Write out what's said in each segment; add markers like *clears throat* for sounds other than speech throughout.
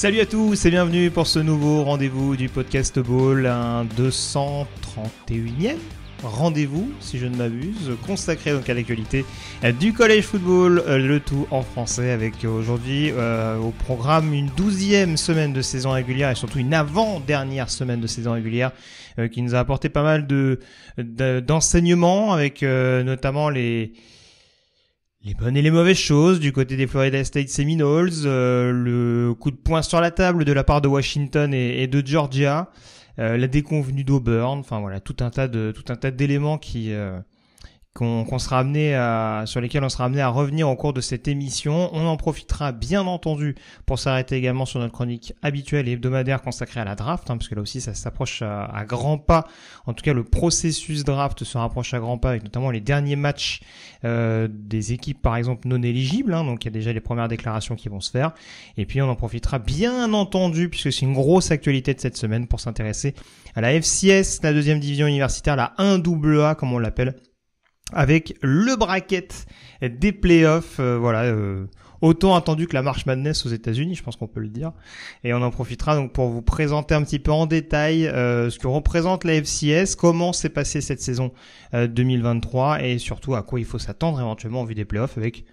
Salut à tous et bienvenue pour ce nouveau rendez-vous du podcast Ball, un 231e rendez-vous, si je ne m'abuse, consacré donc à l'actualité du collège football, euh, le tout en français, avec aujourd'hui euh, au programme une douzième semaine de saison régulière et surtout une avant-dernière semaine de saison régulière euh, qui nous a apporté pas mal de de- d'enseignements avec euh, notamment les les bonnes et les mauvaises choses du côté des Florida State Seminoles, euh, le coup de poing sur la table de la part de Washington et, de Georgia, euh, la déconvenue d'Auburn, enfin voilà, tout un tas de tout un tas d'éléments qui euh, qu'on qu'on sera à sur lesquels on sera amené à revenir au cours de cette émission. On en profitera bien entendu pour s'arrêter également sur notre chronique habituelle et hebdomadaire consacrée à la draft, hein, parce que là aussi ça s'approche à, à grands pas. En tout cas, le processus draft se rapproche à grands pas avec notamment les derniers matchs euh, des équipes par exemple non éligibles, hein, donc il y a déjà les premières déclarations qui vont se faire, et puis on en profitera bien entendu, puisque c'est une grosse actualité de cette semaine, pour s'intéresser à la FCS, la deuxième division universitaire, la 1AA comme on l'appelle, avec le bracket des playoffs, euh, voilà, euh, autant attendu que la March Madness aux États-Unis, je pense qu'on peut le dire. Et on en profitera donc pour vous présenter un petit peu en détail euh, ce que représente la FCS, comment s'est passée cette saison euh, 2023 et surtout à quoi il faut s'attendre éventuellement en vue des playoffs avec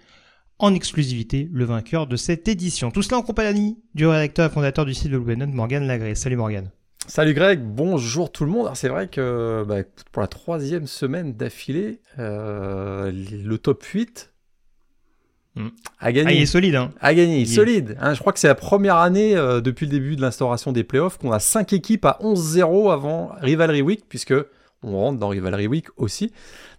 en exclusivité le vainqueur de cette édition. Tout cela en compagnie du rédacteur et fondateur du site de Blue Morgan Lagré. Salut Morgan. Salut Greg, bonjour tout le monde. C'est vrai que bah, pour la troisième semaine d'affilée, euh, le top 8 Mm. a Ah, il gagné. est solide, hein a gagné, il est- solide. hein. je crois que c'est la première année euh, depuis le début de l'instauration des playoffs qu'on a 5 équipes à 11-0 avant Rivalry Week, puisque on rentre dans Rivalry Week aussi.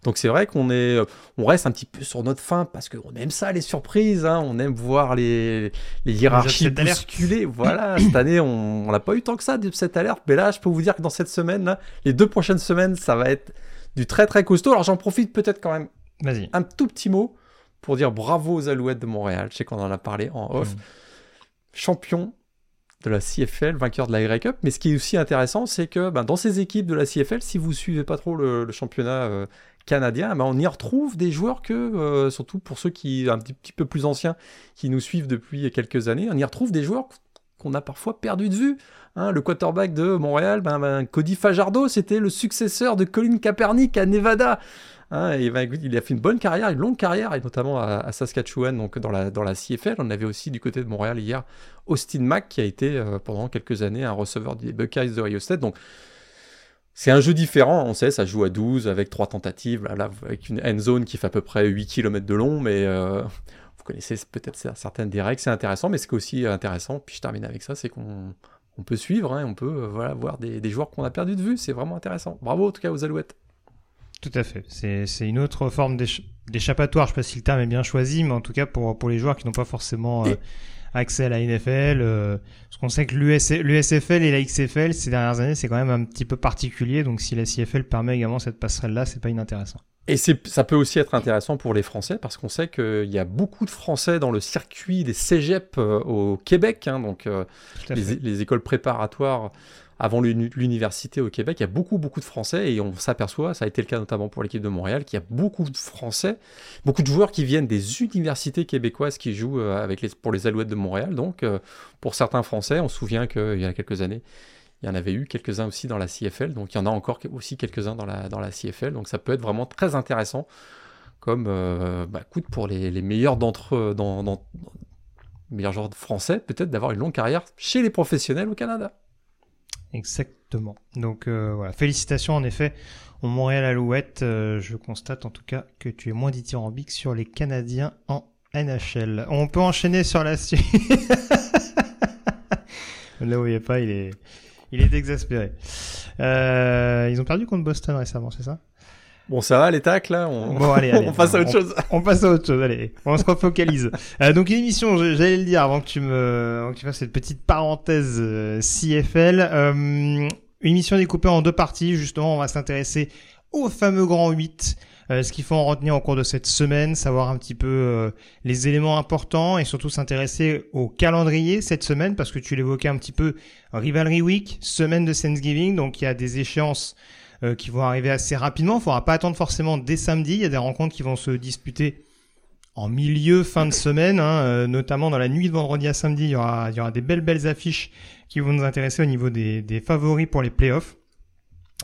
Donc c'est vrai qu'on est, on reste un petit peu sur notre fin parce qu'on aime ça les surprises, hein. on aime voir les, les hiérarchies bousculées. Voilà, *clears throat* cette année on n'a pas eu tant que ça de cette alerte, mais là je peux vous dire que dans cette semaine, là, les deux prochaines semaines, ça va être du très très costaud. Alors j'en profite peut-être quand même un tout petit mot pour dire bravo aux Alouettes de Montréal. Je sais qu'on en a parlé en off. Mm. Champion de la CFL, vainqueur de la Grey Cup. Mais ce qui est aussi intéressant, c'est que ben, dans ces équipes de la CFL, si vous suivez pas trop le, championnat euh, canadien, ben, on y retrouve des joueurs que, euh, surtout pour ceux qui un petit peu plus anciens, qui nous suivent depuis quelques années, on y retrouve des joueurs qu'on a parfois perdu de vue. Hein, le quarterback de Montréal, ben, ben, Cody Fajardo, c'était le successeur de Colin Kaepernick à Nevada. Hein, et ben, il a fait une bonne carrière, une longue carrière, et notamment à, Saskatchewan, donc dans la, CFL. On avait aussi du côté de Montréal hier Austin Mack, qui a été euh, pendant quelques années un receveur des Buckeyes de Ohio State. Donc, c'est un jeu différent, on sait, ça joue à 12 avec trois tentatives, là, avec une end zone qui fait à peu près 8 km de long, mais euh, connaissez peut-être certaines des règles, c'est intéressant, mais ce qui est aussi intéressant, puis je termine avec ça, c'est qu'on on peut suivre, hein, on peut euh, voilà, voir des, des joueurs qu'on a perdu de vue, c'est vraiment intéressant. Bravo en tout cas aux Alouettes. Tout à fait. C'est une autre forme d'éch- d'échappatoire. Je sais pas si le terme est bien choisi, mais en tout cas pour, pour les joueurs qui n'ont pas forcément euh, accès à la NFL. euh, parce qu'on sait que l'US l'USFL et la XFL, ces dernières années, c'est quand même un petit peu particulier. Donc si la CFL permet également cette passerelle-là, c'est pas inintéressant. Et ça peut aussi être intéressant pour les Français parce qu'on sait qu'il y a beaucoup de Français dans le circuit des cégeps euh, au Québec, hein, donc euh, les, écoles préparatoires avant l'uni- l'université au Québec, il y a beaucoup, beaucoup de Français et on s'aperçoit, ça a été le cas notamment pour l'équipe de Montréal, qu'il y a beaucoup de Français, beaucoup de joueurs qui viennent des universités québécoises qui jouent euh, avec les, pour les Alouettes de Montréal. Donc, euh, pour certains Français, on se souvient qu'il y a quelques années, il y en avait eu quelques-uns aussi dans la CFL, donc il y en a encore aussi quelques-uns dans la, CFL, donc ça peut être vraiment très intéressant comme euh, bah, pour les, les meilleurs d'entre eux, dans, dans- meilleurs joueurs français, peut-être d'avoir une longue carrière chez les professionnels au Canada. Exactement. Donc euh, voilà, félicitations en effet au Montréal Alouette. Euh, je constate en tout cas que tu es moins dithyrambique sur les Canadiens en NHL. On peut enchaîner sur la suite. *laughs* Là où il est pas, il est, il est exaspéré. Euh, ils ont perdu contre Boston récemment, c'est ça? Bon, ça va les tacles là on... Bon, allez, allez, *laughs* on passe à autre on- chose. On passe à autre chose, allez, on se refocalise. Euh, donc une émission, j'allais le dire avant que tu me, avant que tu fasses cette petite parenthèse euh, CFL. Euh, une émission découpée en deux parties, justement, on va s'intéresser au fameux Grand 8, euh, ce qu'il faut en retenir au cours de cette semaine, savoir un petit peu euh, les éléments importants et surtout s'intéresser au calendrier cette semaine, parce que tu l'évoquais un petit peu, Rivalry Week, semaine de Thanksgiving, donc il y a des échéances euh, qui vont arriver assez rapidement. Il faudra pas attendre forcément dès samedi. Il y a des rencontres qui vont se disputer en milieu, fin de semaine, hein, euh, notamment dans la nuit de vendredi à samedi. Il y aura, il des belles, belles affiches qui vont nous intéresser au niveau des, des favoris pour les playoffs.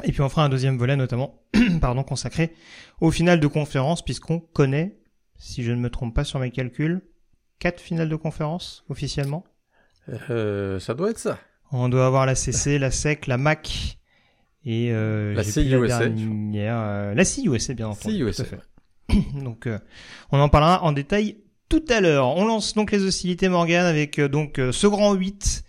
Et puis on fera un deuxième volet, notamment, *clears throat* pardon, consacré au final de conférence, puisqu'on connaît, si je ne me trompe pas sur mes calculs, quatre finales de conférence officiellement. Euh, ça doit être ça. On doit avoir la CC, *laughs* la SEC, la MAC et euh, La CUSA, dernière, euh, la CUSA bien entendu. CUSA, tout à fait. *clears throat* donc euh, on en parlera en détail tout à l'heure. On lance donc les hostilités Morgan avec euh, donc euh, ce grand 8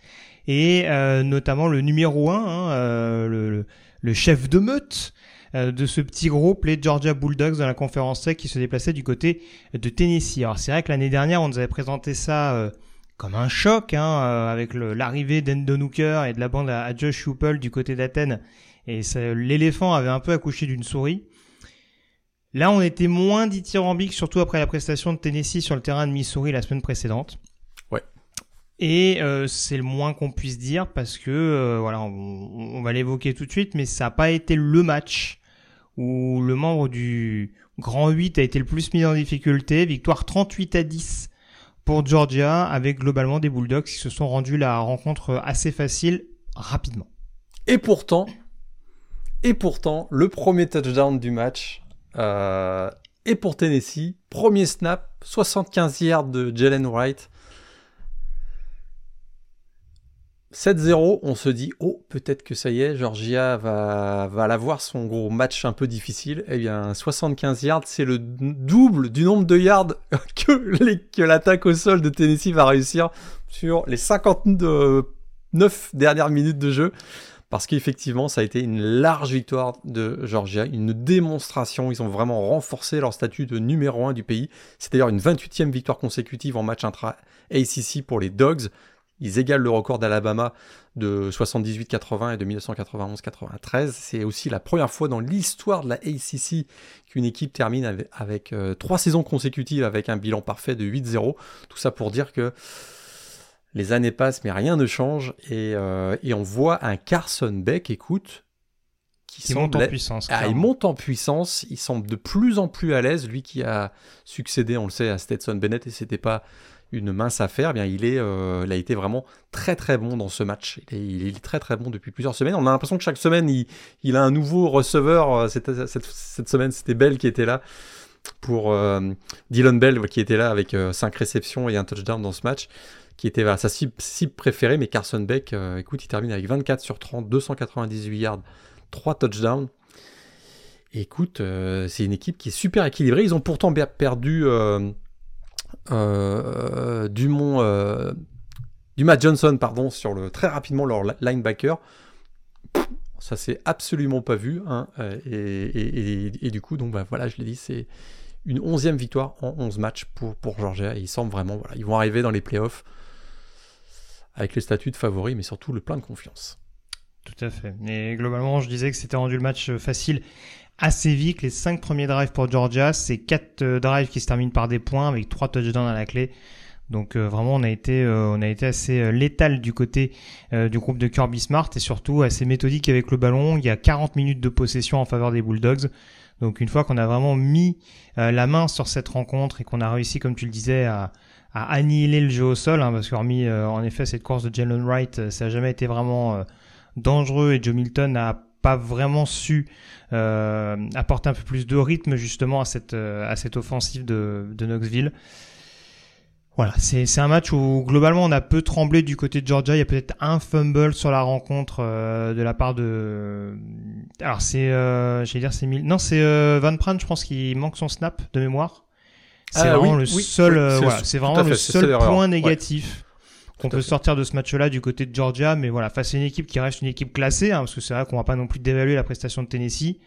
et euh, notamment le numéro 1, hein, euh, le, le- le chef de meute euh, de ce petit groupe, les Georgia Bulldogs dans la conférence SEC qui se déplaçait du côté de Tennessee. Alors c'est vrai que l'année dernière on nous avait présenté ça euh, comme un choc hein, euh, avec l'arrivée d'Endon Hooker et de la bande à, Josh Hoople du côté d'Athènes et l'éléphant avait un peu accouché d'une souris. Là, on était moins dithyrambique, surtout après la prestation de Tennessee sur le terrain de Missouri la semaine précédente. Et euh, c'est le moins qu'on puisse dire parce que euh, voilà, on, on va l'évoquer tout de suite, mais ça n'a pas été le match où le membre du Grand 8 a été le plus mis en difficulté. Victoire 38 à 10 pour Georgia, avec globalement des Bulldogs qui se sont rendus la rencontre assez facile rapidement. Et pourtant, et pourtant, le premier touchdown du match euh, est pour Tennessee. Premier snap, 75 yards de Jalen Wright. 7-0, on se dit, oh, peut-être que ça y est, Georgia va, va l'avoir son gros match un peu difficile. Eh bien, 75 yards, c'est le double du nombre de yards *laughs* que, l'attaque au sol de Tennessee va réussir sur les 59 dernières minutes de jeu. Parce qu'effectivement, ça a été une large victoire de Georgia, une démonstration. Ils ont vraiment renforcé leur statut de numéro 1 du pays. C'est d'ailleurs une 28e victoire consécutive en match intra-ACC pour les Dogs. Ils égalent le record d'Alabama de 78-80 et de 1991-93. C'est aussi la première fois dans l'histoire de la ACC qu'une équipe termine avec, avec, euh, trois saisons consécutives avec un bilan parfait de 8-0. Tout ça pour dire que les années passent, mais rien ne change. Et, euh, et on voit un Carson Beck, écoute, qui, Qui monte en puissance. ah, il monte en puissance, il semble de plus en plus à l'aise, lui qui a succédé, on le sait, à Stetson Bennett et c'était pas une mince affaire, eh bien il est, euh, a été vraiment très très bon dans ce match. Il est, il très très bon depuis plusieurs semaines. On a l'impression que chaque semaine il, a un nouveau receveur. Euh, Cette, semaine c'était Bell qui était là pour euh, Dylan Bell qui était là avec 5 réceptions et un touchdown dans ce match qui était sa cible, préférée, mais Carson Beck, écoute, il termine avec 24 sur 30, 298 yards, 3 touchdowns. Écoute, c'est une équipe qui est super équilibrée. Ils ont pourtant per- perdu Dumont, euh, Dumas Johnson, pardon, sur le très rapidement leur li- linebacker. Ça s'est absolument pas vu. hein, euh, et, et- du coup, donc bah, voilà, je l'ai dit, c'est une onzième victoire en 11 matchs pour, pour Georgia. Et ils semblent vraiment, voilà, ils vont arriver dans les playoffs avec le statut de favori, mais surtout le plein de confiance. Tout à fait. Et globalement, je disais que c'était rendu le match euh, facile assez vite. Les cinq premiers drives pour Georgia, c'est quatre euh, drives qui se terminent par des points avec trois touchdowns à la clé. Donc euh, vraiment, on a été, euh, on a été assez euh, létal du côté euh, du groupe de Kirby Smart et surtout assez méthodique avec le ballon. Il y a 40 minutes de possession en faveur des Bulldogs. Donc une fois qu'on a vraiment mis la main sur cette rencontre et qu'on a réussi, comme tu le disais, à, à annihiler le jeu au sol, hein, parce qu'hormis en effet cette course de Jalen Wright, ça n'a jamais été vraiment dangereux et Joe Milton n'a pas vraiment su euh, apporter un peu plus de rythme justement à cette, euh, à cette offensive de, de Knoxville. Voilà, c'est c'est un match où globalement on a peu tremblé du côté de Georgia. Il y a peut-être un fumble sur la rencontre euh, de la part de. Alors c'est, euh, j'allais dire c'est Mil- non c'est euh, Van Pran, je pense qu'il manque son snap de mémoire. C'est Ah, vraiment oui, le oui, seul, oui, voilà, c'est vraiment le seul point négatif qu'on peut sortir de ce match-là du côté de Georgia. Mais voilà, face à une équipe qui reste une équipe classée, hein, parce que c'est vrai qu'on va pas non plus dévaluer la prestation de Tennessee.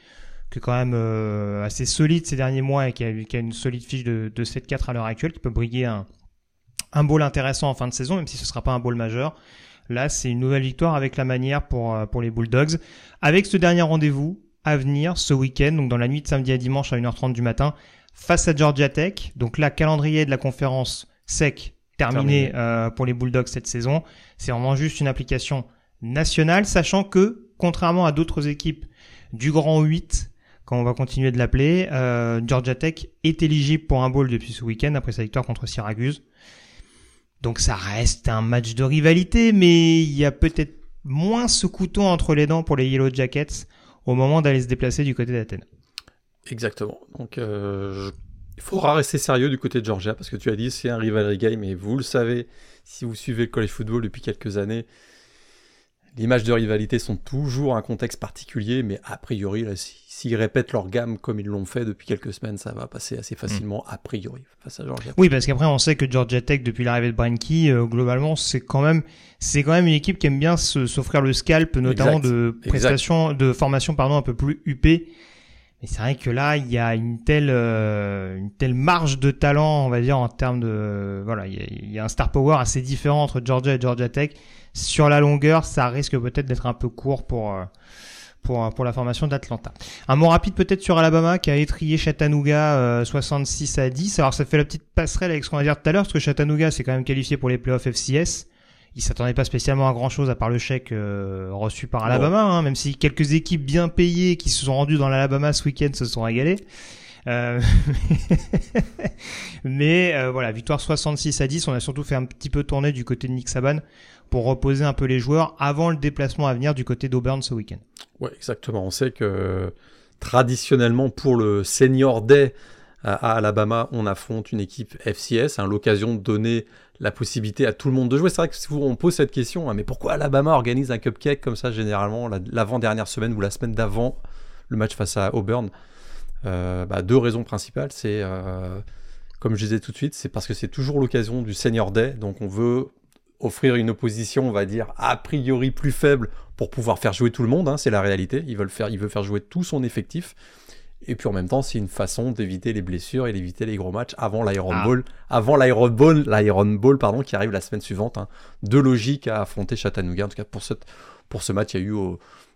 qui est quand même euh, assez solide ces derniers mois et qui a, qui a une solide fiche de, de 7-4 à l'heure actuelle, qui peut briller un, un bowl intéressant en fin de saison, même si ce sera pas un bowl majeur. Là, c'est une nouvelle victoire avec la manière pour, euh, pour les Bulldogs. Avec ce dernier rendez-vous à venir ce week-end, donc dans la nuit de samedi à dimanche à 1h30 du matin, face à Georgia Tech. Donc là, calendrier de la conférence sec terminé, euh, pour les Bulldogs cette saison. C'est vraiment juste une application nationale, sachant que, contrairement à d'autres équipes du Grand 8, quand on va continuer de l'appeler, euh, Georgia Tech est éligible pour un bowl depuis ce week-end après sa victoire contre Syracuse. Donc ça reste un match de rivalité, mais il y a peut-être moins ce couteau entre les dents pour les Yellow Jackets au moment d'aller se déplacer du côté d'Athènes. Exactement. Donc euh, il faudra rester sérieux du côté de Georgia parce que tu as dit c'est un rivalry game et vous le savez si vous suivez le college football depuis quelques années, les matchs de rivalité sont toujours un contexte particulier, mais a priori, s'ils répètent leur gamme comme ils l'ont fait depuis quelques semaines, ça va passer assez facilement, a priori, face à Georgia. Oui, parce qu'après, on sait que Georgia Tech, depuis l'arrivée de Brian Key, euh, globalement, c'est quand même, c'est quand même une équipe qui aime bien s'offrir le scalp, notamment de prestations, de formation, pardon, un peu plus huppée. Mais c'est vrai que là, il y a une telle, euh, une telle marge de talent, on va dire, en termes de, voilà, il y, a, y a un star power assez différent entre Georgia et Georgia Tech sur la longueur, ça risque peut-être d'être un peu court pour, euh, pour, pour la formation d'Atlanta. Un mot rapide peut-être sur Alabama qui a étrié Chattanooga 66 euh, à 10. Alors ça fait la petite passerelle avec ce qu'on va dire tout à l'heure, parce que Chattanooga s'est quand même qualifié pour les playoffs FCS. Il s'attendait pas spécialement à grand chose à part le chèque euh, reçu par Alabama, hein, même si quelques équipes bien payées qui se sont rendues dans l'Alabama ce week-end se sont régalées. Euh... *laughs* mais voilà, victoire 66 à 10. On a surtout fait un petit peu tourner du côté de Nick Saban pour reposer un peu les joueurs avant le déplacement à venir du côté d'Auburn ce week-end. Ouais, exactement. On sait que traditionnellement pour le Senior Day à Alabama, on affronte une équipe FCS, hein, l'occasion de donner la possibilité à tout le monde de jouer. C'est vrai que si on pose cette question, hein, mais pourquoi Alabama organise un cupcake comme ça généralement l'avant-dernière semaine ou la semaine d'avant le match face à Auburn? Euh, bah, Deux raisons principales. C'est, euh, comme je disais tout de suite, c'est parce que c'est toujours l'occasion du Senior Day, donc on veut offrir une opposition, on va dire, a priori plus faible pour pouvoir faire jouer tout le monde, hein, c'est la réalité. Faire, il veut faire jouer tout son effectif. Et puis en même temps, c'est une façon d'éviter les blessures et d'éviter les gros matchs avant l'Iron ah. Ball, avant l'Iron Ball, l'Iron Ball pardon, qui arrive la semaine suivante. Hein. De logique à affronter Chattanooga. En tout cas, pour ce, pour ce match, il y a eu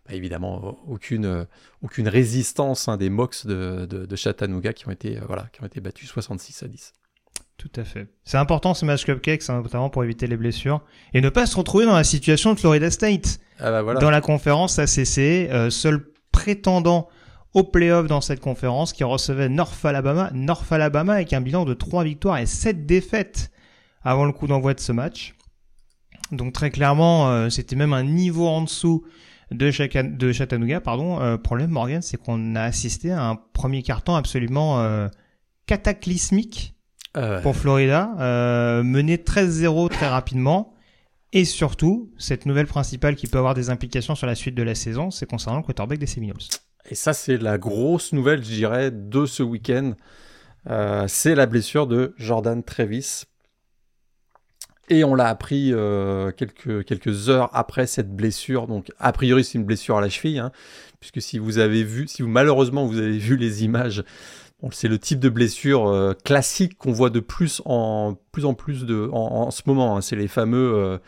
bah, évidemment aucune, aucune résistance hein, des Mox de, de, Chattanooga qui ont été, euh, voilà, qui ont été battus 66 à 10. Tout à fait. C'est important ce match cupcake, notamment pour éviter les blessures et ne pas se retrouver dans la situation de Florida State. Ah bah voilà. Dans la conférence ACC, euh, seul prétendant au playoff dans cette conférence qui recevait North Alabama, North Alabama avec un bilan de 3 victoires et 7 défaites avant le coup d'envoi de ce match. Donc très clairement, euh, c'était même un niveau en dessous de, de Chattanooga. Pardon. Euh, problème, Morgan, c'est qu'on a assisté à un premier carton absolument euh, cataclysmique euh, pour Florida, euh, mener 13-0 très rapidement. Et surtout, cette nouvelle principale qui peut avoir des implications sur la suite de la saison, c'est concernant le quarterback des Seminoles. Et ça, c'est la grosse nouvelle, je dirais, de ce week-end. Euh, c'est la blessure de Jordan Travis. Et on l'a appris euh, quelques, heures après cette blessure. Donc, a priori, c'est une blessure à la cheville. Hein, puisque si vous avez vu, si vous, malheureusement vous avez vu les images c'est le type de blessure euh, classique qu'on voit de plus en plus en ce moment. Hein. C'est les fameux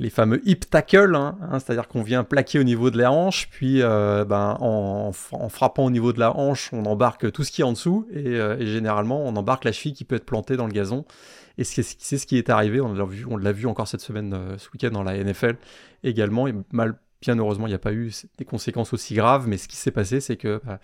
les fameux hip tackle, hein, hein, c'est-à-dire qu'on vient plaquer au niveau de la hanche, puis euh, ben, en, frappant au niveau de la hanche, on embarque tout ce qui est en dessous, et, généralement on embarque la cheville qui peut être plantée dans le gazon. Et c'est ce qui est arrivé, on l'a vu, vu encore cette semaine, ce week-end dans la NFL également. Et mal, bien heureusement, il n'y a pas eu des conséquences aussi graves, mais ce qui s'est passé, c'est que bah,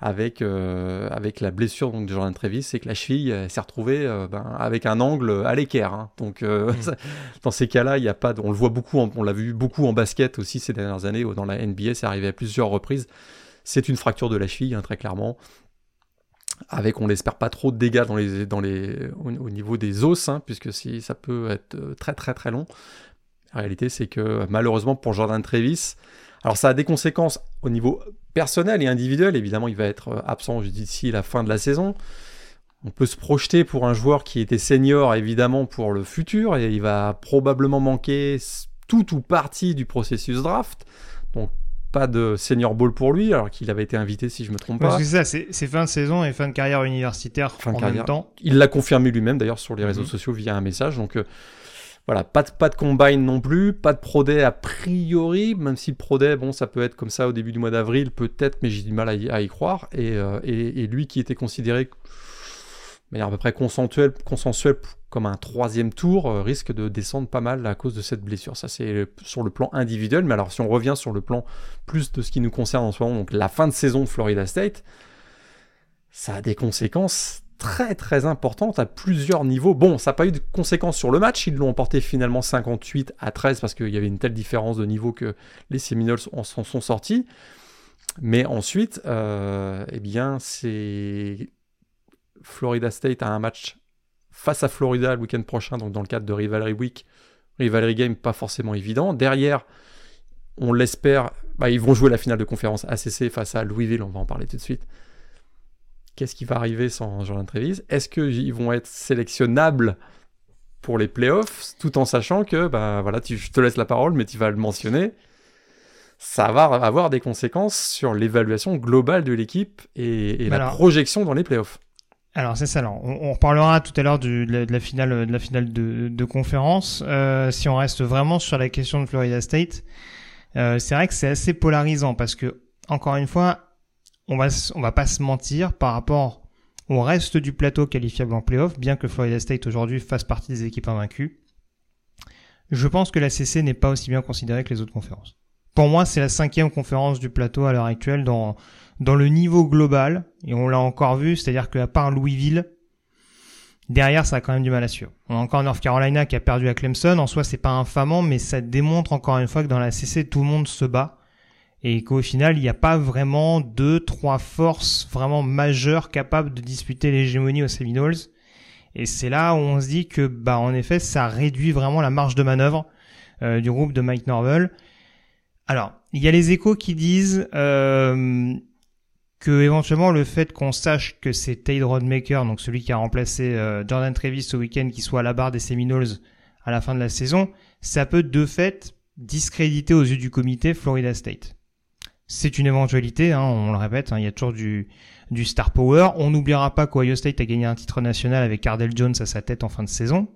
avec, euh, avec la blessure donc, de Jordan Travis, c'est que la cheville s'est retrouvée euh, ben, avec un angle à l'équerre. Hein. Donc, euh, mm. *laughs* dans ces cas-là, il y a pas, on le voit beaucoup, on l'a vu beaucoup en basket aussi ces dernières années, dans la NBA, c'est arrivé à plusieurs reprises. C'est une fracture de la cheville, hein, très clairement. Avec, on l'espère, pas trop de dégâts dans les, dans les, au, niveau des os, hein, puisque si, ça peut être très très très long. La réalité, c'est que malheureusement pour Jordan Travis, alors ça a des conséquences au niveau personnel et individuel. Évidemment, il va être euh, absent d'ici la fin de la saison. On peut se projeter pour un joueur qui était senior, évidemment, pour le futur, et il va probablement manquer tout ou partie du processus draft. Donc, pas de senior ball pour lui, alors qu'il avait été invité, si je me trompe Parce pas. que c'est ça, c'est fin de saison et fin de carrière universitaire Fin en carrière. même temps. Il l'a confirmé lui-même d'ailleurs sur les réseaux Mhm. sociaux via un message. Donc euh, voilà, pas de, pas de combine non plus, pas de pro a priori, même si le bon, ça peut être comme ça au début du mois d'avril, peut-être, mais j'ai du mal à y, croire. Et, euh, et- lui qui était considéré de à peu près consensuelle, consensuelle comme un troisième tour, euh, risque de descendre pas mal à cause de cette blessure. Ça, c'est sur le plan individuel. Mais alors, si on revient sur le plan plus de ce qui nous concerne en ce moment, donc la fin de saison Florida State, ça a des conséquences très très importantes à plusieurs niveaux. Bon, ça n'a pas eu de conséquences sur le match, ils l'ont emporté finalement 58 à 13 parce qu'il y avait une telle différence de niveau que les Seminoles en sont sortis. Mais ensuite, euh, eh bien, c'est Florida State a un match face à Florida le week-end prochain, donc dans le cadre de Rivalry Week. Rivalry Game pas forcément évident. Derrière, on l'espère, bah, ils vont jouer la finale de conférence ACC face à Louisville, on va en parler tout de suite. Qu'est-ce qui va arriver sans Jordan Trevis Est-ce qu'ils vont être sélectionnables pour les playoffs, tout en sachant que, bah voilà, tu, je te laisse la parole, mais tu vas le mentionner, ça va avoir des conséquences sur l'évaluation globale de l'équipe et, et la projection dans les playoffs. Alors c'est ça. Alors, on, on reparlera tout à l'heure de, la, de la finale, de la finale de, de conférence. Euh, si on reste vraiment sur la question de Florida State, euh, c'est vrai que c'est assez polarisant parce que encore une fois, on va on va pas se mentir par rapport au reste du plateau qualifiable en playoff, bien que Florida State aujourd'hui fasse partie des équipes invaincues. Je pense que la CC n'est pas aussi bien considérée que les autres conférences. Pour moi, c'est la cinquième conférence du plateau à l'heure actuelle dans dans le niveau global, et on l'a encore vu, c'est-à-dire qu'à part Louisville, derrière, ça a quand même du mal à suivre. On a encore North Carolina qui a perdu à Clemson. En soi, c'est pas infamant, mais ça démontre encore une fois que dans la CC, tout le monde se bat. Et qu'au final, il n'y a pas vraiment deux, trois forces vraiment majeures capables de disputer l'hégémonie aux Seminoles. Et c'est là où on se dit que, bah, en effet, ça réduit vraiment la marge de manœuvre euh, du groupe de Mike Norvell. Alors, il y a les échos qui disent euh, que éventuellement le fait qu'on sache que c'est Tate Rodmaker, donc celui qui a remplacé euh, Jordan Travis ce week-end, qui soit à la barre des Seminoles à la fin de la saison, ça peut de fait discréditer aux yeux du comité Florida State. C'est une éventualité, hein, on le répète, hein, il y a toujours du, du star power. On n'oubliera pas qu'Ohio State a gagné un titre national avec Cardell Jones à sa tête en fin de saison.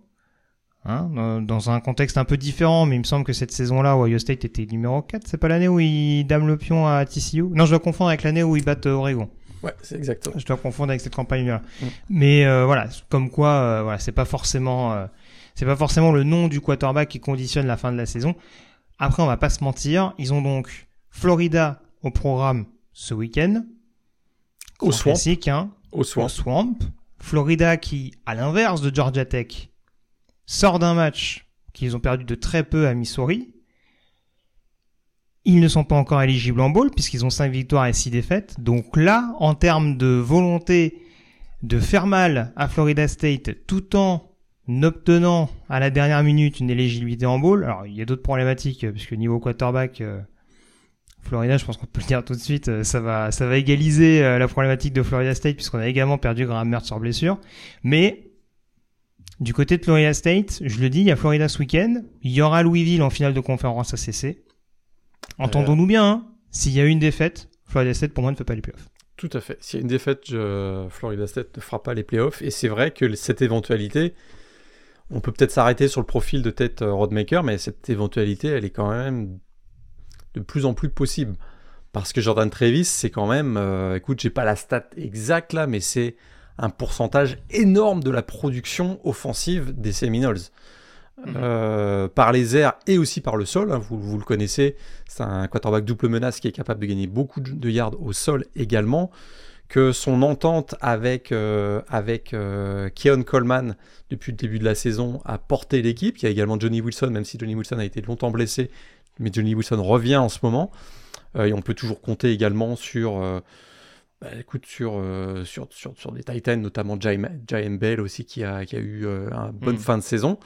Hein, dans- un contexte un peu différent, mais il me semble que cette saison-là, Ohio State était numéro 4. C'est pas l'année où ils dament le pion à TCU Non, je dois confondre avec l'année où ils battent euh, Oregon. Ouais, c'est exactement. Je dois confondre avec cette campagne-là. Mm. Mais euh, voilà, comme quoi, euh, voilà, c'est pas forcément, euh, c'est pas forcément le nom du quarterback qui conditionne la fin de la saison. Après, on va pas se mentir, ils ont donc Florida au programme ce week-end. Au Swamp. classique, hein, Au au soin. Swamp. Florida qui, à l'inverse de Georgia Tech, sort d'un match qu'ils ont perdu de très peu à Missouri. Ils ne sont pas encore éligibles en bowl puisqu'ils ont 5 victoires et 6 défaites. Donc là, en termes de volonté de faire mal à Florida State tout en obtenant à la dernière minute une éligibilité en bowl, alors il y a d'autres problématiques euh, puisque niveau quarterback, euh, Florida, je pense qu'on peut le dire tout de suite, euh, ça va, ça va égaliser euh, la problématique de Florida State puisqu'on a également perdu Graham Mertz sur blessure. Mais du côté de Florida State, je le dis, il y a Florida ce week-end, il y aura Louisville en finale de conférence ACC. Entendons-nous bien, hein, s'il y a une défaite, Florida State pour moi ne fait pas les playoffs. Tout à fait. S'il y a une défaite, je- Florida State ne fera pas les playoffs. Et c'est vrai que cette éventualité, on peut peut-être s'arrêter sur le profil de tête euh, Rodmaker, mais cette éventualité, elle est quand même de plus en plus possible. Parce que Jordan Travis, c'est quand même, euh, écoute, j'ai pas la stat exacte là, mais c'est un pourcentage énorme de la production offensive des Seminoles. Euh, par les airs et aussi par le sol, hein, vous, vous le connaissez, c'est un quarterback double menace qui est capable de gagner beaucoup de yards au sol également, que son entente avec, euh, avec euh, Keon Coleman depuis le début de la saison a porté l'équipe. Il y a également Johnny Wilson, même si Johnny Wilson a été longtemps blessé, mais Johnny Wilson revient en ce moment. Euh, et on peut toujours compter également sur, euh, bah, écoute, sur, euh, sur, sur, sur des Titans, notamment Jaime, Bell aussi, qui a, qui a eu euh, une bonne Mm. fin de saison.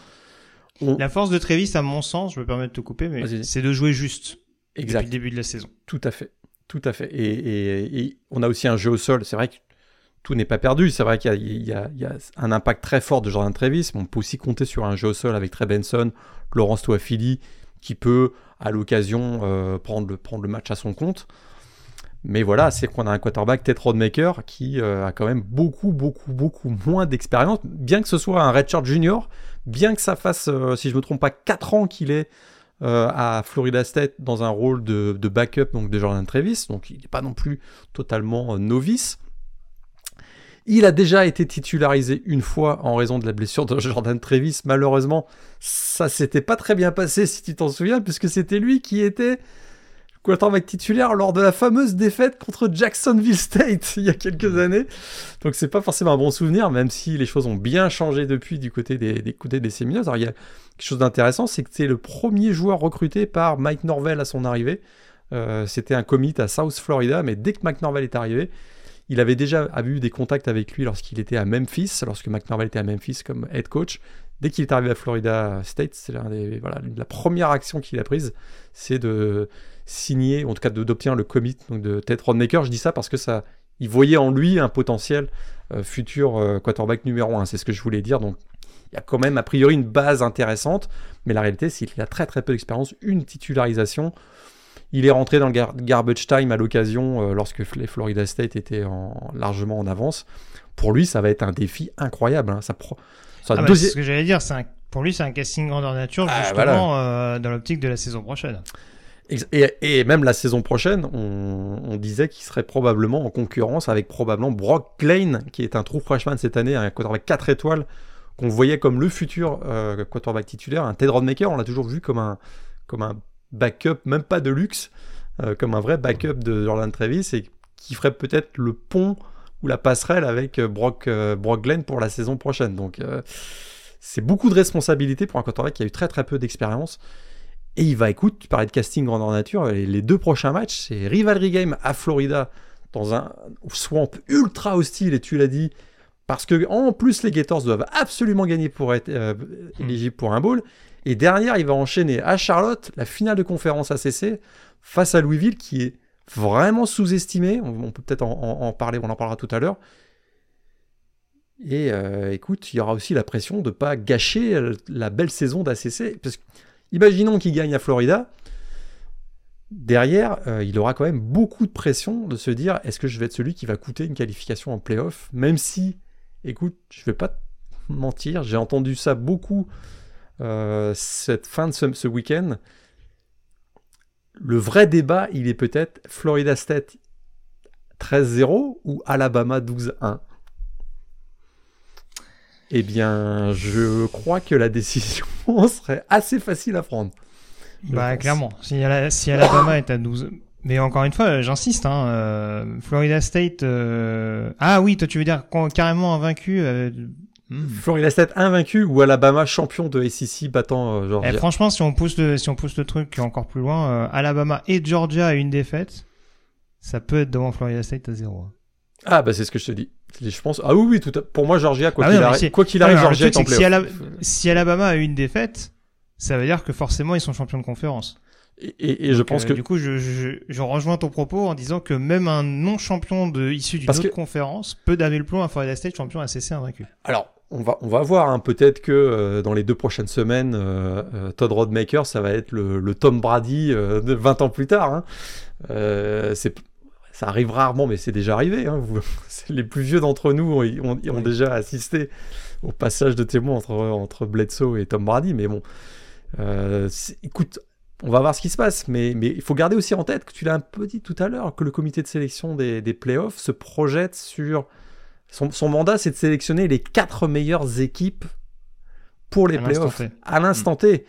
On- La force de Travis, à mon sens, je me permets de te couper, mais c'est de jouer juste Exact. depuis le début de la saison. Tout à fait. Tout à fait. Et, et- et on a aussi un jeu au sol. C'est vrai que tout n'est pas perdu. C'est vrai qu'il y a, y y un impact très fort de Jordan Travis, mais on peut aussi compter sur un jeu au sol avec Trey Benson, Laurence Toafili, qui peut, à l'occasion, euh, prendre, le, match à son compte. Mais voilà, c'est qu'on a un quarterback, Ted Rodemaker, qui a quand même beaucoup, beaucoup, beaucoup moins d'expérience, bien que ce soit un redshirt junior, bien que ça fasse, si je ne me trompe pas, 4 ans qu'il est à Florida State dans un rôle de, de, backup donc de Jordan Travis, donc il n'est pas non plus totalement novice. Il a déjà été titularisé une fois en raison de la blessure de *laughs* Jordan Trevis. Malheureusement, ça s'était pas très bien passé si tu t'en souviens, puisque c'était lui qui était quarterback titulaire lors de la fameuse défaite contre Jacksonville State *laughs* il y a quelques années. Donc c'est pas forcément un bon souvenir, même si les choses ont bien changé depuis du côté des, des côtés des. Alors il y a quelque chose d'intéressant, c'est que c'est le premier joueur recruté par Mike Norvell à son arrivée. Euh, c'était un commit à South Florida, mais dès que Mike Norvell est arrivé, il avait déjà eu des contacts avec lui lorsqu'il était à Memphis, lorsque McNorvell était à Memphis comme head coach. Dès qu'il est arrivé à Florida State, c'est voilà, la première action qu'il a prise, c'est de signer, en tout cas d'obtenir le commit donc de Ted Rodmaker. Je dis ça parce que ça, il voyait en lui un potentiel euh, futur euh, quarterback numéro 1. C'est ce que je voulais dire. Donc il y a quand même a priori une base intéressante, mais la réalité c'est qu'il a très très peu d'expérience, une titularisation. Il est rentré dans le garbage time à l'occasion euh, lorsque les Florida State étaient largement en avance. Pour lui, ça va être un défi incroyable. Hein. Ça ah bah, ce que j'allais dire. Pour lui, c'est un casting grandeur nature, ah, justement, euh, dans l'optique de la saison prochaine. Et, même la saison prochaine, on, disait qu'il serait probablement en concurrence avec probablement Brock Lane, qui est un true freshman cette année, un quarterback 4 étoiles, qu'on voyait comme le futur euh, quarterback titulaire. Un Ted Rodmaker, on l'a toujours vu comme un, comme un backup, même pas de luxe, euh, comme un vrai backup de Jordan Travis et qui ferait peut-être le pont ou la passerelle avec euh, Brock, euh, Brock Glenn pour la saison prochaine. Donc c'est beaucoup de responsabilités pour un quarterback qui a eu très très peu d'expérience. Et il va, écoute, tu parlais de casting grandeur nature, les, les deux prochains matchs, c'est Rivalry Game à Florida, dans un swamp ultra hostile, et tu l'as dit, parce que en plus les Gators doivent absolument gagner pour être hmm. éligibles pour un bowl. Et derrière, il va enchaîner à Charlotte la finale de conférence ACC face à Louisville qui est vraiment sous-estimé. On, peut peut-être en, parler, on en parlera tout à l'heure. Et euh, écoute, il y aura aussi la pression de ne pas gâcher la belle saison d'ACC. Parce que, imaginons qu'il gagne à Florida. Derrière, euh, il aura quand même beaucoup de pression de se dire est-ce que je vais être celui qui va coûter une qualification en playoff? Même si, écoute, je ne vais pas mentir, j'ai entendu ça beaucoup euh, cette fin de ce, week-end, le vrai débat, il est peut-être Florida State 13-0 ou Alabama 12-1 Eh bien, je crois que la décision *laughs* serait assez facile à prendre. Bah, clairement. Si, Alabama est à 12. Mais encore une fois, j'insiste, hein, euh, Florida State. Euh, ah oui, toi tu veux dire carrément invaincu Hmm. Florida State invaincu ou Alabama champion de SEC battant euh, Georgia. Et eh, franchement, si on pousse le, si on pousse le truc encore plus loin, euh, Alabama et Georgia à une défaite, ça peut être devant Florida State à zéro. Ah bah c'est ce que je te dis. Je pense. Ah oui oui tout. Pour moi Georgia quoi ah qu'il arrive, Georgia est en si, si Alabama a une défaite, ça veut dire que forcément ils sont champions de conférence. Et, je pense euh, que du coup, je, je, je, rejoins ton propos en disant que même un non champion de issu d'une autre conférence peut damer le plomb à Florida State champion ACC invaincu. Alors, on va, on va voir. Hein. Peut-être que euh, dans les deux prochaines semaines, euh, Todd Rodmaker, ça va être le, Tom Brady de 20 ans plus tard. Hein. ça arrive rarement, mais c'est déjà arrivé. Hein. *laughs* les plus vieux d'entre nous ont, ont, déjà assisté au passage de témoins entre, entre Bledsoe et Tom Brady. Mais bon, écoute, on va voir ce qui se passe, mais, il faut garder aussi en tête que tu l'as un peu dit tout à l'heure, que le comité de sélection des, playoffs se projette sur... Son, mandat, c'est de sélectionner les quatre meilleures équipes pour les playoffs à l'instant T.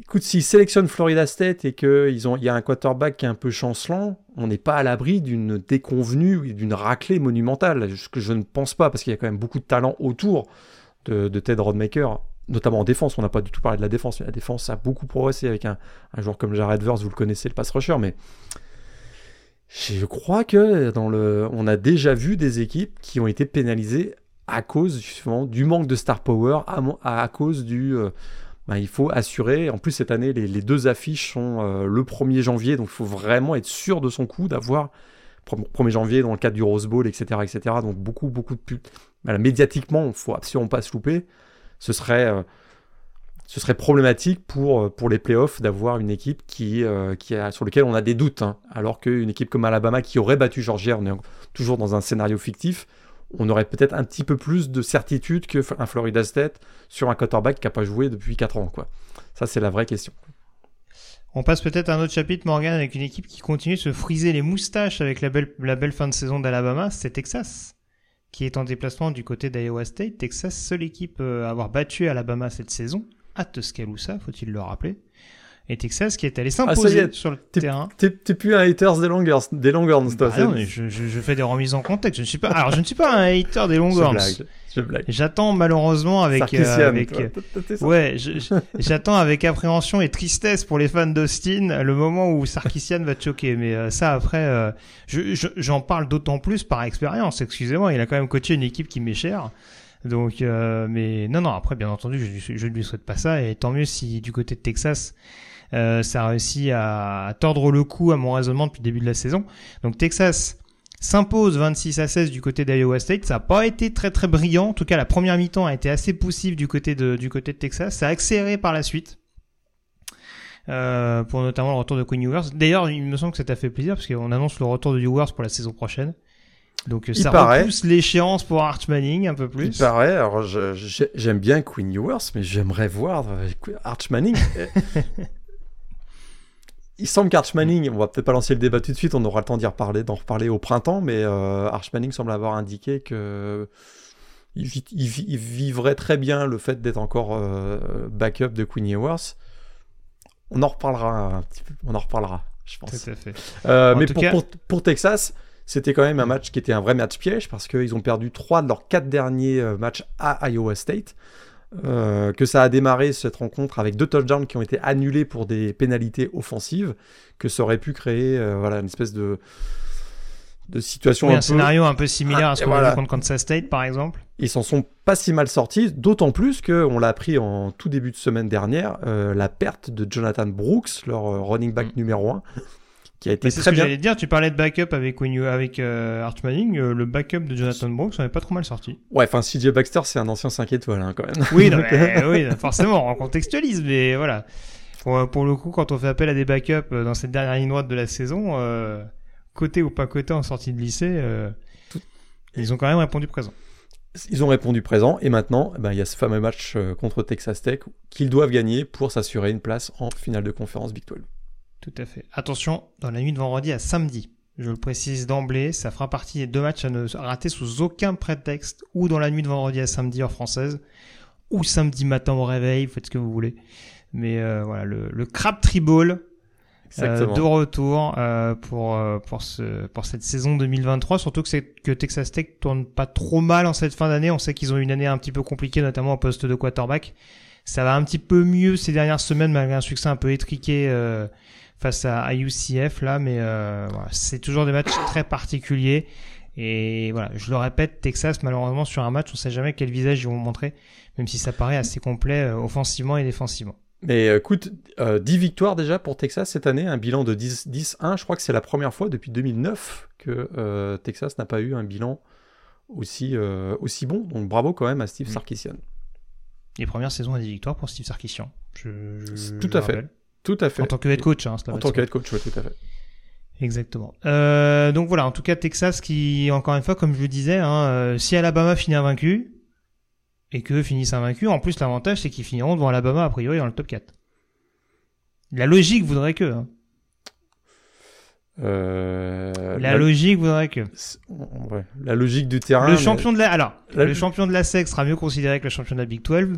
Écoute, s'ils sélectionnent Florida State et qu'il y a un quarterback qui est un peu chancelant, on n'est pas à l'abri d'une déconvenue et d'une raclée monumentale. Ce que je ne pense pas, parce qu'il y a quand même beaucoup de talent autour de, de Ted Rodmaker notamment en défense. On n'a pas du tout parlé de la défense, mais la défense a beaucoup progressé avec un, joueur comme Jared Verse, vous le connaissez, le pass rusher, mais je crois que dans le, on a déjà vu des équipes qui ont été pénalisées à cause du manque de star power, à, cause du... Euh, bah, il faut assurer, en plus cette année les, deux affiches sont euh, le 1er janvier, donc il faut vraiment être sûr de son coup d'avoir 1er janvier dans le cadre du Rose Bowl, etc. etc. donc beaucoup, beaucoup de pubs. médiatiquement, il faut absolument pas se louper ce serait. Euh, ce serait problématique pour, pour les playoffs d'avoir une équipe qui, qui a, sur laquelle on a des doutes. Hein. alors qu'une équipe comme Alabama qui aurait battu Georgia, on est toujours dans un scénario fictif, on aurait peut-être un petit peu plus de certitude qu'un Florida State sur un quarterback qui n'a pas joué depuis 4 ans. Quoi. Ça, c'est la vraie question. On passe peut-être à un autre chapitre, Morgan, avec une équipe qui continue de se friser les moustaches avec la belle, la belle fin de saison d'Alabama, c'est Texas, qui est en déplacement du côté d'Iowa State. Texas, seule équipe euh, à avoir battu Alabama cette saison, à Tuscaloosa, faut-il le rappeler et Texas qui est allé ah, s'imposer sur le terrain. T'es plus un hater des Longhorns, des Longhorns toi. Bah non, mais je, je, je, fais des remises en contexte. Je ne suis pas. Alors, je ne suis pas un hater des Longhorns. Je blague. J'attends malheureusement avec. Euh, avec ouais, j'attends avec appréhension et tristesse pour les fans d'Austin le moment où Sarkissian va te choquer. Mais euh, ça après, euh, j'en parle d'autant plus par expérience. Excusez-moi, il a quand même coaché une équipe qui m'est chère. Donc, euh, mais non, non. Après, bien entendu, je, ne lui souhaite pas ça. Et tant mieux si du côté de Texas euh, ça a réussi à, tordre le cou à mon raisonnement depuis le début de la saison. Donc Texas s'impose 26 à 16 du côté d'Iowa State. Ça n'a pas été très très brillant. En tout cas, la première mi-temps a été assez poussive du côté de, du côté de Texas. Ça a accéléré par la suite. Euh, pour notamment le retour de Quinn Ewers. D'ailleurs, il me semble que ça t'a fait plaisir parce qu'on annonce le retour de Ewers pour la saison prochaine. Donc ça repousse l'échéance pour Arch Manning un peu plus. Il paraît. Alors j'aime bien Quinn Ewers, mais j'aimerais voir Arch Manning. *laughs* il semble qu'Arch Manning, on va peut-être pas lancer le débat tout de suite, on aura le temps d'y reparler, d'en reparler au printemps, mais euh, Arch Manning semble avoir indiqué que il, vivrait très bien le fait d'être encore euh, backup de Queenie Ewers. On en reparlera un petit peu, on en reparlera, je pense. Tout à fait. Euh, mais pour, pour, Texas, c'était quand même un match qui était un vrai match piège parce qu'ils ont perdu trois de leurs quatre derniers matchs à Iowa State. Euh, que ça a démarré cette rencontre avec deux touchdowns qui ont été annulés pour des pénalités offensives, que ça aurait pu créer euh, voilà, une espèce de, de situation. un, scénario un peu similaire à ce qu'on a vu contre Kansas State par exemple. Ils s'en sont pas si mal sortis, d'autant plus qu'on l'a appris en tout début de semaine dernière, euh, la perte de Jonathan Brooks, leur running back mm. numéro 1 qui a été très ce bien. j'allais dire, tu parlais de backup avec avec euh, Art Manning, euh, le backup de Jonathan Brooks, on n'est pas trop mal sorti. Ouais, enfin CJ Baxter, c'est un ancien 5 étoiles hein, quand même. Oui, *laughs* oui, forcément, on contextualise, mais voilà. Pour, pour, le coup, quand on fait appel à des backups euh, dans cette dernière ligne droite de la saison, euh, côté ou pas côté en sortie de lycée, ils ont quand même répondu présent. Ils ont répondu présent et maintenant, eh ben, il y a ce fameux match contre Texas Tech qu'ils doivent gagner pour s'assurer une place en finale de conférence Big 12. Tout à fait. Attention, dans la nuit de vendredi à samedi, je le précise d'emblée, ça fera partie des deux matchs à ne rater sous aucun prétexte, ou dans la nuit de vendredi à samedi heure française, ou samedi matin au réveil, faites ce que vous voulez. Mais euh, voilà, le, le Crab Tribal euh, de retour euh, pour pour ce pour cette saison 2023. Surtout que c'est que Texas Tech tourne pas trop mal en cette fin d'année. On sait qu'ils ont une année un petit peu compliquée, notamment au poste de quarterback. Ça va un petit peu mieux ces dernières semaines malgré un succès un peu étriqué face à, UCF là, mais euh, voilà, c'est toujours des matchs très particuliers. Et voilà, je le répète, Texas, malheureusement, sur un match, on sait jamais quel visage ils vont montrer, même si ça paraît assez complet euh, offensivement et défensivement. Mais euh, écoute, 10 victoires déjà pour Texas cette année, un bilan de 10-1. Je crois que c'est la première fois depuis 2009 que Texas n'a pas eu un bilan aussi, aussi bon. Donc bravo quand même à Steve. Sarkisian. Les premières saisons à 10 victoires pour Steve Sarkisian. Tout à fait. Tout à fait. En tant que head coach. Hein, en tant que head coach, oui, tout à fait. Exactement. Euh, donc voilà, en tout cas, Texas qui, encore une fois, comme je le disais, hein, euh, si Alabama finit invaincu, et qu'eux finissent invaincus, en plus, l'avantage, c'est qu'ils finiront devant Alabama, a priori, dans le top 4. La logique voudrait que. Hein. Euh, la, logique voudrait que. Ouais, la logique du terrain. Le champion de la, alors, le champion de la SEC sera mieux considéré que le champion de la Big 12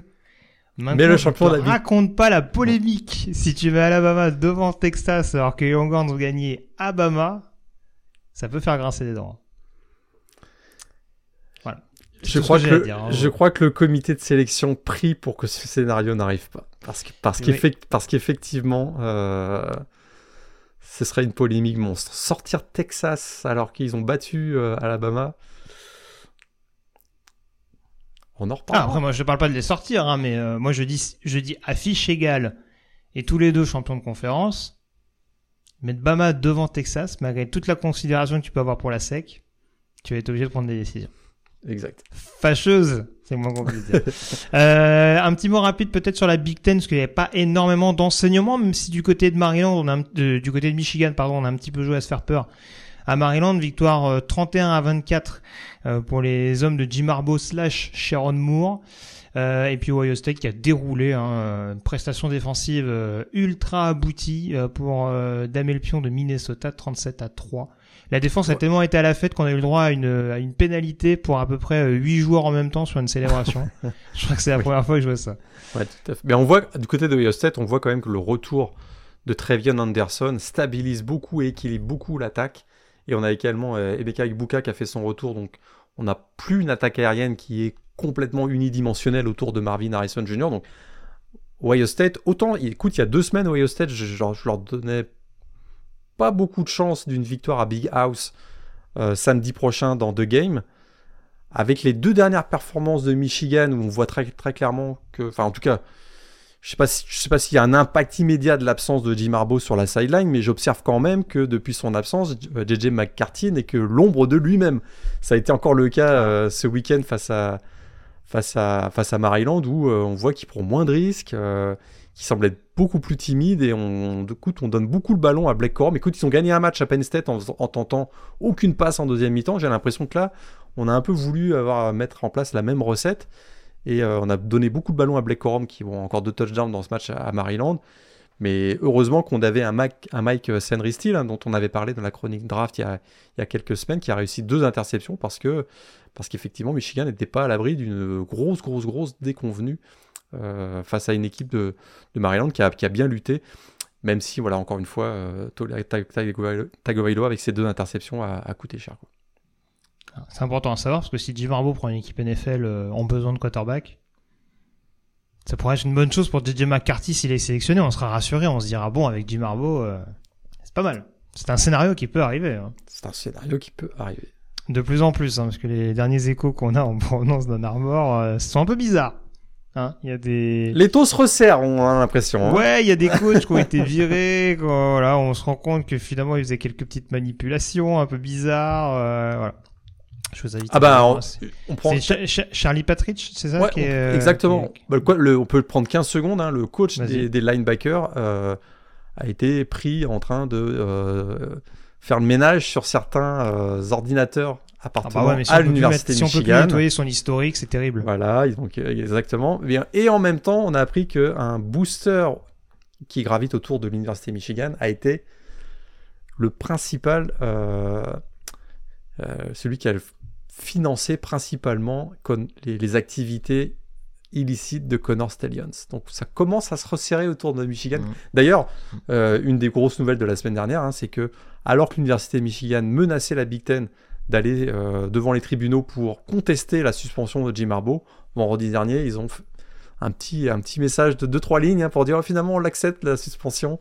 mais le champion raconte pas la polémique. Si tu mets Alabama devant Texas alors que les Longhorns ont gagné Alabama, ça peut faire grincer des dents. Voilà. Je crois, que, hein. je crois que le comité de sélection prie pour que ce scénario n'arrive pas. Parce que parce parce qu'effectivement, euh, ce serait une polémique monstre. Sortir Texas alors qu'ils ont battu euh, Alabama, on en reparle. Ah, après, moi, je parle pas de les sortir, hein, mais euh, moi, je dis, je dis affiche égale et tous les deux champions de conférence. Mettre Bama devant Texas, malgré toute la considération que tu peux avoir pour la SEC, tu vas être obligé de prendre des décisions. Exact. Fâcheuse, c'est moins compliqué. *laughs* euh, un petit mot rapide peut-être sur la Big Ten, parce qu'il n'y avait pas énormément d'enseignements, même si du côté de Maryland, on a euh, du côté de Michigan, pardon, on a un petit peu joué à se faire peur. À Maryland, victoire euh, 31 à 24 euh, pour les hommes de Jim Harbaugh slash Sharon Moore. Euh, et puis Ohio State qui a déroulé hein, euh, une prestation défensive euh, ultra aboutie euh, pour euh, damer le pion de Minnesota 37 à 3. La défense a tellement été à la fête qu'on a eu le droit à une, à une pénalité pour à peu près 8 joueurs en même temps sur une célébration. *laughs* je crois que c'est la Oui. première fois que je vois ça. Ouais, tout à fait. Mais on voit, du côté de Ohio State, on voit quand même que le retour de Trevion Anderson stabilise beaucoup et équilibre beaucoup l'attaque. Et on a également euh, Emeka Ibuka qui a fait son retour, donc on n'a plus une attaque aérienne qui est complètement unidimensionnelle autour de Marvin Harrison Jr. Donc Ohio State, autant, écoute, il y a deux semaines, Ohio State, je leur donnais pas beaucoup de chance d'une victoire à Big House euh, samedi prochain dans deux games. Avec les deux dernières performances de Michigan, où on voit très, très clairement que, enfin en tout cas, je je sais pas s'il y a un impact immédiat de l'absence de Jim Harbaugh sur la sideline, mais j'observe quand même que depuis son absence, euh, JJ McCarthy n'est que l'ombre de lui-même. Ça a été encore le cas euh, ce week-end face à face Maryland où euh, on voit qu'il prend moins de risques, euh, qu'il semble être beaucoup plus timide et on donne beaucoup le ballon à Blake Corum. Écoute, ils ont gagné un match à Penn State en, en tentant aucune passe en deuxième mi-temps. J'ai l'impression que là, on a un peu voulu avoir mettre en place la même recette. Et euh, on a donné beaucoup de ballons à Blake Corum qui vont encore deux touchdowns dans ce match à, Maryland. Mais heureusement qu'on avait un, Mike Senry Steele, hein, dont on avait parlé dans la chronique draft il y, a, quelques semaines, qui a réussi deux interceptions parce que parce qu'effectivement Michigan n'était pas à l'abri d'une grosse, grosse, grosse déconvenue euh, face à une équipe de, Maryland qui a, bien lutté. Même si, voilà, encore une fois, euh, Tagovailoa avec ses deux interceptions a, coûté cher. C'est important à savoir parce que si Jim Harbaugh prend une équipe NFL euh, en besoin de quarterback, ça pourrait être une bonne chose pour DJ McCarthy s'il est sélectionné. On sera rassuré, on se dira bon avec Jim Harbaugh, euh, c'est pas mal. C'est un scénario qui peut arriver. hein. C'est un scénario qui peut arriver. De plus en plus, hein, parce que les derniers échos qu'on a en *laughs* provenance d'Ann Arbor euh, sont un peu bizarres. Hein, y a des Les taux se resserrent, on a l'impression. hein. Ouais, il y a des coachs qui ont été *laughs* virés. quoi, voilà, on se rend compte que finalement ils faisaient quelques petites manipulations un peu bizarres. euh, voilà. Je vous invite. Ah bah, on, prend... c'est Cha- Cha- Charlie Patrick, c'est ça Ouais, qui est, on- euh, exactement. qui est- Bah, le quoi- le- on peut prendre 15 secondes. hein, le coach des, des linebackers euh, a été pris en train de euh, faire le ménage sur certains euh, ordinateurs Ah appartenant bah ouais, si on à l'université si on peut plus Michigan. nettoyer son historique, c'est terrible. Voilà, donc, exactement. Et en même temps, on a appris qu'un booster qui gravite autour de l'université Michigan a été le principal, euh, euh, celui qui a financé principalement les, les activités illicites de Connor Stallions. Donc ça commence à se resserrer autour de Michigan. Mhm. D'ailleurs, euh, une des grosses nouvelles de la semaine dernière, hein, c'est que alors que l'université de Michigan menaçait la Big Ten d'aller euh, devant les tribunaux pour contester la suspension de Jim Harbaugh, vendredi dernier, ils ont fait un petit, un petit message de 2-3 lignes hein, pour dire oh, finalement on l'accepte la suspension.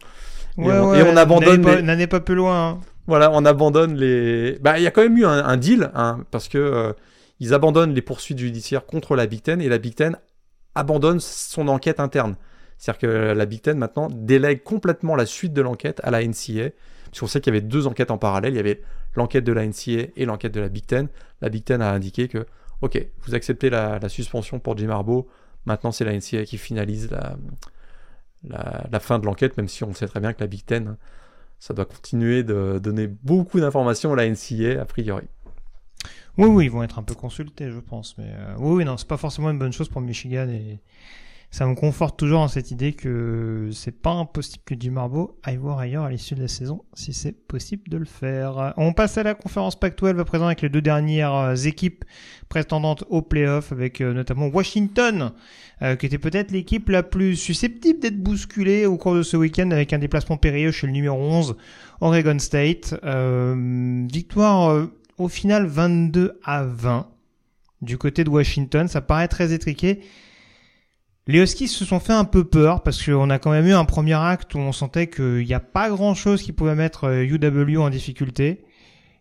Et on- et on abandonne n'allez pas- N'allez pas plus loin. hein. Voilà, on abandonne les. Bah, il y a quand même eu un, deal, hein, parce que euh, ils abandonnent les poursuites judiciaires contre la Big Ten et la Big Ten abandonne son enquête interne. C'est-à-dire que la Big Ten maintenant délègue complètement la suite de l'enquête à la NCA. Parce qu'on sait qu'il y avait deux enquêtes en parallèle. Il y avait l'enquête de la NCA et l'enquête de la Big Ten. La Big Ten a indiqué que, ok, vous acceptez la, suspension pour Jim Harbaugh. Maintenant, c'est la NCA qui finalise la, la fin de l'enquête, même si on sait très bien que la Big Ten, ça doit continuer de donner beaucoup d'informations à la NCA, a priori. Oui, oui, ils vont être un peu consultés, je pense. Mais euh, oui, oui, non, c'est pas forcément une bonne chose pour Michigan et ça me conforte toujours dans cette idée que c'est pas impossible que Jim Harbaugh aille voir ailleurs à l'issue de la saison, si c'est possible de le faire. On passe à la conférence Pac-12 à présent avec les deux dernières euh, équipes prétendantes au playoff, avec euh, notamment Washington, euh, qui était peut-être l'équipe la plus susceptible d'être bousculée au cours de ce week-end avec un déplacement périlleux chez le numéro 11, Oregon State. Euh, victoire euh, au final 22 à 20 du côté de Washington. Ça paraît très étriqué. Les Huskies se sont fait un peu peur parce qu'on a quand même eu un premier acte où on sentait qu'il n'y a pas grand chose qui pouvait mettre euh, UW en difficulté.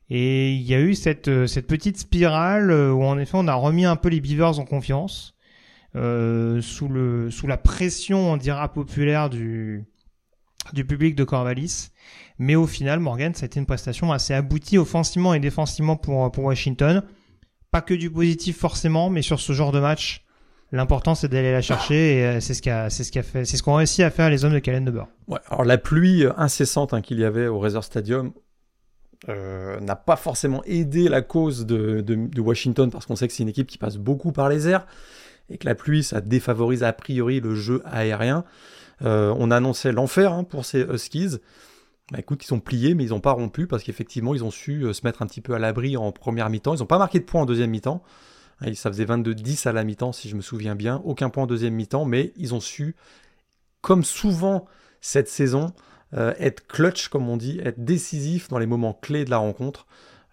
Et il y a eu cette, euh, cette petite spirale euh, où en effet on a remis un peu les Beavers en confiance. Euh, sous, le, sous la pression, on dira, populaire du, du public de Corvallis. Mais au final, Morgan, ça a été une prestation assez aboutie offensivement et défensivement pour, pour Washington. pas que du positif forcément, mais sur ce genre de match, l'important c'est d'aller la chercher et euh, c'est ce qu'a c'est ce qu'a fait, c'est ce qu'ont réussi à faire les hommes de Calen de Boer. Ouais, alors la pluie incessante hein, qu'il y avait au Razer Stadium euh, n'a pas forcément aidé la cause de- de Washington parce qu'on sait que c'est une équipe qui passe beaucoup par les airs et que la pluie ça défavorise a priori le jeu aérien. Euh, on annonçait l'enfer hein, pour ces Huskies. Bah écoute, ils sont pliés, mais ils n'ont pas rompu parce qu'effectivement, ils ont su euh, se mettre un petit peu à l'abri en première mi-temps. Ils n'ont pas marqué de points en deuxième mi-temps. Hein, Ça faisait 22-10 à la mi-temps, si je me souviens bien. Aucun point en deuxième mi-temps, mais ils ont su, comme souvent cette saison, euh, être clutch, comme on dit, être décisif dans les moments clés de la rencontre.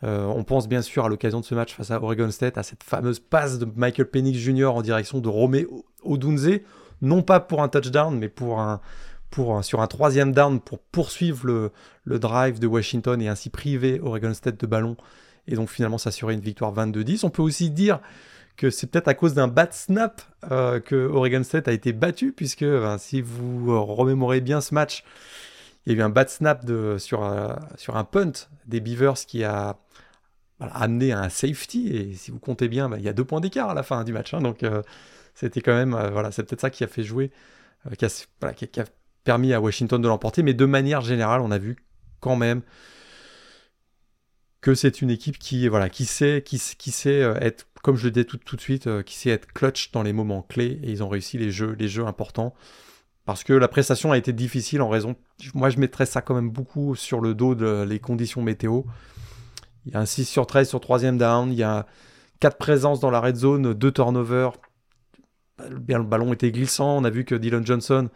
Euh, on pense bien sûr à l'occasion de ce match face à Oregon State, à cette fameuse passe de Michael Penix Jr. en direction de Romé Odunze, non pas pour un touchdown, mais pour un, sur un troisième down pour poursuivre le, drive de Washington et ainsi priver Oregon State de ballon et donc finalement s'assurer une victoire 22-10. On peut aussi dire que c'est peut-être à cause d'un bad snap euh, que Oregon State a été battu, puisque ben, si vous euh, remémorez bien ce match, il y a eu un bad snap sur un punt des Beavers qui a voilà, amené à un safety, et si vous comptez bien, ben, il y a deux points d'écart à la fin du match, hein, donc euh, c'était quand même, euh, voilà, c'est peut-être ça qui a fait jouer, euh, qui, a, permis à Washington de l'emporter, mais de manière générale, on a vu quand même que c'est une équipe qui voilà qui sait qui, sait être comme je le disais tout, tout de suite qui sait être clutch dans les moments clés et ils ont réussi les jeux les jeux importants parce que la prestation a été difficile en raison moi je mettrais ça quand même beaucoup sur le dos de les conditions météo il y a un 6 sur 13 sur troisième down il y a 4 présences dans la red zone 2 turnovers bien le ballon était glissant on a vu que Dylan Johnson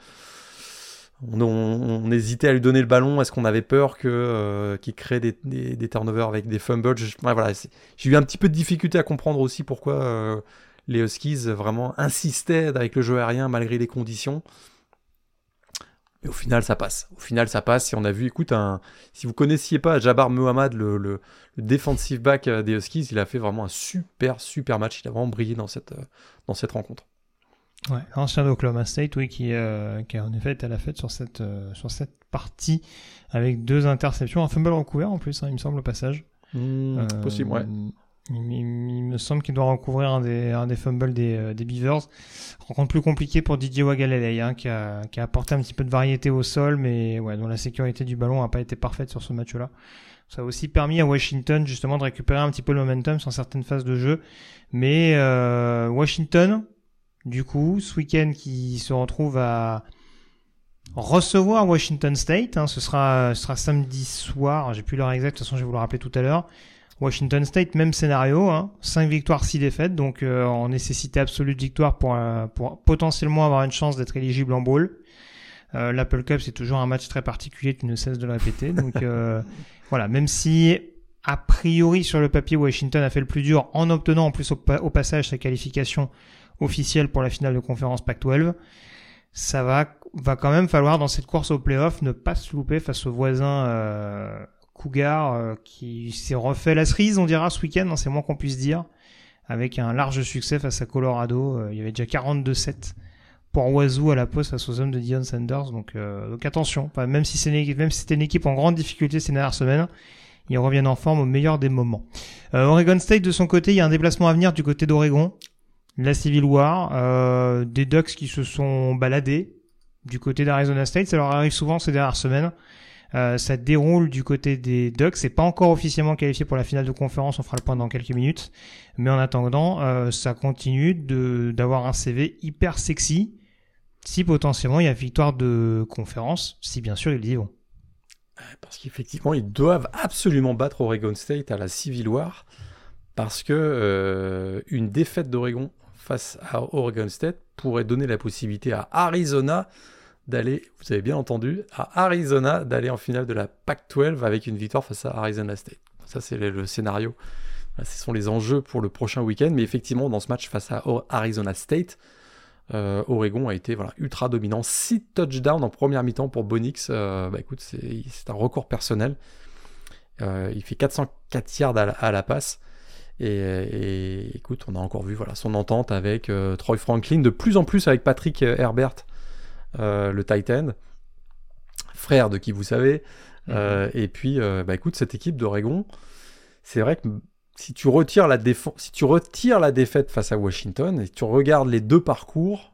on, hésitait à lui donner le ballon. Est-ce qu'on avait peur euh, qu'il crée des, des- turnovers avec des fumbles? Voilà, J'ai eu un petit peu de difficulté à comprendre aussi pourquoi euh, les Huskies vraiment insistaient avec le jeu aérien malgré les conditions. Mais au final, ça passe. Au final, ça passe. Et on a vu, écoute, si vous connaissiez pas Jabbar Mohamed, le defensive back euh, des Huskies, il a fait vraiment un super, super match. Il a vraiment brillé dans cette, euh, dans cette rencontre. Ouais, l'ancien d'Oklahoma State, oui, qui, euh, qui a en effet été à la fête sur cette, euh, sur cette partie avec deux interceptions, un fumble recouvert en plus, hein, il me semble au passage. Hmm, Euh, possible, ouais. Il, il- il me semble qu'il doit recouvrir un des, un des fumbles des, des Beavers. Rencontre plus compliquée pour Didier Wagalele, hein, qui, a, qui a apporté un petit peu de variété au sol, mais ouais, dont la sécurité du ballon n'a pas été parfaite sur ce match-là. Ça a aussi permis à Washington justement de récupérer un petit peu le momentum sur certaines phases de jeu. Mais euh, Washington, du coup, ce week-end qui se retrouve à recevoir Washington State, hein, ce, sera, ce sera samedi soir, j'ai plus l'heure exacte, de toute façon je vais vous le rappeler tout à l'heure. Washington State, même scénario, hein, 5 victoires, 6 défaites, donc euh, en nécessité absolue de victoire pour, euh, pour potentiellement avoir une chance d'être éligible en bowl. Euh, L'Apple Cup, c'est toujours un match très particulier, tu ne cesses de le répéter. Donc euh, *laughs* voilà, même si a priori sur le papier Washington a fait le plus dur en obtenant en plus au, pa- au passage sa qualification officielle pour la finale de conférence Pac-12, ça va, va quand même falloir dans cette course au playoff ne pas se louper face au voisin euh, Cougar euh, qui s'est refait la cerise, on dira, ce week-end, hein, c'est moins qu'on puisse dire, avec un large succès face à Colorado. Euh, il y avait déjà 42-7 pour Wazoo à la pause face aux hommes de Dion Sanders. Donc, euh, attention, même si c'est une si c'était une équipe en grande difficulté ces dernières semaines, ils reviennent en forme au meilleur des moments. Euh, Oregon State de son côté, il y a un déplacement à venir du côté d'Oregon, la Civil War, euh, des Ducks qui se sont baladés du côté d'Arizona State. Ça leur arrive souvent ces dernières semaines. Ça déroule du côté des Ducks. C'est pas encore officiellement qualifié pour la finale de conférence. On fera le point dans quelques minutes. Mais en attendant, ça continue d'avoir un CV hyper sexy. Si potentiellement il y a victoire de conférence, si bien sûr ils y vont. Parce qu'effectivement, ils doivent absolument battre Oregon State à la Civil. Parce que euh, une défaite d'Oregon face à Oregon State pourrait donner la possibilité à Arizona d'aller, vous avez bien entendu, à Arizona d'aller en finale de la Pac-12 avec une victoire face à Arizona State. Ça, c'est le, le scénario. Ce sont les enjeux pour le prochain week-end. Mais effectivement, dans ce match face à Arizona State, euh, Oregon a été voilà, ultra dominant. 6 touchdowns en première mi-temps pour Bonix. Euh, bah, écoute, c'est un record personnel. Euh, il fait 404 yards à la, à la passe. Et, et, écoute, on a encore vu voilà, son entente avec Troy Franklin, de plus en plus avec Patrick Herbert, le Titan, frère de qui vous savez. Euh, et puis, bah, écoute, cette équipe d'Oregon, c'est vrai que si tu retires la défaite face à Washington et tu regardes les deux parcours,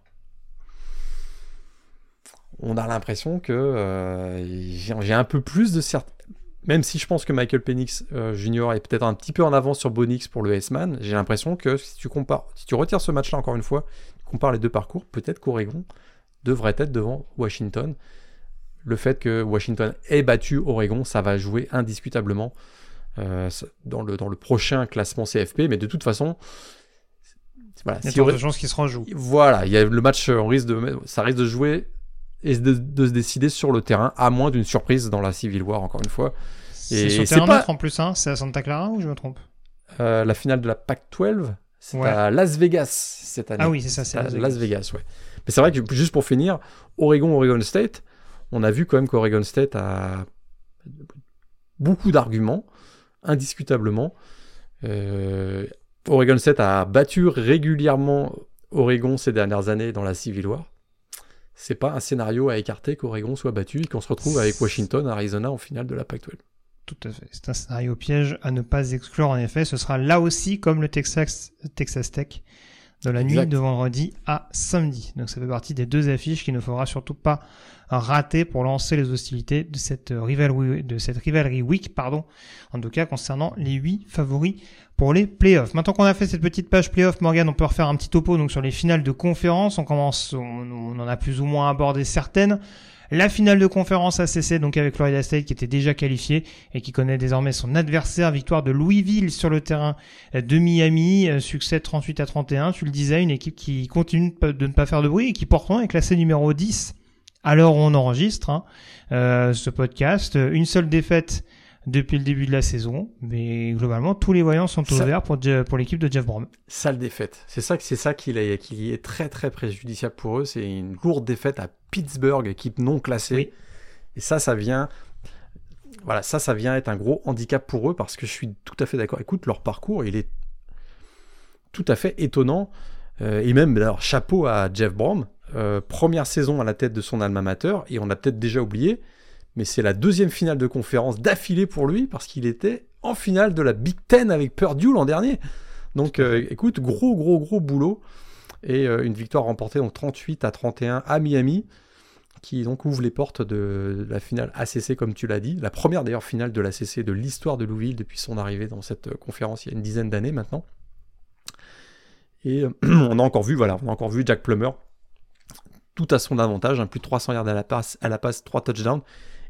on a l'impression que euh, j'ai un peu plus de certitude. Même si je pense que Michael Penix euh, Jr. est peut-être un petit peu en avance sur Bonix pour le S-Man, j'ai l'impression que si tu compares, si tu retires ce match-là encore une fois, tu compares les deux parcours, peut-être qu'Oregon devrait être devant Washington. Le fait que Washington ait battu Oregon, ça va jouer indiscutablement euh, dans, le, dans le prochain classement CFP, mais de toute façon, voilà, il y a de chances qu'il se rejoue. Voilà, il y a le match, on risque de, ça risque de jouer et de, se décider sur le terrain, à moins d'une surprise dans la Civil War, encore une fois. C'est sur terrain pas... en plus, hein c'est à Santa Clara ou je me trompe? Euh, La finale de la PAC-12, c'est à Las Vegas cette année. Ah oui, c'est ça, c'est à Las Vegas. ouais. Mais c'est vrai que juste pour finir, Oregon, Oregon State, on a vu quand même qu'Oregon State a beaucoup d'arguments, indiscutablement. Euh, Oregon State a battu régulièrement Oregon ces dernières années dans la Civil War c'est pas un scénario à écarter qu'Oregon soit battu et qu'on se retrouve avec Washington, Arizona en finale de la Pac-12. Tout à fait. C'est un scénario piège à ne pas exclure en effet. Ce sera là aussi comme le Texas, Texas Tech de la nuit de vendredi à samedi. Donc ça fait partie des deux affiches qu'il ne faudra surtout pas rater pour lancer les hostilités de cette rivalry, de cette week, pardon. En tout cas concernant les huit favoris pour les playoffs. Maintenant qu'on a fait cette petite page playoff, Morgan, on peut refaire un petit topo donc sur les finales de conférence. On commence, on, en a plus ou moins abordé certaines. La finale de conférence ACC, donc avec Florida State qui était déjà qualifié et qui connaît désormais son adversaire, victoire de Louisville sur le terrain de Miami, euh, succès 38 à 31. Tu le disais, une équipe qui continue de ne pas faire de bruit et qui pourtant est classée numéro 10 alors on enregistre hein, euh, ce podcast. Une seule défaite depuis le début de la saison, mais globalement tous les voyants sont ouverts pour, pour l'équipe de Jeff Brom. Sale défaite. C'est ça, c'est ça qui est, qui est très très préjudiciable pour eux. C'est une lourde défaite à Pittsburgh, équipe non classée. Et ça, ça vient, voilà, ça, ça vient être un gros handicap pour eux parce que je suis tout à fait d'accord. Écoute, leur parcours, il est tout à fait étonnant. Euh, et même, alors, chapeau à Jeff Brom. Euh, première saison à la tête de son alma mater, et on a peut-être déjà oublié, mais c'est la deuxième finale de conférence d'affilée pour lui parce qu'il était en finale de la Big Ten avec Purdue l'an dernier. Donc euh, écoute, gros gros gros boulot et euh, une victoire remportée donc 38 à 31 à Miami qui donc ouvre les portes de la finale ACC comme tu l'as dit, la première d'ailleurs finale de l'ACC de l'histoire de Louisville depuis son arrivée dans cette conférence il y a une dizaine d'années maintenant. Et *clears throat* on a encore vu voilà, on a encore vu Jack Plummer tout à son avantage, hein, plus de 300 yards à la passe, à la passe 3 touchdowns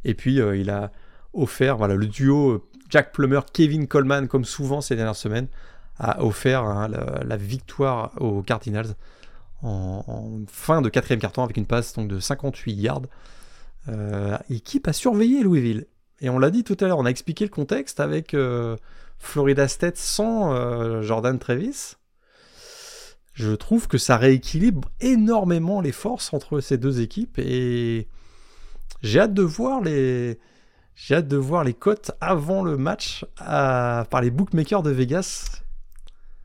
et puis euh, il a offert, voilà, le duo euh, Jack Plummer, Kevin Coleman, comme souvent ces dernières semaines, a offert hein, la, victoire aux Cardinals en, fin de quatrième carton avec une passe donc, de 58 yards. Euh, équipe à surveiller Louisville. Et on l'a dit tout à l'heure, on a expliqué le contexte avec Florida State sans Jordan Travis. Je trouve que ça rééquilibre énormément les forces entre ces deux équipes et j'ai hâte de voir les. J'ai hâte de voir les cotes avant le match par les bookmakers de Vegas.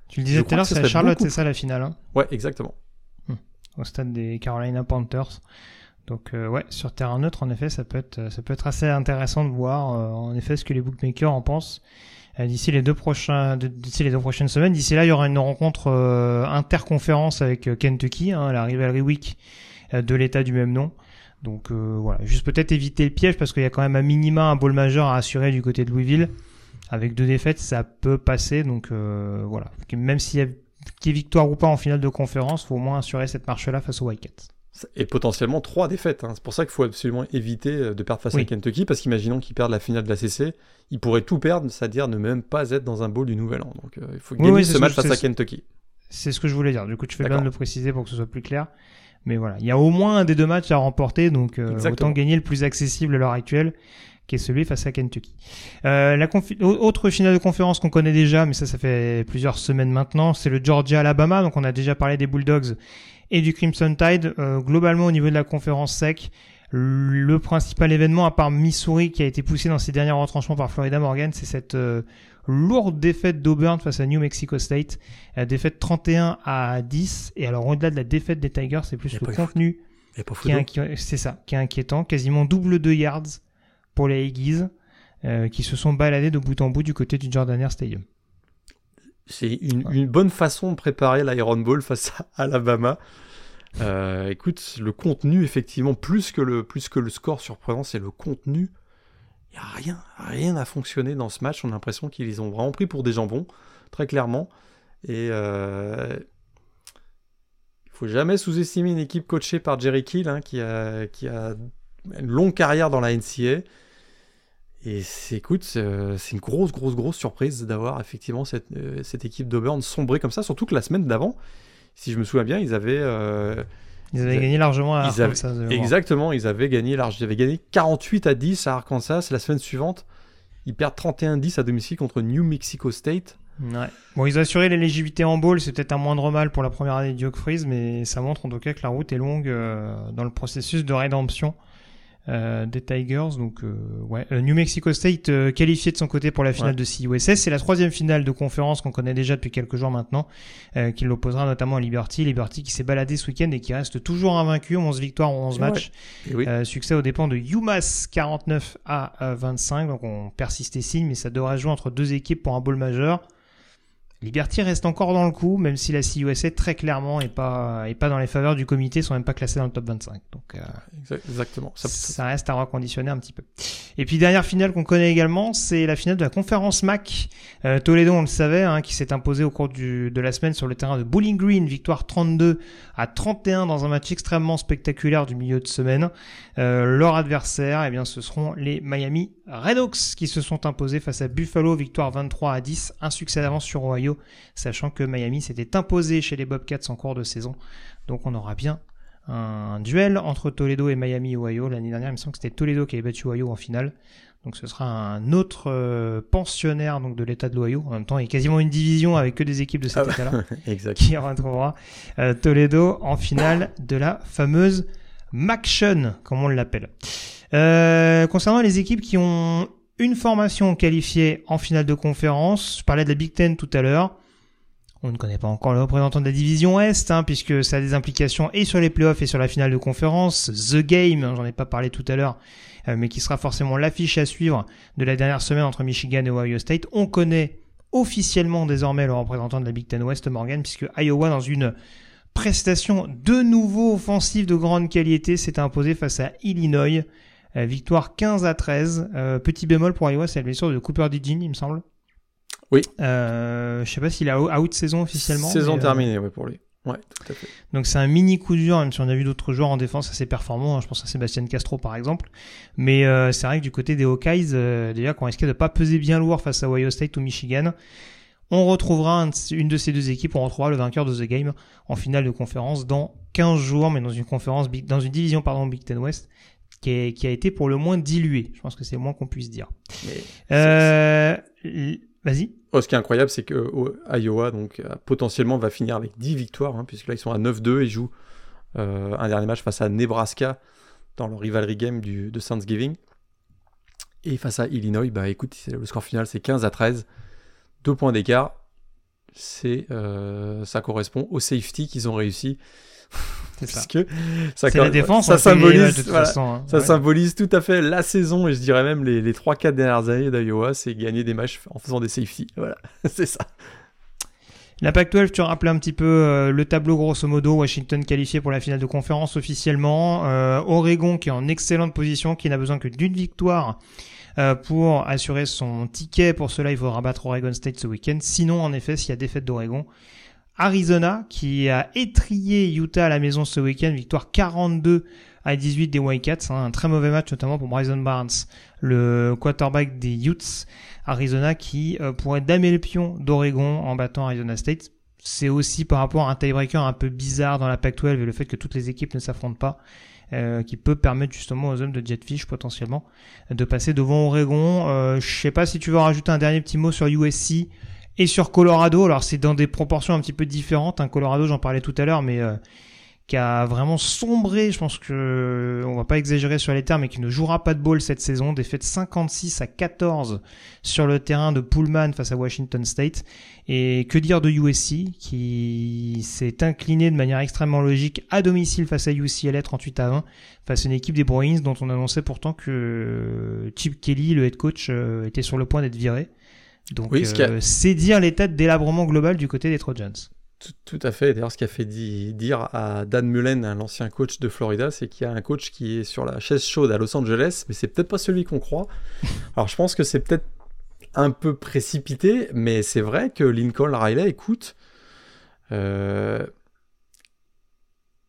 Tu le disais tout à l'heure, c'est Charlotte, c'est ça la finale. Hein? Ouais, exactement. Hmm. Au stade des Carolina Panthers. Donc euh, ouais, sur terrain neutre, en effet, ça peut être, ça peut être assez intéressant de voir euh, en effet ce que les bookmakers en pensent d'ici les deux prochains, d'ici les deux prochaines semaines. D'ici là, il y aura une rencontre interconférence avec Kentucky, hein, la rivalry week de l'État du même nom. Donc euh, voilà, juste peut-être éviter le piège parce qu'il y a quand même un minima un ball majeur à assurer du côté de Louisville. Avec deux défaites, ça peut passer. Donc euh, voilà, même s'il y a victoire ou pas en finale de conférence, faut au moins assurer cette marche-là face aux Wildcats. Et potentiellement trois défaites. Hein. C'est pour ça qu'il faut absolument éviter euh, de perdre face à Kentucky, parce qu'imaginons qu'ils perdent la finale de la CC, ils pourraient tout perdre, c'est-à-dire ne même pas être dans un bowl du Nouvel An. Donc il faut gagner ce match face à Kentucky. C'est ce que je voulais dire. Du coup, tu fais bien de le préciser pour que ce soit plus clair. Mais voilà, il y a au moins un des deux matchs à remporter, donc euh, autant gagner le plus accessible à l'heure actuelle, qui est celui face à Kentucky. Euh, la autre finale de conférence qu'on connaît déjà, mais ça, ça fait plusieurs semaines maintenant, c'est le Georgia-Alabama. Donc on a déjà parlé des Bulldogs et du Crimson Tide. Euh, globalement, au niveau de la conférence sec, le principal événement, à part Missouri qui a été poussé dans ses derniers retranchements par Florida Morgan, c'est cette euh, lourde défaite d'Auburn face à New Mexico State. La défaite 31 à 10. Et alors, au-delà de la défaite des Tigers, c'est plus le contenu qui est, c'est ça, qui est inquiétant. Quasiment double de yards pour les Aggies, euh, qui se sont baladés de bout en bout du côté du Jordan Stadium. C'est une, une, bonne façon de préparer l'Iron Bowl face à Alabama. Euh, écoute, le contenu, effectivement, plus que le, plus que le score surprenant, c'est le contenu. Il n'y a rien, rien à fonctionner dans ce match. On a l'impression qu'ils ont vraiment pris pour des jambons, très clairement. Et euh, il faut jamais sous-estimer une équipe coachée par Jerry Kill, hein, qui, a, qui a une longue carrière dans la NCA. Et c'est, écoute, c'est une grosse, grosse, grosse surprise d'avoir effectivement cette, euh, cette équipe d'Auburn sombrée comme ça, surtout que la semaine d'avant, si je me souviens bien, ils avaient. Euh, ils avaient gagné largement à Arkansas. exactement, ils avaient gagné. Ils avaient gagné 48 à 10 à Arkansas. La semaine suivante, ils perdent 31-10 à domicile contre New Mexico State. Ouais. Bon, ils ont assuré l'éligibilité en bowl, c'est peut-être un moindre mal pour la première année de Duke Freeze, mais ça montre en tout cas que la route est longue euh, dans le processus de rédemption euh, des Tigers. Donc, euh, ouais. Euh, New Mexico State qualifié de son côté pour la finale de CUSS. C'est la troisième finale de conférence qu'on connaît déjà depuis quelques jours maintenant, qui l'opposera notamment à Liberty. Liberty qui s'est baladé ce week-end et qui reste toujours invaincu, 11 victoires en 11 matchs. succès aux dépens de UMass 49 à 25. Donc on persiste et signe, mais ça devrait jouer entre deux équipes pour un bowl majeur. Liberty reste encore dans le coup, même si la CUSA très clairement est pas est pas dans les faveurs du comité, sont même pas classés dans le top 25. Donc euh, exactement, ça, ça, reste à reconditionner un petit peu. Et puis dernière finale qu'on connaît également, c'est la finale de la conférence MAC. Euh, Toledo, on le savait, hein, qui s'est imposé au cours du, de la semaine sur le terrain de Bowling Green, victoire 32 à 31 dans un match extrêmement spectaculaire du milieu de semaine. Euh, leur adversaire, eh bien, ce seront les Miami Redhawks qui se sont imposés face à Buffalo, victoire 23 à 10, un succès d'avance sur Ohio, sachant que Miami s'était imposé chez les Bobcats en cours de saison. Donc on aura bien un duel entre Toledo et Miami Ohio. L'année dernière, il me semble que c'était Toledo qui avait battu Ohio en finale. Donc ce sera un autre euh, pensionnaire donc de l'État de l'Ohio. En même temps, il y a quasiment une division avec que des équipes de cet ah État-là *laughs* qui retrouvera euh, Toledo en finale de la fameuse MACtion, comme on l'appelle. Euh, concernant les équipes qui ont une formation qualifiée en finale de conférence, je parlais de la Big Ten tout à l'heure. On ne connaît pas encore le représentant de la division Est, hein, puisque ça a des implications et sur les playoffs et sur la finale de conférence. The Game, j'en ai pas parlé tout à l'heure, euh, mais qui sera forcément l'affiche à suivre de la dernière semaine entre Michigan et Ohio State. On connaît officiellement désormais le représentant de la Big Ten West, Morgan, puisque Iowa, dans une prestation de nouveau offensive de grande qualité, s'est imposé face à Illinois. Euh, victoire 15 à 13. Euh, petit bémol pour Iowa, c'est la blessure de Cooper DeJean, il me semble. Oui. Euh, je sais pas s'il a out saison officiellement. Saison euh, terminée, ouais, pour lui. Ouais, tout à fait. Donc c'est un mini coup dur, même si on a vu d'autres joueurs en défense assez performants. Hein. je pense à Sébastien Castro par exemple. Mais c'est vrai que du côté des Hawkeyes, déjà qu'on risquait de pas peser bien lourd face à Ohio State ou Michigan. On retrouvera une de ces deux équipes, on retrouvera le vainqueur de The Game en finale de conférence dans 15 jours, mais dans une conférence, dans une division pardon Big Ten West qui, qui a été pour le moins dilué. Je pense que c'est le moins qu'on puisse dire. Euh, Vas-y. Oh, ce qui est incroyable, c'est que Iowa donc euh, potentiellement va finir avec 10 victoires, hein, puisque là ils sont à 9-2 et jouent euh, un dernier match face à Nebraska dans le rivalry game du, de Thanksgiving. Et face à Illinois, bah écoute, le score final c'est 15 à 13, deux points d'écart. C'est euh, ça correspond au safety qu'ils ont réussi *laughs* parce que ça, la défense, ça, symbolise, hein. ça symbolise tout à fait la saison et je dirais même les, les 3-4 dernières années d'Iowa, c'est gagner des matchs en faisant des safety. *laughs* Voilà, c'est ça. La Pac-12, tu rappelais un petit peu euh, le tableau grosso modo. Washington qualifié pour la finale de conférence officiellement. Euh, Oregon qui est en excellente position, qui n'a besoin que d'une victoire euh, pour assurer son ticket. Pour cela, il faudra battre Oregon State ce week-end. Sinon, en effet, s'il y a défaite d'Oregon, Arizona qui a étrié Utah à la maison ce week-end, victoire 42 à 18 des Wildcats, hein, un très mauvais match notamment pour Bryson Barnes, le quarterback des Utes. Arizona qui euh, pourrait damer le pion d'Oregon en battant Arizona State. C'est aussi par rapport à un tiebreaker un peu bizarre dans la Pac-12 et le fait que toutes les équipes ne s'affrontent pas. Euh, qui peut permettre justement aux hommes de Jetfish potentiellement de passer devant Oregon. Euh, je sais pas si tu veux rajouter un dernier petit mot sur USC et sur Colorado. Alors c'est dans des proportions un petit peu différentes. Hein. Colorado, j'en parlais tout à l'heure, mais euh, qui a vraiment sombré. Je pense que on va pas exagérer sur les termes, mais qui ne jouera pas de ball cette saison. Défaite 56 à 14 sur le terrain de Pullman face à Washington State. Et que dire de USC qui s'est incliné de manière extrêmement logique à domicile face à UCLA 38 à 20 face à une équipe des Bruins dont on annonçait pourtant que Chip Kelly, le head coach, euh, était sur le point d'être viré. Donc c'est dire l'état de délabrement global du côté des Trojans. Tout, à fait. D'ailleurs, ce qui a fait dire à Dan Mullen, l'ancien coach de Florida, c'est qu'il y a un coach qui est sur la chaise chaude à Los Angeles, mais c'est peut-être pas celui qu'on croit. *laughs* Alors, je pense que c'est peut-être un peu précipité, mais c'est vrai que Lincoln Riley, écoute, euh,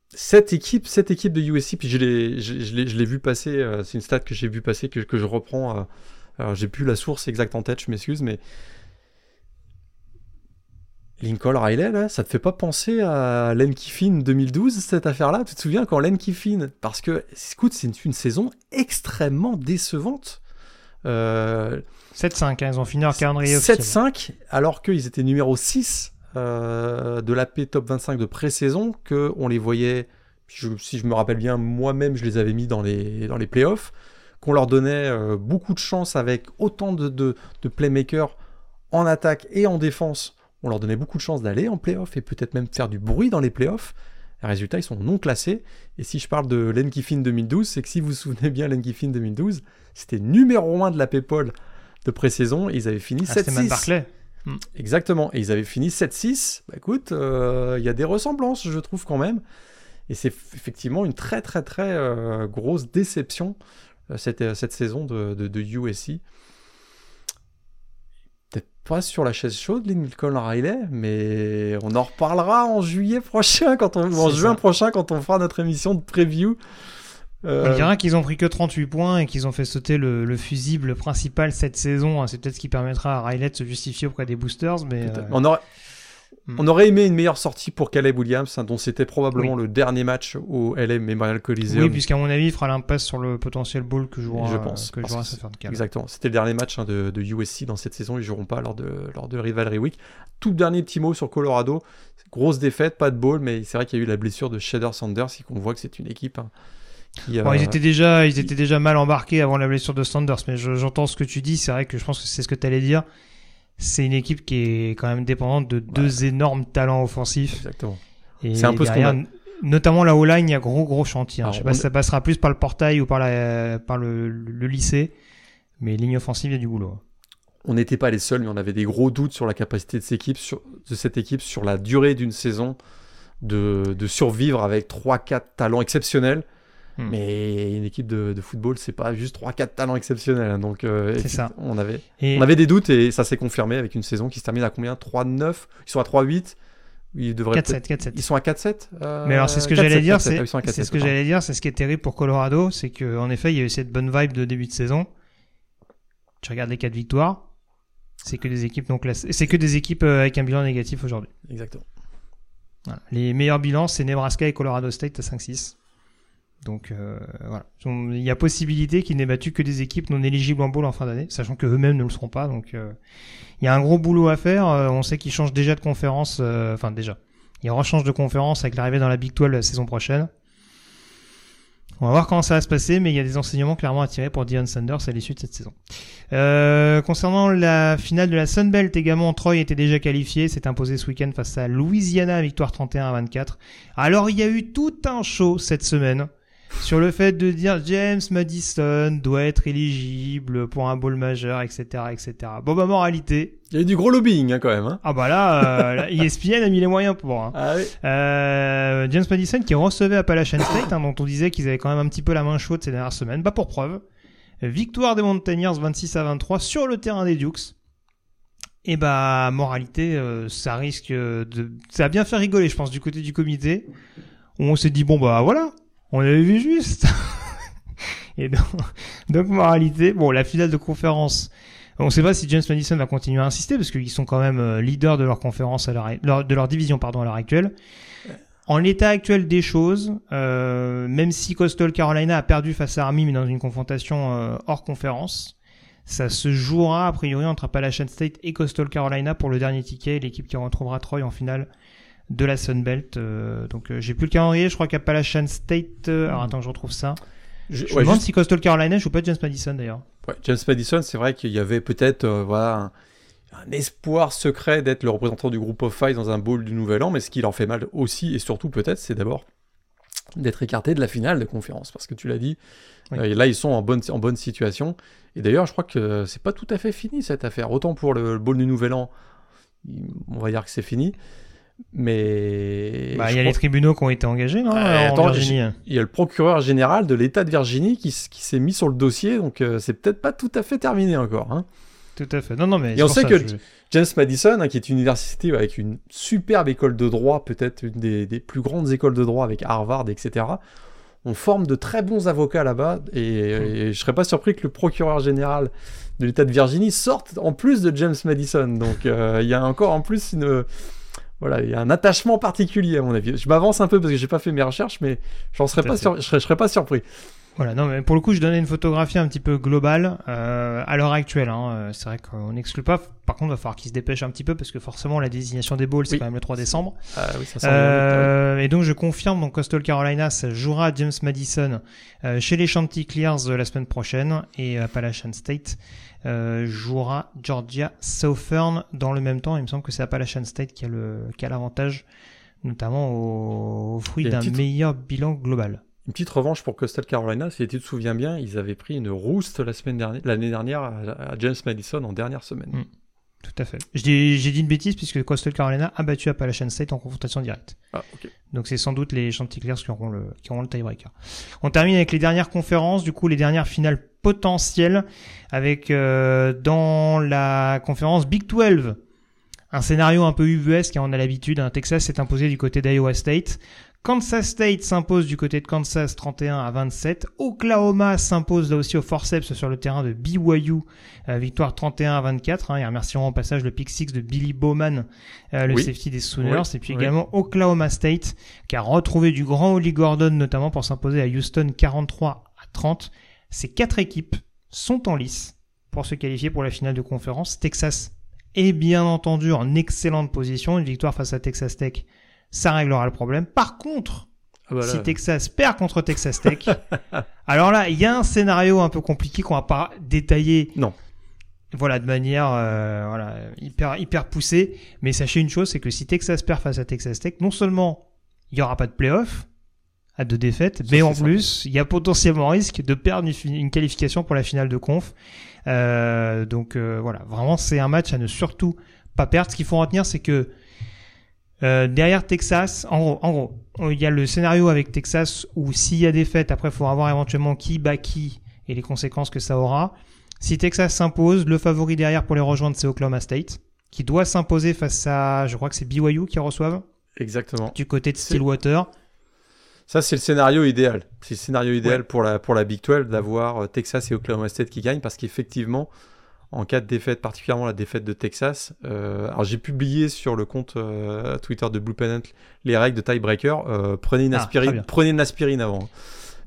cette équipe, cette équipe de USC, puis je l'ai, je, l'ai, vu passer, euh, c'est une stat que j'ai vu passer, que, que je reprends. Euh, j'ai plus la source exacte en tête, je m'excuse, mais Lincoln Riley, là, ça te fait pas penser à Len Kiffin 2012, cette affaire-là? Tu te souviens quand Len Kiffin Parce que, écoute, c'est une, saison extrêmement décevante. 7-5, euh, hein, ils ont fini leur calendrier 7-5, alors qu'ils étaient numéro 6 euh, de l'AP Top 25 de pré-saison, qu'on les voyait, si je me rappelle bien, moi-même, je les avais mis dans les, dans les playoffs, qu'on leur donnait euh, beaucoup de chance avec autant de, de, de playmakers en attaque et en défense on leur donnait beaucoup de chances d'aller en playoff et peut-être même faire du bruit dans les playoffs. Résultat, ils sont non classés. Et si je parle de Len Kiffin 2012, c'est que si vous vous souvenez bien, Len Kiffin 2012, c'était numéro 1 de la PayPal de pré-saison. Ils avaient fini ah, 7-6. Hmm. Exactement. Et ils avaient fini 7-6. Bah, écoute, euh, il y a des ressemblances, je trouve quand même. Et c'est effectivement une très très très euh, grosse déception cette, cette, saison de, de, de USC pas sur la chaise chaude, Lincoln Riley, mais on en reparlera en juillet prochain, quand on, en juin prochain, quand on fera notre émission de preview. Euh... On dira qu'ils ont pris que 38 points et qu'ils ont fait sauter le, fusible principal cette saison. C'est peut-être ce qui permettra à Riley de se justifier auprès des boosters, mais. Euh, on aurait... Hmm. On aurait aimé une meilleure sortie pour Caleb Williams, hein, dont c'était probablement le dernier match au LM Memorial Coliseum. Oui, puisqu'à mon avis, il fera l'impasse sur le potentiel bowl que jouera, Je pense. Que jouera Exactement. C'était le dernier match hein, de, USC dans cette saison. Ils joueront pas lors de, lors de Rivalry Week. Tout dernier petit mot sur Colorado. Grosse défaite, pas de bowl, mais c'est vrai qu'il y a eu la blessure de Shader Sanders et qu'on voit que c'est une équipe. Hein, qui, bon, ils, étaient déjà, ils étaient déjà mal embarqués avant la blessure de Sanders, mais j'entends ce que tu dis. C'est vrai que je pense que c'est ce que tu allais dire c'est une équipe qui est quand même dépendante de deux énormes talents offensifs. Exactement. C'est un peu ce qu'on Notamment la O-line, il y a gros gros chantier. Hein. Je sais pas si ça passera plus par le portail ou par, la, par le, lycée, mais ligne offensive, il y a du boulot. On n'était pas les seuls, mais on avait des gros doutes sur la capacité de cette équipe, sur, de cette équipe, sur la durée d'une saison, de, de survivre avec 3-4 talents exceptionnels. Hmm. Mais une équipe de, de football, c'est pas juste 3-4 talents exceptionnels. Hein. Donc, euh, ça. On, avait, on avait des doutes et ça s'est confirmé avec une saison qui se termine à combien? 3-9 Ils sont à 3-8 ils devraient 4-7, 4-7. Ils sont à 4-7 euh, Mais alors c'est ce que j'allais dire, c'est ce que j'allais dire, c'est ce qui est terrible pour Colorado, c'est qu'en effet il y a eu cette bonne vibe de début de saison. Tu regardes les 4 victoires, c'est que des équipes non classées, c'est que des équipes euh, avec un bilan négatif aujourd'hui. Exactement. Voilà. Les meilleurs bilans c'est Nebraska et Colorado State à 5-6. Donc euh, voilà, il y a possibilité qu'ils n'aient battu que des équipes non éligibles en bowl en fin d'année, sachant que eux-mêmes ne le seront pas. Donc euh, il y a un gros boulot à faire. Euh, on sait qu'ils changent déjà de conférence, enfin déjà, ils rechangent de conférence avec l'arrivée dans la Big 12 la saison prochaine. On va voir comment ça va se passer, mais il y a des enseignements clairement à tirer pour Dion Sanders à l'issue de cette saison. Euh, concernant la finale de la Sun Belt également, Troy était déjà qualifié, s'est imposé ce week-end face à Louisiana, victoire 31 à 24. Alors il y a eu tout un show cette semaine sur le fait de dire James Madison doit être éligible pour un bowl majeur, etc., etc. Bon bah moralité. Il y a eu du gros lobbying hein, quand même. Hein. Ah bah là, euh, ESPN a mis les moyens pour. Hein. Ah oui. euh, James Madison qui recevait Appalachian State, hein, dont on disait qu'ils avaient quand même un petit peu la main chaude ces dernières semaines. Bah pour preuve, victoire des Mountaineers 26 à 23 sur le terrain des Dukes. Et bah moralité, euh, ça risque de, ça a bien fait rigoler, je pense, du côté du comité. On s'est dit bon bah voilà, on avait vu juste. *laughs* Et donc, donc, moralité, bon, la finale de conférence, on ne sait pas si James Madison va continuer à insister parce qu'ils sont quand même euh, leaders de leur conférence à de leur division pardon à l'heure actuelle. En l'état actuel des choses, euh, même si Coastal Carolina a perdu face à Army mais dans une confrontation euh, hors conférence, ça se jouera a priori entre Appalachian State et Coastal Carolina pour le dernier ticket, l'équipe qui retrouvera Troy en finale de la Sunbelt. Euh, donc euh, j'ai plus le calendrier, je crois qu'Appalachian State. Euh, alors attends, je retrouve ça. Je, me demande si Coastal Carolina joue pas James Madison d'ailleurs. James Madison, c'est vrai qu'il y avait peut-être voilà un, espoir secret d'être le représentant du groupe of five dans un bowl du Nouvel An, mais ce qui leur fait mal aussi et surtout peut-être, c'est d'abord d'être écartés de la finale de conférence, parce que tu l'as dit, Oui. euh, là ils sont en bonne, en bonne situation. Et d'ailleurs, je crois que c'est pas tout à fait fini cette affaire. Autant pour le, le bowl du Nouvel An, on va dire que c'est fini. Mais Bah, il y a les tribunaux qui ont été engagés, non, Euh, en attends, Virginie? il y a le procureur général de l'État de Virginie qui, s'est mis sur le dossier, donc euh, c'est peut-être pas tout à fait terminé encore. hein. Tout à fait. Non, non, mais Et on sait ça, que je- James Madison, hein, qui est une université avec une superbe école de droit, peut-être une des, des plus grandes écoles de droit avec Harvard, etc. On forme de très bons avocats là-bas, et, et je serais pas surpris que le procureur général de l'État de Virginie sorte en plus de James Madison. Donc euh, il y a encore en plus une voilà, il y a un attachement particulier à mon avis. Je m'avance un peu parce que j'ai pas fait mes recherches, mais j'en serais à pas sur- je serais, je serais pas surpris. Voilà, non, mais pour le coup, je donnais une photographie un petit peu globale euh, à l'heure actuelle. Hein, euh, c'est vrai qu'on n'exclut pas. Par contre, il va falloir qu'ils se dépêchent un petit peu parce que forcément, la désignation des bowls, c'est Oui. quand même le 3 décembre. Ah oui, ça semble Euh, et donc, je confirme, donc Coastal Carolina, ça jouera James Madison euh, chez les Chanticleers euh, la semaine prochaine et Appalachian State euh, jouera Georgia Southern dans le même temps. Il me semble que c'est Appalachian State qui a le qui a l'avantage, notamment au, au fruit d'un petite- meilleur bilan global. Une petite revanche pour Coastal Carolina, si tu te souviens bien, ils avaient pris une rouste la semaine dernière, l'année dernière à, à James Madison en dernière semaine. Mm. Tout à fait. J'ai dit une bêtise puisque Coastal Carolina a battu Appalachian State en confrontation directe. Ah. Donc c'est sans doute les Chanticleers qui auront le, qui auront le tiebreaker. On termine avec les dernières conférences, du coup les dernières finales potentielles, avec euh, dans la conférence Big 12, un scénario un peu ubuesque, hein, on a l'habitude, un Texas s'est imposé du côté d'Iowa State, Kansas State s'impose du côté de Kansas 31 à 27, Oklahoma s'impose là aussi au forceps sur le terrain de BYU, euh, victoire 31 à 24, hein, et remercions au passage le pick 6 de Billy Bowman, euh, le Oui. safety des Sooners, Oui. et puis Oui. également Oklahoma State qui a retrouvé du grand Holly Gordon notamment pour s'imposer à Houston 43 à 30. Ces quatre équipes sont en lice pour se qualifier pour la finale de conférence. Texas est bien entendu en excellente position. Une victoire face à Texas Tech, ça réglera le problème. Par contre, Ah bah si Texas perd contre Texas *laughs* Tech, alors là, il y a un scénario un peu compliqué qu'on va pas détailler. Non. Voilà, de manière euh, voilà, hyper, hyper poussée. Mais sachez une chose, c'est que si Texas perd face à Texas Tech, non seulement il n'y aura pas de playoff à deux défaites, mais en plus, il y a potentiellement risque de perdre une, fi- une qualification pour la finale de conf. Euh, donc euh, voilà, vraiment, c'est un match à ne surtout pas perdre. Ce qu'il faut retenir, c'est que euh, derrière Texas, en gros, en gros, il y a le scénario avec Texas où s'il y a des fêtes, après, il faut voir éventuellement qui bat qui et les conséquences que ça aura. Si Texas s'impose, le favori derrière pour les rejoindre, c'est Oklahoma State, qui doit s'imposer face à, je crois que c'est BYU qui reçoivent, Exactement. du côté de Stillwater. Ça, c'est le scénario idéal. C'est le scénario idéal Ouais. pour, la, pour la Big 12 d'avoir euh, Texas et Oklahoma State qui gagnent parce qu'effectivement, en cas de défaite, particulièrement la défaite de Texas, euh, alors j'ai publié sur le compte euh, Twitter de Blue Pennant les règles de tiebreaker. Euh, prenez, une Ah, aspirine, prenez une aspirine avant.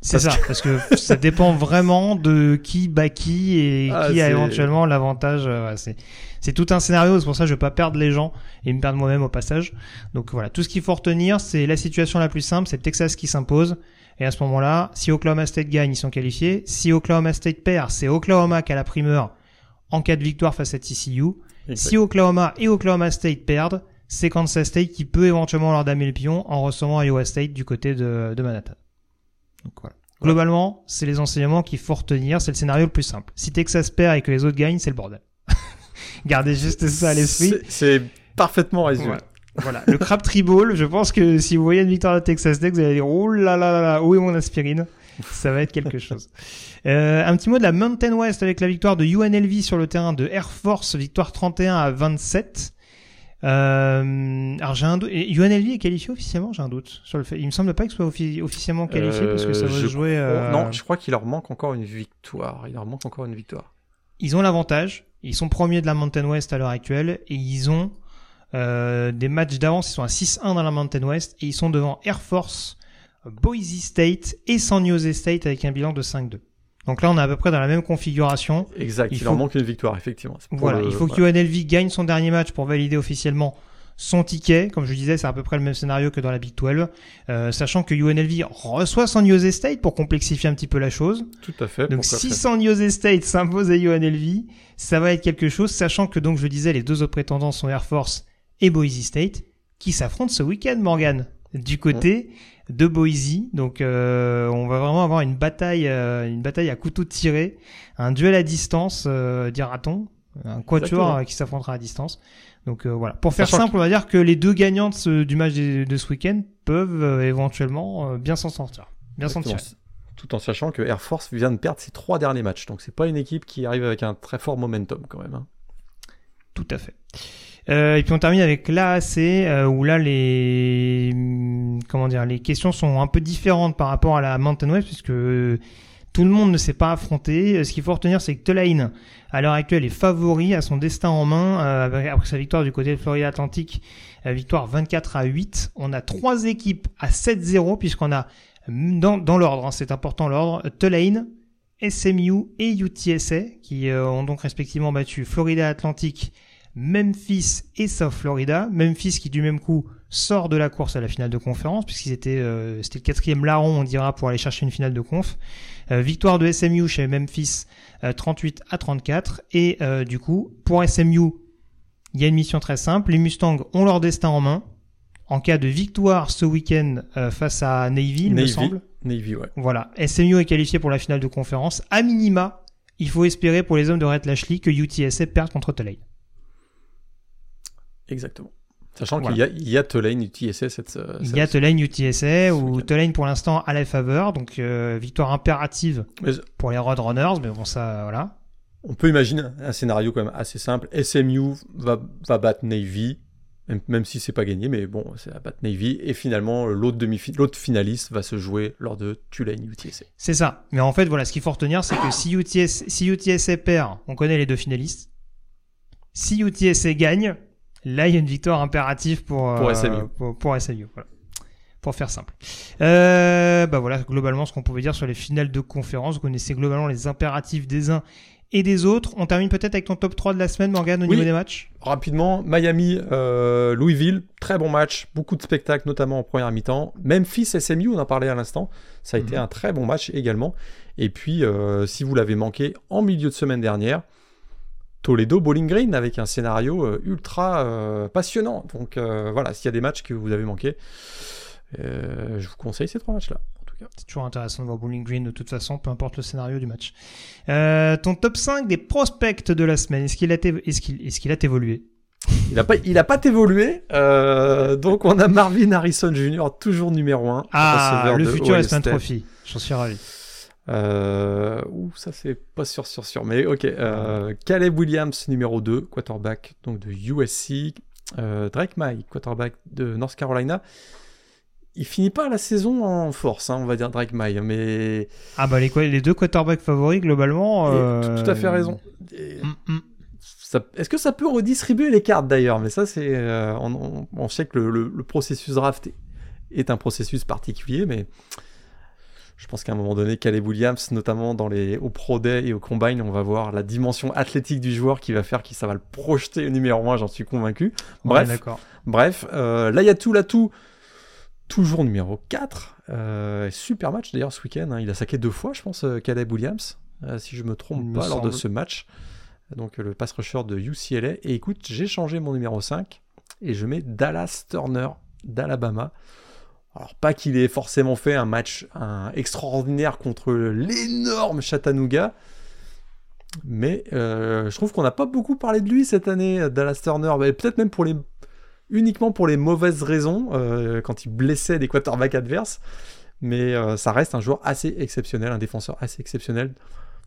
C'est ça, parce que ça dépend vraiment de qui bat qui et Ah, qui a éventuellement l'avantage. euh, ouais, c'est c'est tout un scénario, c'est pour ça que je veux pas perdre les gens et me perdre moi-même au passage. Donc voilà, tout ce qu'il faut retenir, c'est la situation la plus simple, c'est Texas qui s'impose. Et à ce moment-là, si Oklahoma State gagne, ils sont qualifiés. Si Oklahoma State perd, c'est Oklahoma qui a la primeur en cas de victoire face à TCU. Si Oklahoma et Oklahoma State perdent, c'est Kansas State qui peut éventuellement leur damer le pion en recevant Iowa State du côté de, de Manhattan. Donc voilà. Globalement, c'est les enseignements qu'il faut retenir, c'est le scénario le plus simple. Si Texas perd et que les autres gagnent, c'est le bordel. *laughs* Gardez juste ça à l'esprit. C'est- parfaitement résumé. Voilà. Voilà, le crab tribal, je pense que si vous voyez une victoire de Texas Tech, vous allez dire oh là là là là, où est mon aspirine *laughs* Ça va être quelque chose. *laughs* Euh, un petit mot de la Mountain West avec la victoire de UNLV sur le terrain de Air Force, victoire 31 à 27. Euh, alors j'ai un doute. et UNLV est qualifié officiellement, j'ai un doute sur le fait. Il me semble pas qu'il soit offi- officiellement qualifié parce que ça Euh, va se jouer. euh, Non, je crois qu'il leur manque encore une victoire. Il leur manque encore une victoire. ils ont l'avantage. Ils sont premiers de la Mountain West à l'heure actuelle et ils ont euh, des matchs d'avance. Ils sont à 6-1 dans la Mountain West et ils sont devant Air Force, Boise State et San Jose State avec un bilan de 5-2. Donc là, on est à peu près dans la même configuration. Exact, Il il, faut- leur manque une victoire, effectivement. Voilà, le- il faut que. UNLV gagne son dernier match pour valider officiellement son ticket. Comme je disais, c'est à peu près le même scénario que dans la Big 12. Euh, sachant que UNLV reçoit San Jose State pour complexifier un petit peu la chose. Tout à fait. Donc si. San Jose State s'impose à UNLV, ça va être quelque chose, sachant que donc je disais les deux autres prétendants sont Air Force et Boise State, qui s'affrontent ce week-end, Morgan. du côté de Boise. Donc euh, on va vraiment avoir une bataille, euh, une bataille à couteau tiré, un duel à distance, euh, dira-t-on, un quatuor qui s'affrontera à distance. Donc voilà. Pour faire Sachant simple, on va dire que les deux gagnants de ce- du match de, de ce week-end peuvent éventuellement bien s'en sortir, bien s'en tirer. Tout en sachant que Air Force vient de perdre ses trois derniers matchs. Donc c'est pas une équipe qui arrive avec un très fort momentum quand même. hein. Tout à fait. Euh, et puis on termine avec l'AAC euh, où là les comment dire les questions sont un peu différentes par rapport à la Mountain West puisque euh, tout le monde ne s'est pas affronté. Euh, Ce qu'il faut retenir c'est que Tulane à l'heure actuelle est favori à son destin en main euh, après sa victoire du côté de Floride Atlantique, euh, victoire 24 à 8. On a trois équipes à 7-0 puisqu'on a hum, dans, dans l'ordre, hein, c'est important l'ordre, Tulane, SMU et UTSA qui ont donc respectivement battu Florida Atlantique, Memphis et South Florida. Memphis qui du même coup sort de la course à la finale de conférence puisqu'ils étaient euh, c'était le quatrième larron on dira pour aller chercher une finale de conf. Euh, victoire de SMU chez Memphis euh, 38 à 34 et euh, du coup pour SMU il y a une mission très simple. Les Mustangs ont leur destin en main. En cas de victoire ce week-end euh, face à Navy, il me semble. Navy, ouais. Voilà, SMU est qualifié pour la finale de conférence. À minima, il faut espérer pour les hommes de Red Lashley que UTSA perde contre Tulane. Exactement. Sachant Voilà. qu'il y a, il y a Tulane UTSA cette. euh, Il cette- y a Tulane UTSA où week-end. Tulane pour l'instant a la faveur, donc euh, victoire impérative Mais pour les Roadrunners, mais bon ça voilà. on peut imaginer un scénario quand même assez simple. SMU va, va battre Navy, même, même si c'est pas gagné, mais bon, c'est va battre Navy. Et finalement, l'autre demi l'autre finaliste va se jouer lors de Tulane UTSA. C'est ça. Mais en fait voilà, ce qu'il faut retenir c'est que si UTS, si UTSA perd, on connaît les deux finalistes. Si UTSA gagne, là il y a une victoire impérative pour Pour euh, SMU. Pour, pour SMU, voilà. Pour faire simple. Euh, bah voilà, globalement ce qu'on pouvait dire sur les finales de conférence. Vous connaissez globalement les impératifs des uns et des autres. On termine peut-être avec ton top 3 de la semaine, Morgan, au Oui. niveau des matchs. Rapidement, Miami, euh, Louisville, très bon match, beaucoup de spectacles, notamment en première mi-temps. Memphis, SMU, on en parlait à l'instant, ça a été Mhm. un très bon match également. Et puis, euh, si vous l'avez manqué en milieu de semaine dernière, Toledo Bowling Green avec un scénario euh, ultra euh, passionnant. Donc euh, voilà, s'il y a des matchs que vous avez manqués, euh, je vous conseille ces trois matchs-là. C'est toujours intéressant de voir Bowling Green de toute façon, peu importe le scénario du match. Ton top 5 des prospects de la semaine, est-ce qu'il a, est-ce qu'il, est-ce qu'il a évolué? Il n'a pas, il a pas évolué. euh, donc on a Marvin Harrison Jr. toujours numéro 1. Ah, le futur Espan Trophy. J'en suis ravi. Euh, ouh, ça c'est pas sûr, sûr, sûr. Mais ok. Euh, Caleb Williams, numéro 2, quarterback donc de USC. Euh, Drake May, quarterback de North Carolina. Il finit pas la saison en force, hein, on va dire Drake May, mais Ah bah les, quoi- les deux quarterbacks favoris globalement. et euh, tout, à fait raison. Et hum. ça- Est-ce que ça peut redistribuer les cartes d'ailleurs? Mais ça, c'est, euh, on, on- on sait que le, le- le processus draft est, est un processus particulier, mais je pense qu'à un moment donné, Caleb Williams, notamment dans les, au Pro Day et au Combine, on va voir la dimension athlétique du joueur qui va faire que ça va le projeter au numéro 1, j'en suis convaincu. Ouais, Bref, d'accord. Bref, euh, Layatou Latou, toujours numéro 4. Euh, super match d'ailleurs ce week-end. hein. Il a saqué deux fois, je pense, euh, Caleb Williams, euh, si je me trompe me pas, lors de ce match. Donc le pass rusher de UCLA. Et écoute, j'ai changé mon numéro 5 et je mets Dallas Turner d'Alabama. Alors pas qu'il ait forcément fait un match extraordinaire contre l'énorme Chattanooga, mais euh, je trouve qu'on n'a pas beaucoup parlé de lui cette année, Dallas Turner. Peut-être même pour les uniquement pour les mauvaises raisons, euh, quand il blessait des quarterbacks adverses. Mais euh, ça reste un joueur assez exceptionnel, un défenseur assez exceptionnel,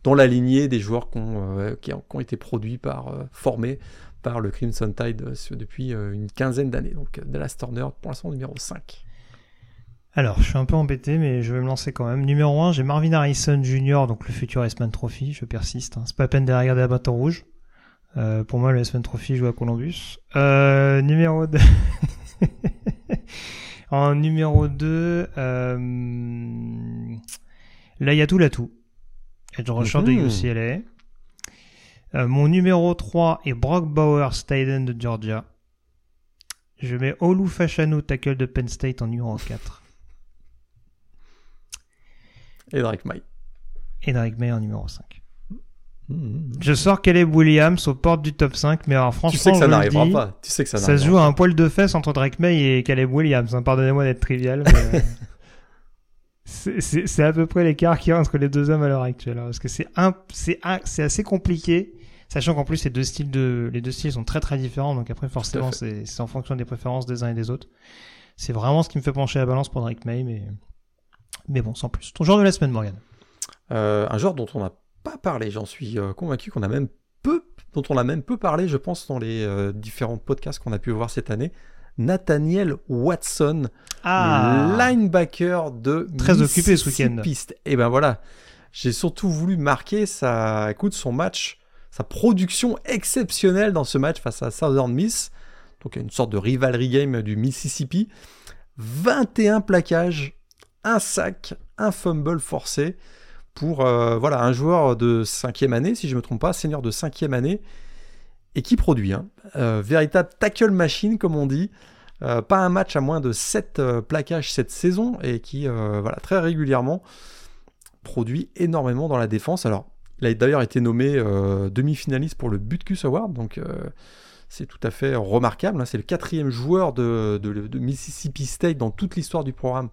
dans la lignée des joueurs qui ont, euh, été produits par, euh, formés par le Crimson Tide euh, depuis euh, une quinzaine d'années. Donc euh, Dallas Turner, pour l'instant, numéro 5. Alors, je suis un peu embêté, mais je vais me lancer quand même. Numéro 1, j'ai Marvin Harrison Jr., donc le futur S-Man Trophy. Je persiste. hein. C'est pas la peine de regarder la bâton rouge. Euh, pour moi, le S-Man Trophy joue à Columbus. Euh, numéro 2. *laughs* en numéro 2, euh... Layatou Latou. Edge rusher de Mhm. UCLA. Euh, mon numéro 3 est Brock Bowers, Titan de Georgia. Je mets Olu Fashanu, tackle de Penn State en numéro 4. Et Drake May. et Drake May en numéro 5. Mmh. Je sors Caleb Williams aux portes du top 5, mais alors franchement, Tu sais que ça n'arrivera pas. Tu sais que ça Ça se joue à un poil de fesse entre Drake May et Caleb Williams. hein. Pardonnez-moi d'être trivial. mais, euh, *laughs* c'est- à peu près l'écart qu'il y a entre les deux hommes à l'heure actuelle. hein, Parce que c'est c'est assez compliqué. Sachant qu'en plus, les deux styles de, les deux styles sont très très différents. Donc après, forcément, c'est en fonction des préférences des uns et des autres. C'est vraiment ce qui me fait pencher la balance pour Drake May, mais, mais bon, sans plus. Ton joueur de la semaine, Morgan. Euh, un joueur dont on n'a pas parlé, j'en suis euh, convaincu qu'on a même peu, dont on a même peu parlé, je pense, dans les euh, différents podcasts qu'on a pu voir cette année. Nathaniel Watson, le linebacker de Ah. Très occupé ce week-end. Et ben voilà, j'ai surtout voulu marquer sa, écoute, son match, sa production exceptionnelle dans ce match face à Southern Miss, donc une sorte de rivalry game du Mississippi. 21 plaquages, un sac, un fumble forcé pour euh, voilà un joueur de cinquième année, si je ne me trompe pas, senior de cinquième année, et qui produit. hein. Euh, véritable tackle machine, comme on dit. Euh, pas un match à moins de 7 plaquages cette saison, et qui, voilà, très régulièrement, produit énormément dans la défense. Alors, il a d'ailleurs été nommé demi-finaliste pour le Butkus Award, donc c'est tout à fait remarquable. hein. C'est le quatrième joueur de Mississippi State dans toute l'histoire du programme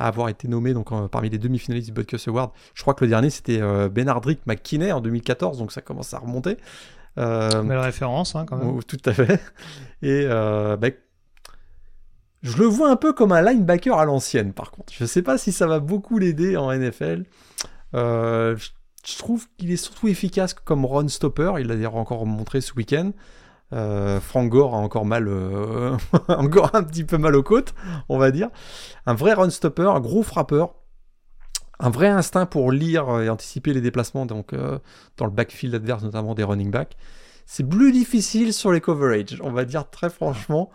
à avoir été nommé donc, parmi les demi-finalistes du Butkus Award. Je crois que le dernier c'était euh, Benardrick McKinney en 2014, donc ça commence à remonter. Euh, Belle référence, hein, quand même. Tout à fait. Et euh, bah, je le vois un peu comme un linebacker à l'ancienne, par contre. Je ne sais pas si ça va beaucoup l'aider en NFL. Euh, je, je trouve qu'il est surtout efficace comme run stopper. Il l'a d'ailleurs encore montré ce week-end. Euh, Frank Gore a encore mal, euh, *laughs* encore un petit peu mal aux côtes, on va dire. Un vrai run stopper, un gros frappeur. Un vrai instinct pour lire et anticiper les déplacements donc, euh, dans le backfield adverse, notamment des running backs. C'est plus difficile sur les coverage, on va dire très franchement.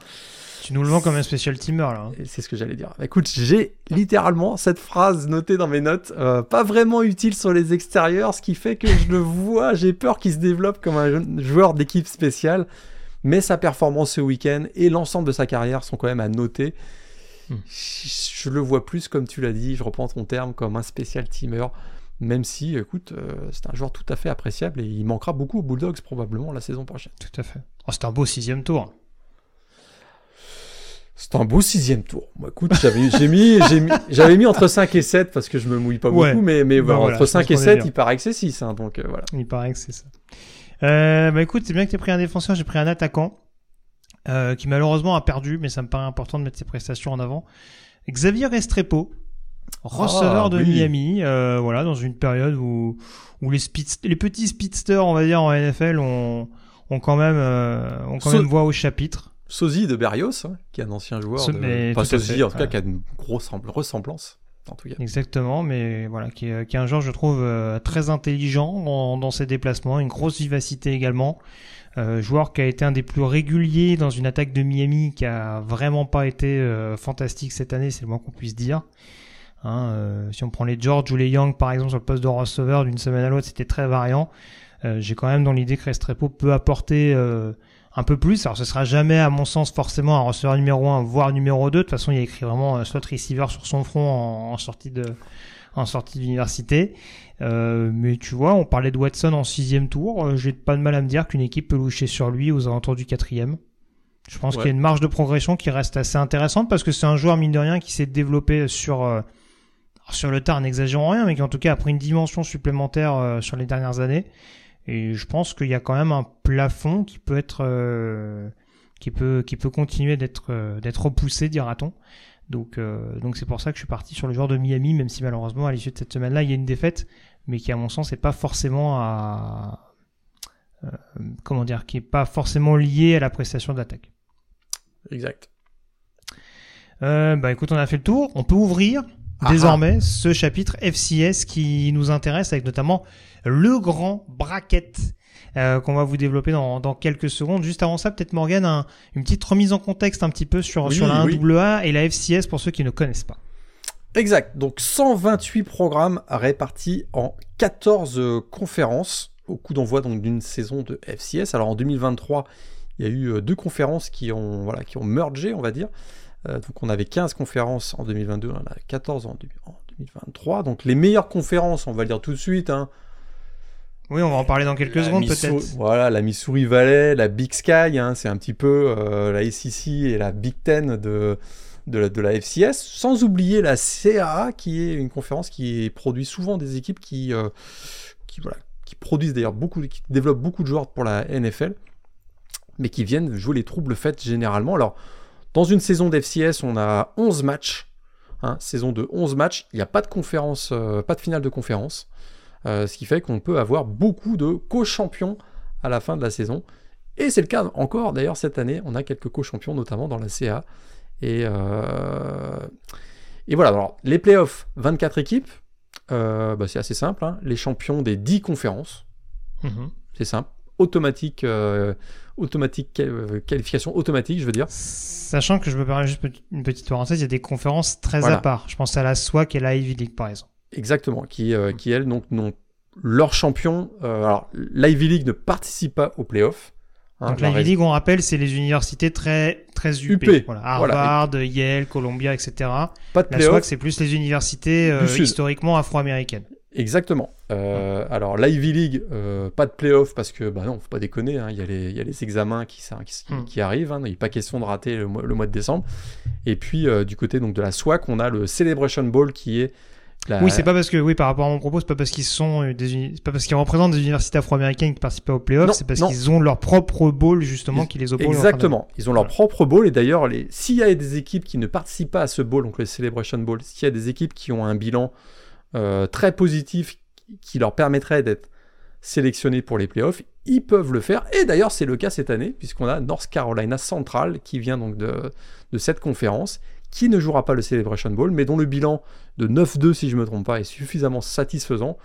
Tu nous le vends comme un special teamer, là. hein. C'est ce que j'allais dire. Écoute, j'ai littéralement cette phrase notée dans mes notes, euh, pas vraiment utile sur les extérieurs, ce qui fait que je le vois, j'ai peur qu'il se développe comme un joueur d'équipe spéciale, mais sa performance ce week-end et l'ensemble de sa carrière sont quand même à noter. Hmm. Je, je le vois plus, comme tu l'as dit, je reprends ton terme, comme un spécial teamer, même si, écoute, euh, c'est un joueur tout à fait appréciable et il manquera beaucoup aux Bulldogs probablement la saison prochaine. Tout à fait. Oh, c'est un beau sixième tour. C'est un beau sixième tour. Moi, écoute, j'avais j'ai mis, mis- j'avais mis entre 5 et 7 parce que je me mouille pas Ouais. beaucoup, mais, mais Bah voilà, entre je 5 pense et qu'on est 7, bien. il paraît que c'est 6. hein, donc euh, voilà. Il paraît que c'est ça. Euh, bah écoute, c'est bien que tu pris un défenseur, j'ai pris un attaquant euh, qui malheureusement a perdu, mais ça me paraît important de mettre ses prestations en avant. Xavier Restrepo, receveur Ah, de oui. Miami, euh, voilà, dans une période où, où les, les petits speedsters, on va dire, en NFL, ont, ont quand même, euh, ont quand So- même voix au chapitre. Sosie de Berrios, hein, qui est un ancien joueur. Ce- de... Sosie, fait, en tout cas, qui a une grosse ressemblance. En tout cas. Exactement, mais voilà, qui est, qui est un joueur, je trouve, euh, très intelligent dans, dans ses déplacements, une grosse vivacité également. Euh, joueur qui a été un des plus réguliers dans une attaque de Miami, qui a vraiment pas été euh, fantastique cette année, c'est le moins qu'on puisse dire. Hein, euh, si on prend les George ou les Young, par exemple, sur le poste de receveur d'une semaine à l'autre, c'était très variant. Euh, J'ai quand même dans l'idée que Restrepo peut apporter euh, un peu plus. Alors ce sera jamais, à mon sens, forcément un receveur numéro 1, voire numéro 2. De toute façon, il y a écrit vraiment euh, slot receiver sur son front en, en sortie de en sortie d'université. Euh, mais tu vois, on parlait de Watson en sixième tour. Euh, J'ai pas de mal à me dire qu'une équipe peut loucher sur lui aux alentours du quatrième. Je pense Ouais. qu'il y a une marge de progression qui reste assez intéressante parce que c'est un joueur mine de rien qui s'est développé sur euh, sur le tard, n'exagérons rien, mais qui en tout cas a pris une dimension supplémentaire euh, sur les dernières années. Et je pense qu'il y a quand même un plafond qui peut être euh, qui peut qui peut continuer d'être euh, d'être repoussé, dira-t-on. Donc euh, donc c'est pour ça que je suis parti sur le joueur de Miami, même si malheureusement à l'issue de cette semaine-là il y a une défaite, mais qui à mon sens n'est pas forcément à euh, comment dire, qui est pas forcément lié à la prestation de l'attaque. Exact. Euh, bah écoute, on a fait le tour. On peut ouvrir Ah désormais ce chapitre FCS qui nous intéresse avec notamment le grand bracket euh, qu'on va vous développer dans, dans quelques secondes. Juste avant ça, peut-être Morgan, un- une petite remise en contexte un petit peu sur, Oui, sur la oui. 1AA et la FCS pour ceux qui ne connaissent pas. Exact. Donc 128 programmes répartis en 14 euh, conférences au coup d'envoi donc d'une saison de FCS. Alors en 2023, il y a eu euh, deux conférences qui ont voilà qui ont mergé, on va dire. Euh, donc on avait 15 conférences en 2022, on en a 14 en, du- en 2023. Donc les meilleures conférences, on va le dire tout de suite, hein, Oui, on va en parler dans quelques La secondes peut-être. Voilà, la Missouri Valley, la Big Sky, hein, c'est un petit peu euh, la SEC et la Big Ten de, de, la, de la FCS, sans oublier la CAA, qui est une conférence qui produit souvent des équipes qui, euh, qui, voilà, qui produisent d'ailleurs beaucoup, qui développent beaucoup de joueurs pour la NFL, mais qui viennent jouer les troubles faits généralement. Alors, dans une saison d'FCS, on a 11 matchs, hein, saison de 11 matchs, il n'y a pas de conférence, euh, pas de finale de conférence. Euh, ce qui fait qu'on peut avoir beaucoup de co-champions à la fin de la saison. Et c'est le cas encore d'ailleurs cette année, on a quelques co-champions notamment dans la CA. Et, euh, et voilà, alors les playoffs, 24 équipes, bah, c'est assez simple, hein. les champions des 10 conférences, Mhm. c'est simple, automatique, automatique euh, qualification automatique, je veux dire. Sachant que je me permets juste une petite parenthèse, il y a des conférences très Voilà. à part. Je pense à la SWAC et la Ivy League par exemple. Exactement, qui, euh, qui elles, donc, n'ont leur champion. euh, alors, l'Ivy League ne participe pas aux playoffs. hein, Donc la la Ivy raison- League, on rappelle, c'est les universités très très UP. UP. Voilà, Voilà. Harvard, Yale, Columbia, etc. Pas de La. SWAC, c'est plus les universités euh, historiquement afro-américaines. Exactement. Euh, Alors, l'Ivy League, euh, pas de playoff parce que, bah non, faut pas déconner, hein, il y, a les- il y a les examens qui, ça- qui, Hmm. qui arrivent, hein, il n'est pas question de rater le mois, le mois de décembre. Et puis, euh, du côté donc, de la SWAC, on a le Celebration Bowl qui est la... Oui, c'est pas parce que, oui, par rapport à mon propos, c'est pas parce qu'ils sont des, pas parce qu'ils représentent des universités afro-américaines qui participent pas aux playoffs, c'est parce qu'ils ont leur propre bowl justement Ils- qui les oppose. Exactement. Ils ont leur Voilà. propre bowl. Et d'ailleurs, les... s'il y a des équipes qui ne participent pas à ce bowl, donc le Celebration Bowl, s'il y a des équipes qui ont un bilan euh, très positif qui leur permettrait d'être sélectionnés pour les playoffs, ils peuvent le faire. Et d'ailleurs, c'est le cas cette année, puisqu'on a North Carolina Central qui vient donc de, de cette conférence, qui ne jouera pas le Celebration Bowl, mais dont le bilan de 9-2, si je ne me trompe pas, est suffisamment satisfaisant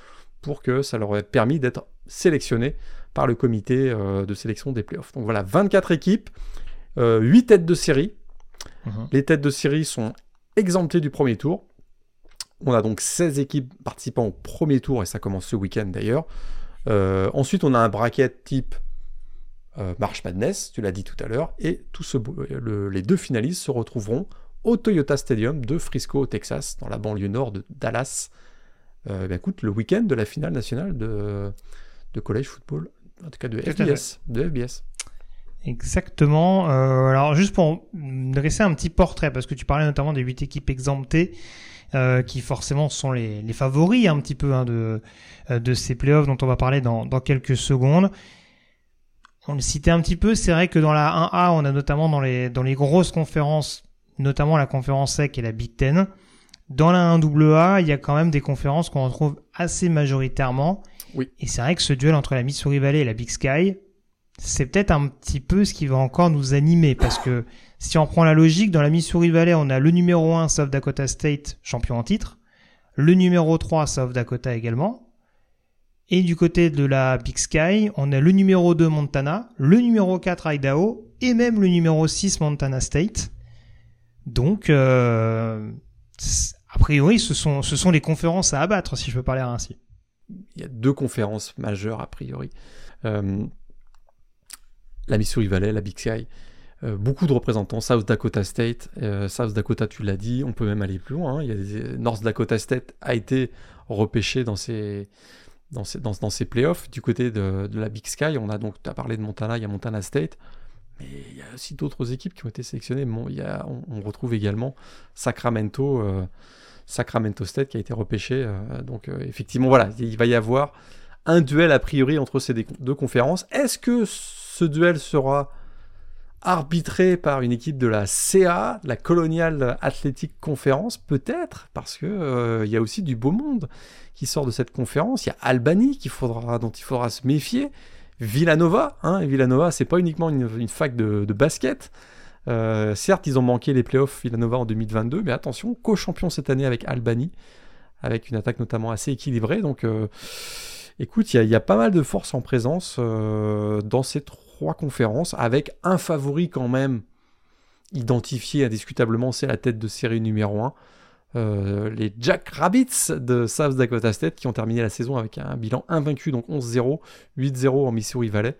pour que ça leur ait permis d'être sélectionnés par le comité euh, de sélection des playoffs. Donc voilà, 24 équipes, euh, 8 têtes de série. Mhm. Les têtes de série sont exemptées du premier tour. On a donc 16 équipes participant au premier tour, et ça commence ce week-end d'ailleurs. Euh, ensuite, on a un bracket type euh, March Madness, tu l'as dit tout à l'heure, et tout ce, beau- le- les deux finalistes se retrouveront au Toyota Stadium de Frisco, au Texas, dans la banlieue nord de Dallas. Euh, ben écoute, le week-end de la finale nationale de, de college football, en tout cas de FBS. De FBS. Exactement. Euh, alors juste pour dresser un petit portrait, parce que tu parlais notamment des huit équipes exemptées, euh, qui forcément sont les, les favoris un petit peu hein, de, euh, de ces playoffs dont on va parler dans, dans quelques secondes. On le citait un petit peu, c'est vrai que dans la 1A, on a notamment dans les, dans les grosses conférences, notamment la conférence SEC et la Big Ten. Dans la 1AA, il y a quand même des conférences qu'on retrouve assez majoritairement. Oui. Et c'est vrai que ce duel entre la Missouri Valley et la Big Sky, c'est peut-être un petit peu ce qui va encore nous animer parce que si on prend la logique, dans la Missouri Valley, on a le numéro 1 South Dakota State, champion en titre, le numéro 3 South Dakota également, et du côté de la Big Sky, on a le numéro 2 Montana, le numéro 4 Idaho, et même le numéro 6 Montana State. Donc, euh, a priori, ce sont, ce les conférences à abattre, si je peux parler ainsi. il y a deux conférences majeures a priori. Euh, la Missouri Valley, la Big Sky, beaucoup de représentants, South Dakota State, euh, South Dakota tu l'as dit, on peut même aller plus loin, hein. il y a des- North Dakota State a été repêché dans ses, dans ses, dans, playoffs. Du côté de, la Big Sky, on a donc, tu as parlé de Montana, il y a Montana State, mais il y a aussi d'autres équipes qui ont été sélectionnées. Bon, il y a, on, retrouve également Sacramento, euh, Sacramento State qui a été repêché. euh, donc euh, effectivement, voilà, il va y avoir un duel a priori entre ces deux conférences. Est-ce que ce duel sera arbitré par une équipe de la CA, la Colonial Athletic Conference Peut-être, parce que euh, il y a aussi du beau monde qui sort de cette conférence. Il y a Albany faudra, dont il faudra se méfier. Villanova, hein, Villanova, c'est pas uniquement une, fac de, basket. Euh, certes, ils ont manqué les playoffs Villanova en 2022, mais attention, co-champion cette année avec Albany, avec une attaque notamment assez équilibrée. Donc, euh, écoute, il y, a- pas mal de force en présence euh, dans ces trois conférences, avec un favori quand même identifié indiscutablement, c'est la tête de série numéro 1. Euh, les Jack Rabbits de South Dakota State qui ont terminé la saison avec un bilan invaincu, donc 11-0, 8-0 en Missouri Valley.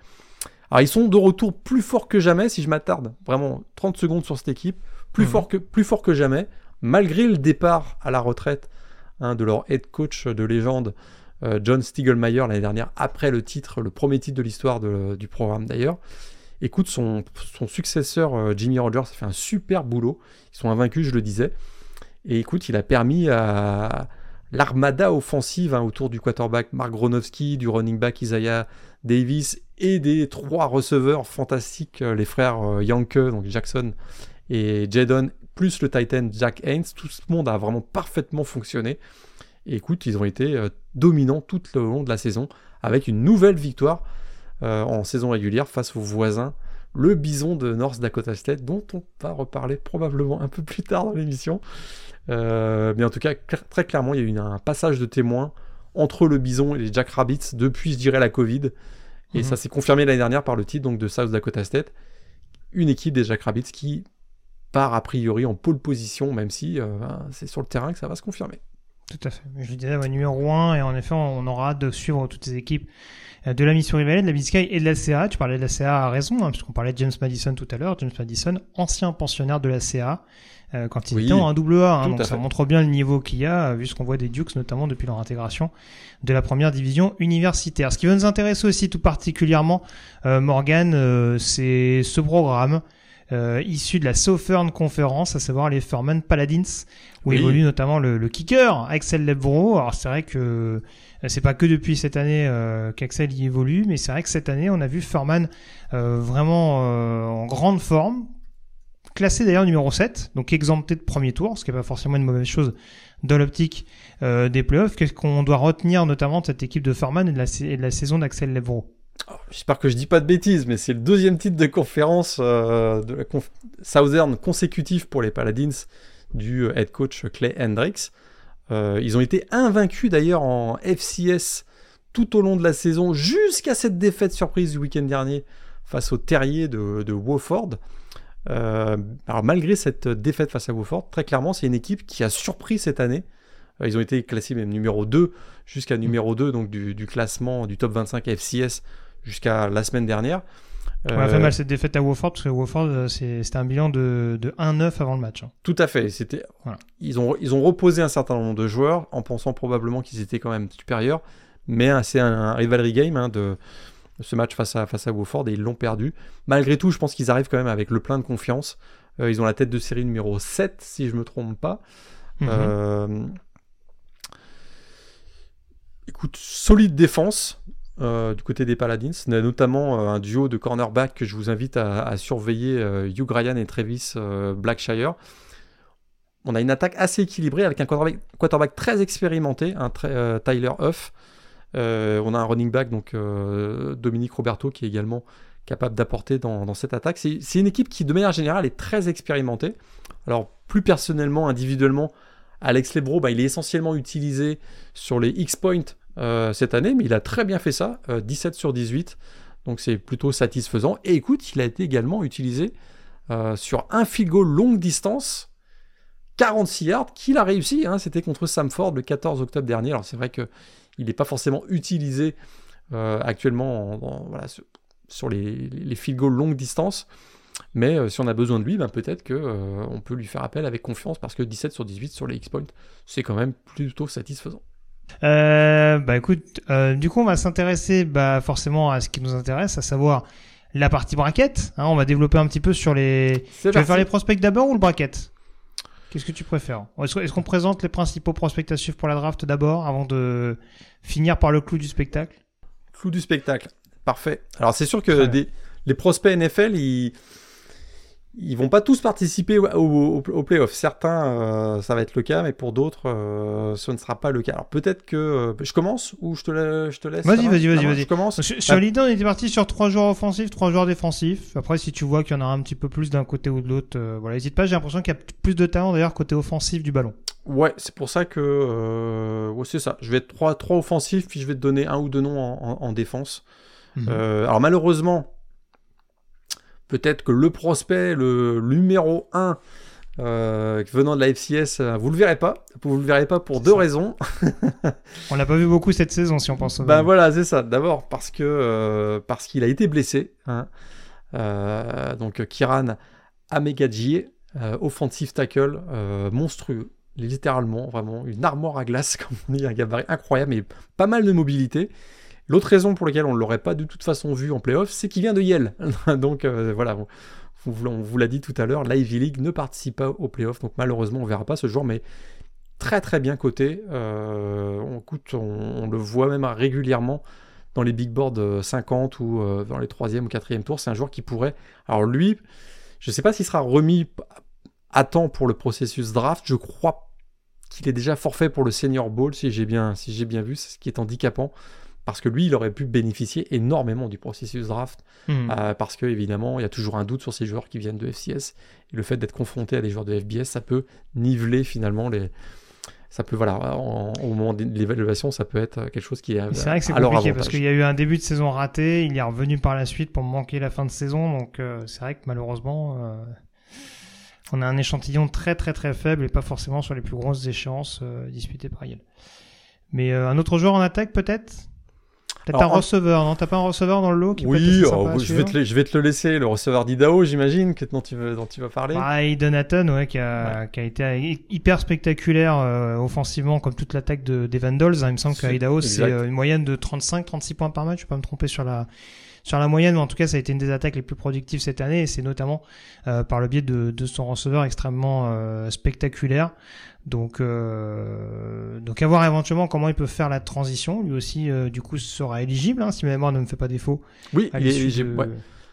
Alors ils sont de retour plus forts que jamais, si je m'attarde vraiment 30 secondes sur cette équipe, plus, Mhm. fort que, plus fort que jamais, malgré le départ à la retraite hein, de leur head coach de légende, John Stiegelmeier l'année dernière, après le titre, le premier titre de l'histoire du programme d'ailleurs. Écoute, son, son successeur Jimmy Rogers a fait un super boulot. Ils sont invaincus, je le disais. Et écoute, il a permis à l'armada offensive hein, autour du quarterback Mark Gronowski, du running back Isaiah Davis et des trois receveurs fantastiques, les frères Yanke, donc Jackson et Jadon, plus le Titan Jack Haynes. Tout ce monde a vraiment parfaitement fonctionné. Et écoute, ils ont été euh, dominants tout le long de la saison avec une nouvelle victoire euh, en saison régulière face aux voisins, le bison de North Dakota State, dont on va reparler probablement un peu plus tard dans l'émission. Euh, mais en tout cas, très clairement, il y a eu un passage de témoin entre le bison et les Jack Rabbits depuis, je dirais, la Covid. Et mhm. ça s'est confirmé l'année dernière par le titre donc, de South Dakota State. Une équipe des Jack Rabbits qui part a priori en pole position, même si ben, c'est sur le terrain que ça va se confirmer. Tout à fait. Je disais, numéro 1, et en effet, on aura hâte de suivre toutes ces équipes euh, de la mission Valley, de la Biscay et de la CA. Tu parlais de la CA à raison, hein, puisqu'on parlait de James Madison tout à l'heure. James Madison, ancien pensionnaire de la CA, euh, quand il était en double A. Hein, donc ça montre bien le niveau qu'il y a, vu ce qu'on voit des Dukes, notamment depuis leur intégration de la première division universitaire. Ce qui va nous intéresser aussi tout particulièrement, euh, Morgan, euh, c'est ce programme euh, issu de la Southern Conference, à savoir les Furman Paladins, où évolue notamment le, le, kicker Axel Lebro. Alors c'est vrai que euh, c'est pas que depuis cette année euh, qu'Axel y évolue, mais c'est vrai que cette année on a vu Furman euh, vraiment euh, en grande forme, classé d'ailleurs numéro 7, donc exempté de premier tour, ce qui n'est pas forcément une mauvaise chose dans l'optique euh, des playoffs. Qu'est-ce qu'on doit retenir notamment de cette équipe de Furman et de la, et de la saison d'Axel Lebro Oh, j'espère que je dis pas de bêtises, mais c'est le deuxième titre de conférence euh, de la Southern consécutif pour les Paladins du euh, head coach Clay Hendricks. Euh, ils ont été invaincus d'ailleurs en FCS tout au long de la saison, jusqu'à cette défaite surprise du week-end dernier face au Terrier de, de Wofford. alors malgré cette défaite face à Wofford, très clairement, c'est une équipe qui a surpris cette année. ils ont été classés même numéro 2 jusqu'à numéro 2 donc du, classement du top 25 FCS jusqu'à la semaine dernière. On a fait euh, mal cette défaite à Wofford parce que Wofford euh, c'était un bilan de, de 1-9 avant le match. Hein. Tout à fait. C'était ils ont ils ont reposé un certain nombre de joueurs en pensant probablement qu'ils étaient quand même supérieurs, mais c'est un, rivalry game hein, de ce match face à face à Wofford et ils l'ont perdu. Malgré tout, je pense qu'ils arrivent quand même avec le plein de confiance. Euh, ils ont la tête de série numéro 7 si je me trompe pas. Mhm. Écoute, solide défense. Euh, du côté des Paladins, notamment euh, un duo de cornerback que je vous invite à, surveiller, euh, Hugh Ryan et Travis Blackshire. On a une attaque assez équilibrée avec un quarterback, très expérimenté, un Tyler Huff. on a un running back, donc Dominique Roberto, qui est également capable d'apporter dans, cette attaque. C'est une équipe qui, de manière générale, est très expérimentée. Alors, plus personnellement, individuellement, Alex Lebro, bah, il est essentiellement utilisé sur les X-Point euh, cette année, mais il a très bien fait ça, 17 euh, sur 18, donc c'est plutôt satisfaisant. Et écoute, il a été également utilisé euh, sur un goal longue distance, 46 yards, qu'il a réussi, hein. c'était contre Samford le 14 octobre dernier. Alors c'est vrai qu'il n'est pas forcément utilisé actuellement sur, les, les longue distance. Mais si on a besoin de lui, ben peut-être qu'on peut lui faire appel avec confiance parce que 17 sur 18 sur les X-Point, c'est quand même plutôt satisfaisant. Euh, bah écoute, euh, du coup on va s'intéresser bah, forcément à ce qui nous intéresse, à savoir la partie bracket. Hein, on va développer un petit peu sur les. Tu veux faire les prospects d'abord ou le bracket Qu'est-ce que tu préfères? Est-ce qu'on présente les principaux prospects à suivre pour la draft d'abord, avant de finir par le clou du spectacle? Clou du spectacle, parfait. Alors c'est sûr que des, les prospects NFL, ils ils vont pas tous participer au, au, playoff. Certains, euh, ça va être le cas, mais pour d'autres, euh, ce ne sera pas le cas. Alors peut-être que euh, je commence ou je te, je te laisse. Vas-y, vas-y, vas-y, vas-y. Je commence. Sur, l'idée, on était parti sur trois joueurs offensifs, trois joueurs défensifs. Après, si tu vois qu'il y en a un petit peu plus d'un côté ou de l'autre, voilà, n'hésite pas. J'ai l'impression qu'il y a plus de talent d'ailleurs côté offensif du ballon. Ouais, c'est pour ça que ouais, c'est ça. Je vais être trois, trois offensifs, puis je vais te donner un ou deux noms en, défense. Mhm. alors malheureusement peut-être que le prospect, le numéro 1 euh, venant de la FCS, euh, vous le verrez pas. Vous le verrez pas pour deux raisons. *laughs* on l'a pas vu beaucoup cette saison, si on pense. Ben voilà, c'est ça. D'abord parce que euh, parce qu'il a été blessé. Hein. donc Kiran Amegadji, offensive tackle monstrueux. littéralement, vraiment, une armoire à glace, *laughs* comme on dit, un gabarit incroyable, mais pas mal de mobilité. L'autre raison pour laquelle on ne l'aurait pas de toute façon vu en playoff, c'est qu'il vient de Yale. *laughs* donc euh, voilà, on, vous l'a dit tout à l'heure, l'Ivy League ne participe pas aux playoffs, donc malheureusement on ne verra pas ce joueur, mais très très bien coté. Euh, on, le voit même régulièrement dans les big boards 50 ou euh, dans les 3e ou 4e tours. C'est un joueur qui pourrait. Alors lui, je ne sais pas s'il sera remis à temps pour le processus draft. Je crois qu'il est déjà forfait pour le Senior Bowl, si j'ai bien, si bien vu, ce qui est handicapant parce que lui, il aurait pu bénéficier énormément du processus draft, hmm. euh, parce que évidemment, il y a toujours un doute sur ces joueurs qui viennent de FCS, et le fait d'être confronté à des joueurs de FBS, ça peut niveler finalement les... Ça peut, voilà, au moment de l'évaluation, ça peut être quelque chose qui est. C'est vrai que c'est compliqué parce qu'il y a eu un début de saison raté, il est revenu par la suite pour manquer la fin de saison, donc euh, c'est vrai que malheureusement, euh, on a un échantillon très très très faible et pas forcément sur les plus grosses échéances disputées par Yale. Mais un autre joueur en attaque peut-être? Peut-être un receveur, non? T'as pas un receveur dans le lot qui Oui, oh, je, vais te, je, vais te, le laisser, le receveur d'Idaho, j'imagine, dont tu, veux, dont tu vas parler. Ah, Donaton, ouais, qui a, qui a été hyper spectaculaire euh, offensivement, comme toute l'attaque de, des Vandals. Hein. Il me semble qu'Idaho, c'est euh, une moyenne de 35-36 points par match. Je vais pas me tromper sur la, sur la moyenne, mais en tout cas, ça a été une des attaques les plus productives cette année, et c'est notamment euh, par le biais de, de, son receveur extrêmement euh, spectaculaire. Donc, euh, donc à voir éventuellement comment il peut faire la transition. Lui aussi, du coup, sera éligible, hein, si ma mémoire ne me fait pas défaut. Oui, il est éligible.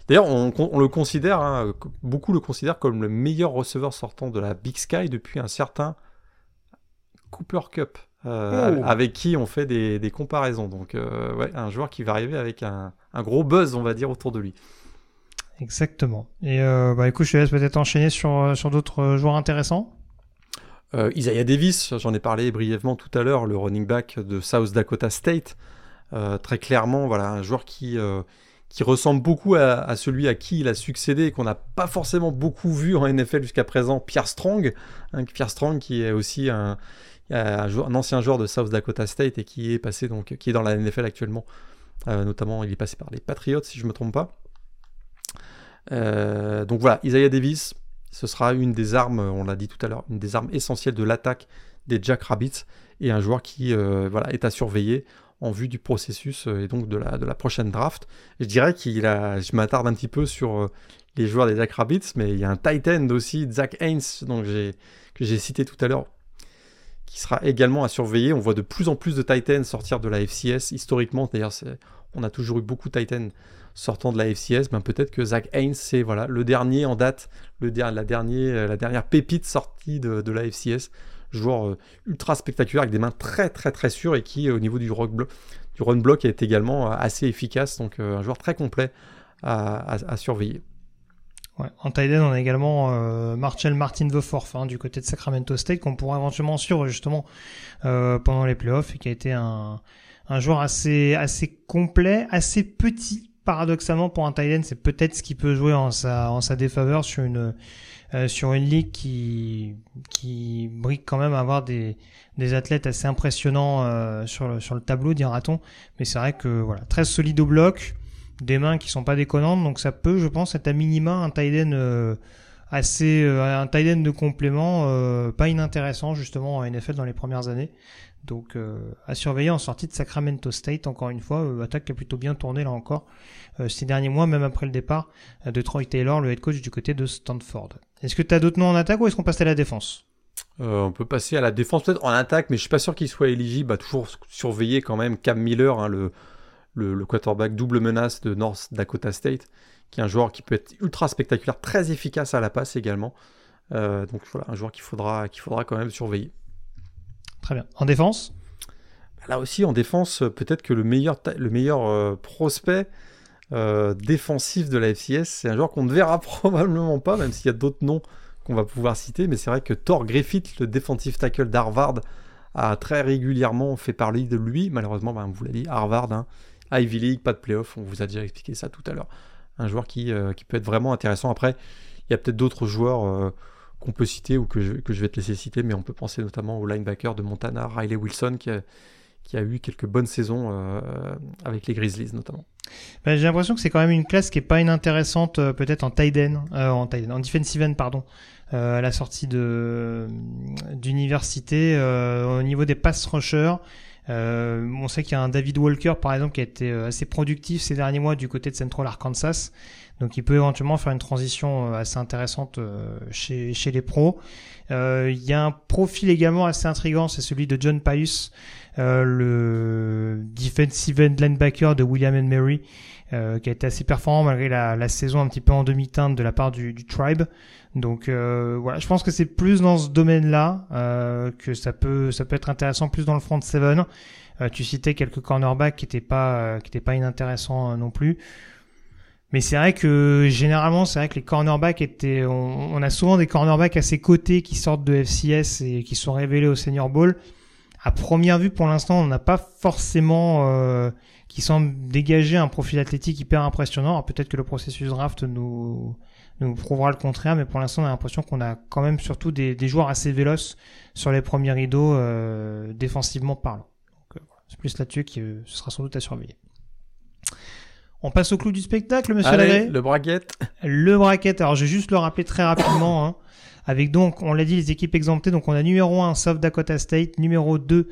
D'ailleurs, on, on, le considère, hein, beaucoup le considèrent comme le meilleur receveur sortant de la Big Sky depuis un certain Cooper Cup. Euh, oh. avec qui on fait des, des comparaisons. Donc, euh, ouais, un joueur qui va arriver avec un, un, gros buzz, on va dire, autour de lui. Exactement. Et euh, bah, écoute, je te laisse peut-être enchaîner sur, sur d'autres joueurs intéressants. Isaiah Davis, j'en ai parlé brièvement tout à l'heure, le running back de South Dakota State. Très clairement, voilà, un joueur qui, qui ressemble beaucoup à, celui à qui il a succédé et qu'on n'a pas forcément beaucoup vu en NFL jusqu'à présent, Pierre Strong. Hein, Pierre Strong qui est aussi un, un, ancien joueur de South Dakota State et qui est passé donc qui est dans la NFL actuellement. notamment, il est passé par les Patriots si je ne me trompe pas. donc voilà, Isaiah Davis, ce sera une des armes, on l'a dit tout à l'heure, une des armes essentielles de l'attaque des Jack Rabbits et un joueur qui euh, est à surveiller en vue du processus euh, et donc de la, prochaine draft. je dirais qu'il a, je m'attarde un petit peu sur euh, les joueurs des Jack Rabbits, mais il y a un tight end aussi, Zach Haynes, que j'ai cité tout à l'heure, qui sera également à surveiller. On voit de plus en plus de tight ends sortir de la FCS historiquement. D'ailleurs, on a toujours eu beaucoup de tight ends sortant de la FCS, ben peut-être que Zach Haynes, c'est voilà, le dernier en date, euh, la dernière pépite sortie de, la FCS. Joueur euh, ultra spectaculaire avec des mains très très très sûres et qui, au niveau du, du run block, est également euh, assez efficace. Donc un joueur très complet à, surveiller. Ouais. En tight on a également Marcel Martin Veforth hein, du côté de Sacramento State qu'on pourra éventuellement suivre justement pendant les playoffs et qui a été un, un joueur assez assez complet, assez petit paradoxalement pour un Thailand, c'est peut-être ce qui peut jouer en sa, en sa défaveur sur une, euh, sur une ligue qui, qui brique quand même à avoir des, des athlètes assez impressionnants euh, sur, le, sur le tableau, dira-t-on. Mais c'est vrai que voilà, très solide au bloc, des mains qui sont pas déconnantes, donc ça peut, je pense, être à minima un Thailand euh, assez, un Thailand de complément, pas inintéressant justement en NFL dans les premières années. Donc euh, à surveiller en sortie de Sacramento State, encore une fois, euh, attaque qui a plutôt bien tourné là encore euh, ces derniers mois, même après le départ de Troy Taylor, le head coach du côté de Stanford. Est-ce que tu as d'autres noms en attaque ou est-ce qu'on passe à la défense? On peut passer à la défense peut-être en attaque, mais je suis pas sûr qu'il soit éligible. Bah, toujours surveiller quand même Cam Miller, hein, le, le, quarterback double menace de North Dakota State, qui est un joueur qui peut être ultra spectaculaire, très efficace à la passe également. donc voilà, un joueur qu'il faudra, qu'il faudra quand même surveiller. Très bien. En défense? Là aussi, en défense, peut-être que le meilleur, le meilleur euh, prospect euh, défensif de la FCS, c'est un joueur qu'on ne verra *laughs* probablement pas, même s'il y a d'autres noms qu'on va pouvoir citer. Mais c'est vrai que Thor Griffith, le defensive tackle d'Harvard, a très régulièrement fait parler de lui. Malheureusement, ben, on vous l'a dit, Harvard, hein, Ivy League, pas de playoff, on vous a déjà expliqué ça tout à l'heure. Un joueur qui, euh, qui, peut être vraiment intéressant. Après, il y a peut-être d'autres joueurs qu'on peut citer ou que je, que je, vais te laisser citer, mais on peut penser notamment au linebacker de Montana, Riley Wilson, qui a, qui a eu quelques bonnes saisons euh, avec les Grizzlies notamment. Ben, j'ai l'impression que c'est quand même une classe qui est pas inintéressante euh, peut-être en tight end, euh, en, en defensive end pardon, à la sortie de d'université au niveau des pass rushers. On sait qu'il y a un David Walker par exemple qui a été assez productif ces derniers mois du côté de Central Arkansas. Donc il peut éventuellement faire une transition assez intéressante chez, chez les pros. Il y a un profil également assez intrigant, c'est celui de John Pius, le defensive end linebacker de William and Mary, euh, qui a été assez performant malgré la, la, saison un petit peu en demi-teinte de la part du, du Tribe. Donc euh, voilà, je pense que c'est plus dans ce domaine-là euh, que ça peut ça peut être intéressant, plus dans le front seven. Euh, tu citais quelques cornerbacks qui étaient pas qui étaient pas inintéressants non plus. Mais c'est vrai que généralement, c'est vrai que les cornerbacks étaient. On, on, a souvent des cornerbacks à ses côtés qui sortent de FCS et qui sont révélés au Senior Bowl. À première vue, pour l'instant, on n'a pas forcément euh, qui semble dégager un profil athlétique hyper impressionnant. Peut-être que le processus draft nous, nous prouvera le contraire, mais pour l'instant, on a l'impression qu'on a quand même surtout des, des, joueurs assez véloces sur les premiers rideaux euh, défensivement parlant. Donc, euh, c'est plus là-dessus que ce sera sans doute à surveiller. On passe au clou du spectacle, monsieur Allez, Lagré. Le bracket. Le bracket. Alors, je vais juste le rappeler très rapidement. Hein avec donc, on l'a dit, les équipes exemptées. Donc on a numéro 1 South Dakota State, numéro 2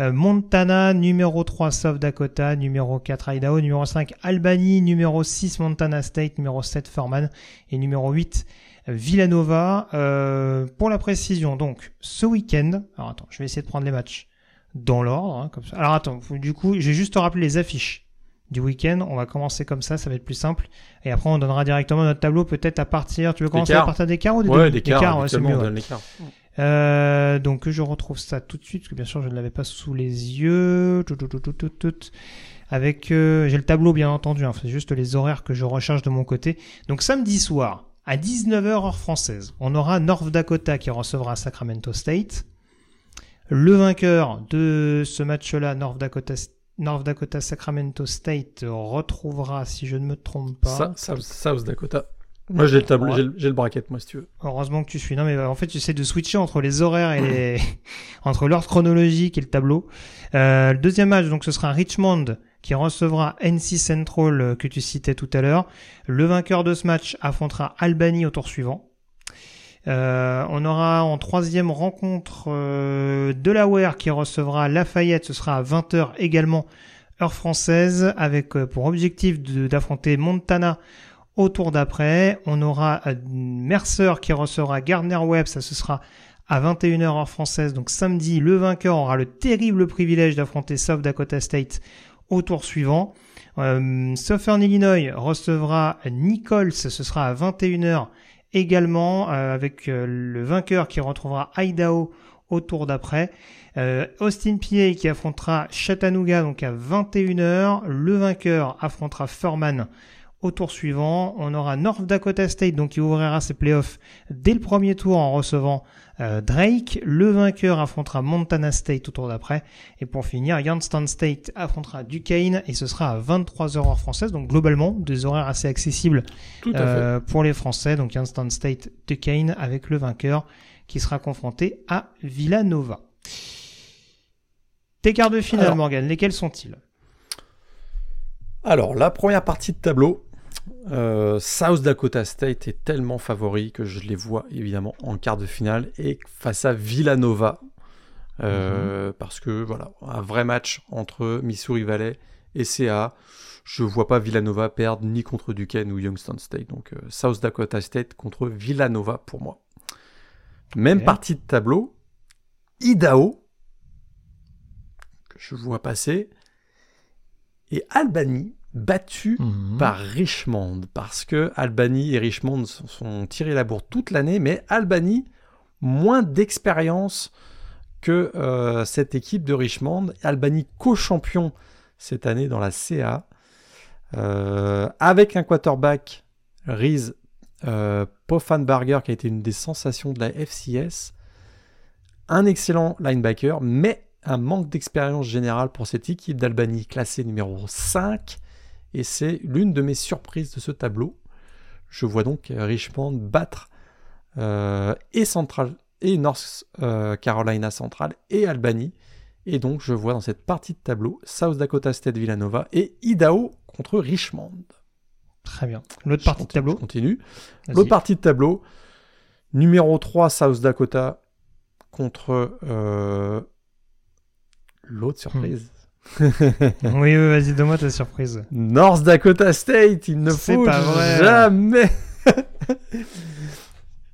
euh, Montana, numéro 3 South Dakota, numéro 4 Idaho, numéro 5 Albany, numéro 6 Montana State, numéro 7 Furman et numéro 8 Villanova. Euh, pour la précision, donc ce week-end, alors attends, je vais essayer de prendre les matchs dans l'ordre, hein. Alors attends, du coup, j'ai juste te rappeler les affiches du week-end. On va commencer comme ça, ça va être plus simple. Et après, on donnera directement notre tableau, peut-être à partir. Tu veux commencer à partir des quarts ou des Ouais, des quarts, ouais, c'est mieux. Euh, donc je retrouve ça tout de suite, parce que bien sûr, je ne l'avais pas sous les yeux. Tout, tout, tout, tout, tout, tout. Avec, euh, j'ai le tableau bien entendu. Hein, c'est juste les horaires que je recherche de mon côté. Donc samedi soir. À 19h heure française, on aura North Dakota qui recevra Sacramento State. Le vainqueur de ce match-là, North Dakota State, North Dakota Sacramento State retrouvera, si je ne me trompe pas. South, South Dakota. Moi j'ai le tableau, ouais. j'ai le bracket, moi si tu veux. Heureusement que tu suis. Non mais en fait j'essaie de switcher entre les horaires et les... *laughs* entre l'ordre chronologique et le tableau. Euh, le deuxième match donc ce sera Richmond qui recevra NC Central euh, que tu citais tout à l'heure. Le vainqueur de ce match affrontera Albany au tour suivant. Euh, on aura en troisième rencontre euh, Delaware qui recevra Lafayette, ce sera à 20h également heure française, avec euh, pour objectif d'affronter Montana au tour d'après. On aura Mercer qui recevra Gardner Webb, ça ce sera à 21h heure française, donc samedi, le vainqueur aura le terrible privilège d'affronter South Dakota State au tour suivant. Euh, Southern Illinois recevra Nichols, ce sera à 21h également euh, avec euh, le vainqueur qui retrouvera Idaho au tour d'après. Euh, Austin PA qui affrontera Chattanooga donc à 21h. Le vainqueur affrontera Furman au tour suivant. On aura North Dakota State donc qui ouvrira ses playoffs dès le premier tour en recevant euh, Drake. Le vainqueur affrontera Montana State au tour d'après. Et pour finir, Youngstown State affrontera Duquesne et ce sera à 23h heure française. Donc globalement, des horaires assez accessibles euh, pour les Français. Donc Youngstown State, Duquesne avec le vainqueur qui sera confronté à Villanova. Tes quarts de finale, Alors, Morgan, lesquels sont-ils? Alors, la première partie de tableau, euh, South Dakota State est tellement favori que je les vois évidemment en quart de finale et face à Villanova. Euh, mm -hmm. Parce que voilà, un vrai match entre Missouri Valley et CA. Je vois pas Villanova perdre ni contre Duquesne ou Youngstown State. Donc euh, South Dakota State contre Villanova pour moi. Même okay. partie de tableau. Idaho, que je vois passer. Et Albany, battu mmh. par Richmond parce que Albany et Richmond sont, sont tirés la bourre toute l'année, mais Albany moins d'expérience que euh, cette équipe de Richmond. Albany co-champion cette année dans la CA euh, avec un quarterback Riz euh, Poffanbarger qui a été une des sensations de la FCS, un excellent linebacker, mais un manque d'expérience générale pour cette équipe d'Albany classée numéro 5 et c'est l'une de mes surprises de ce tableau. Je vois donc Richmond battre euh, et Central et North euh, Carolina Central et Albany. Et donc je vois dans cette partie de tableau South Dakota State Villanova et Idaho contre Richmond. Très bien. L'autre partie de tableau Je continue. L'autre partie de tableau, Numéro 3, South Dakota contre euh, l'autre surprise. Oui, oui, vas-y, donne-moi ta surprise. North Dakota State, il ne faut jamais. *laughs*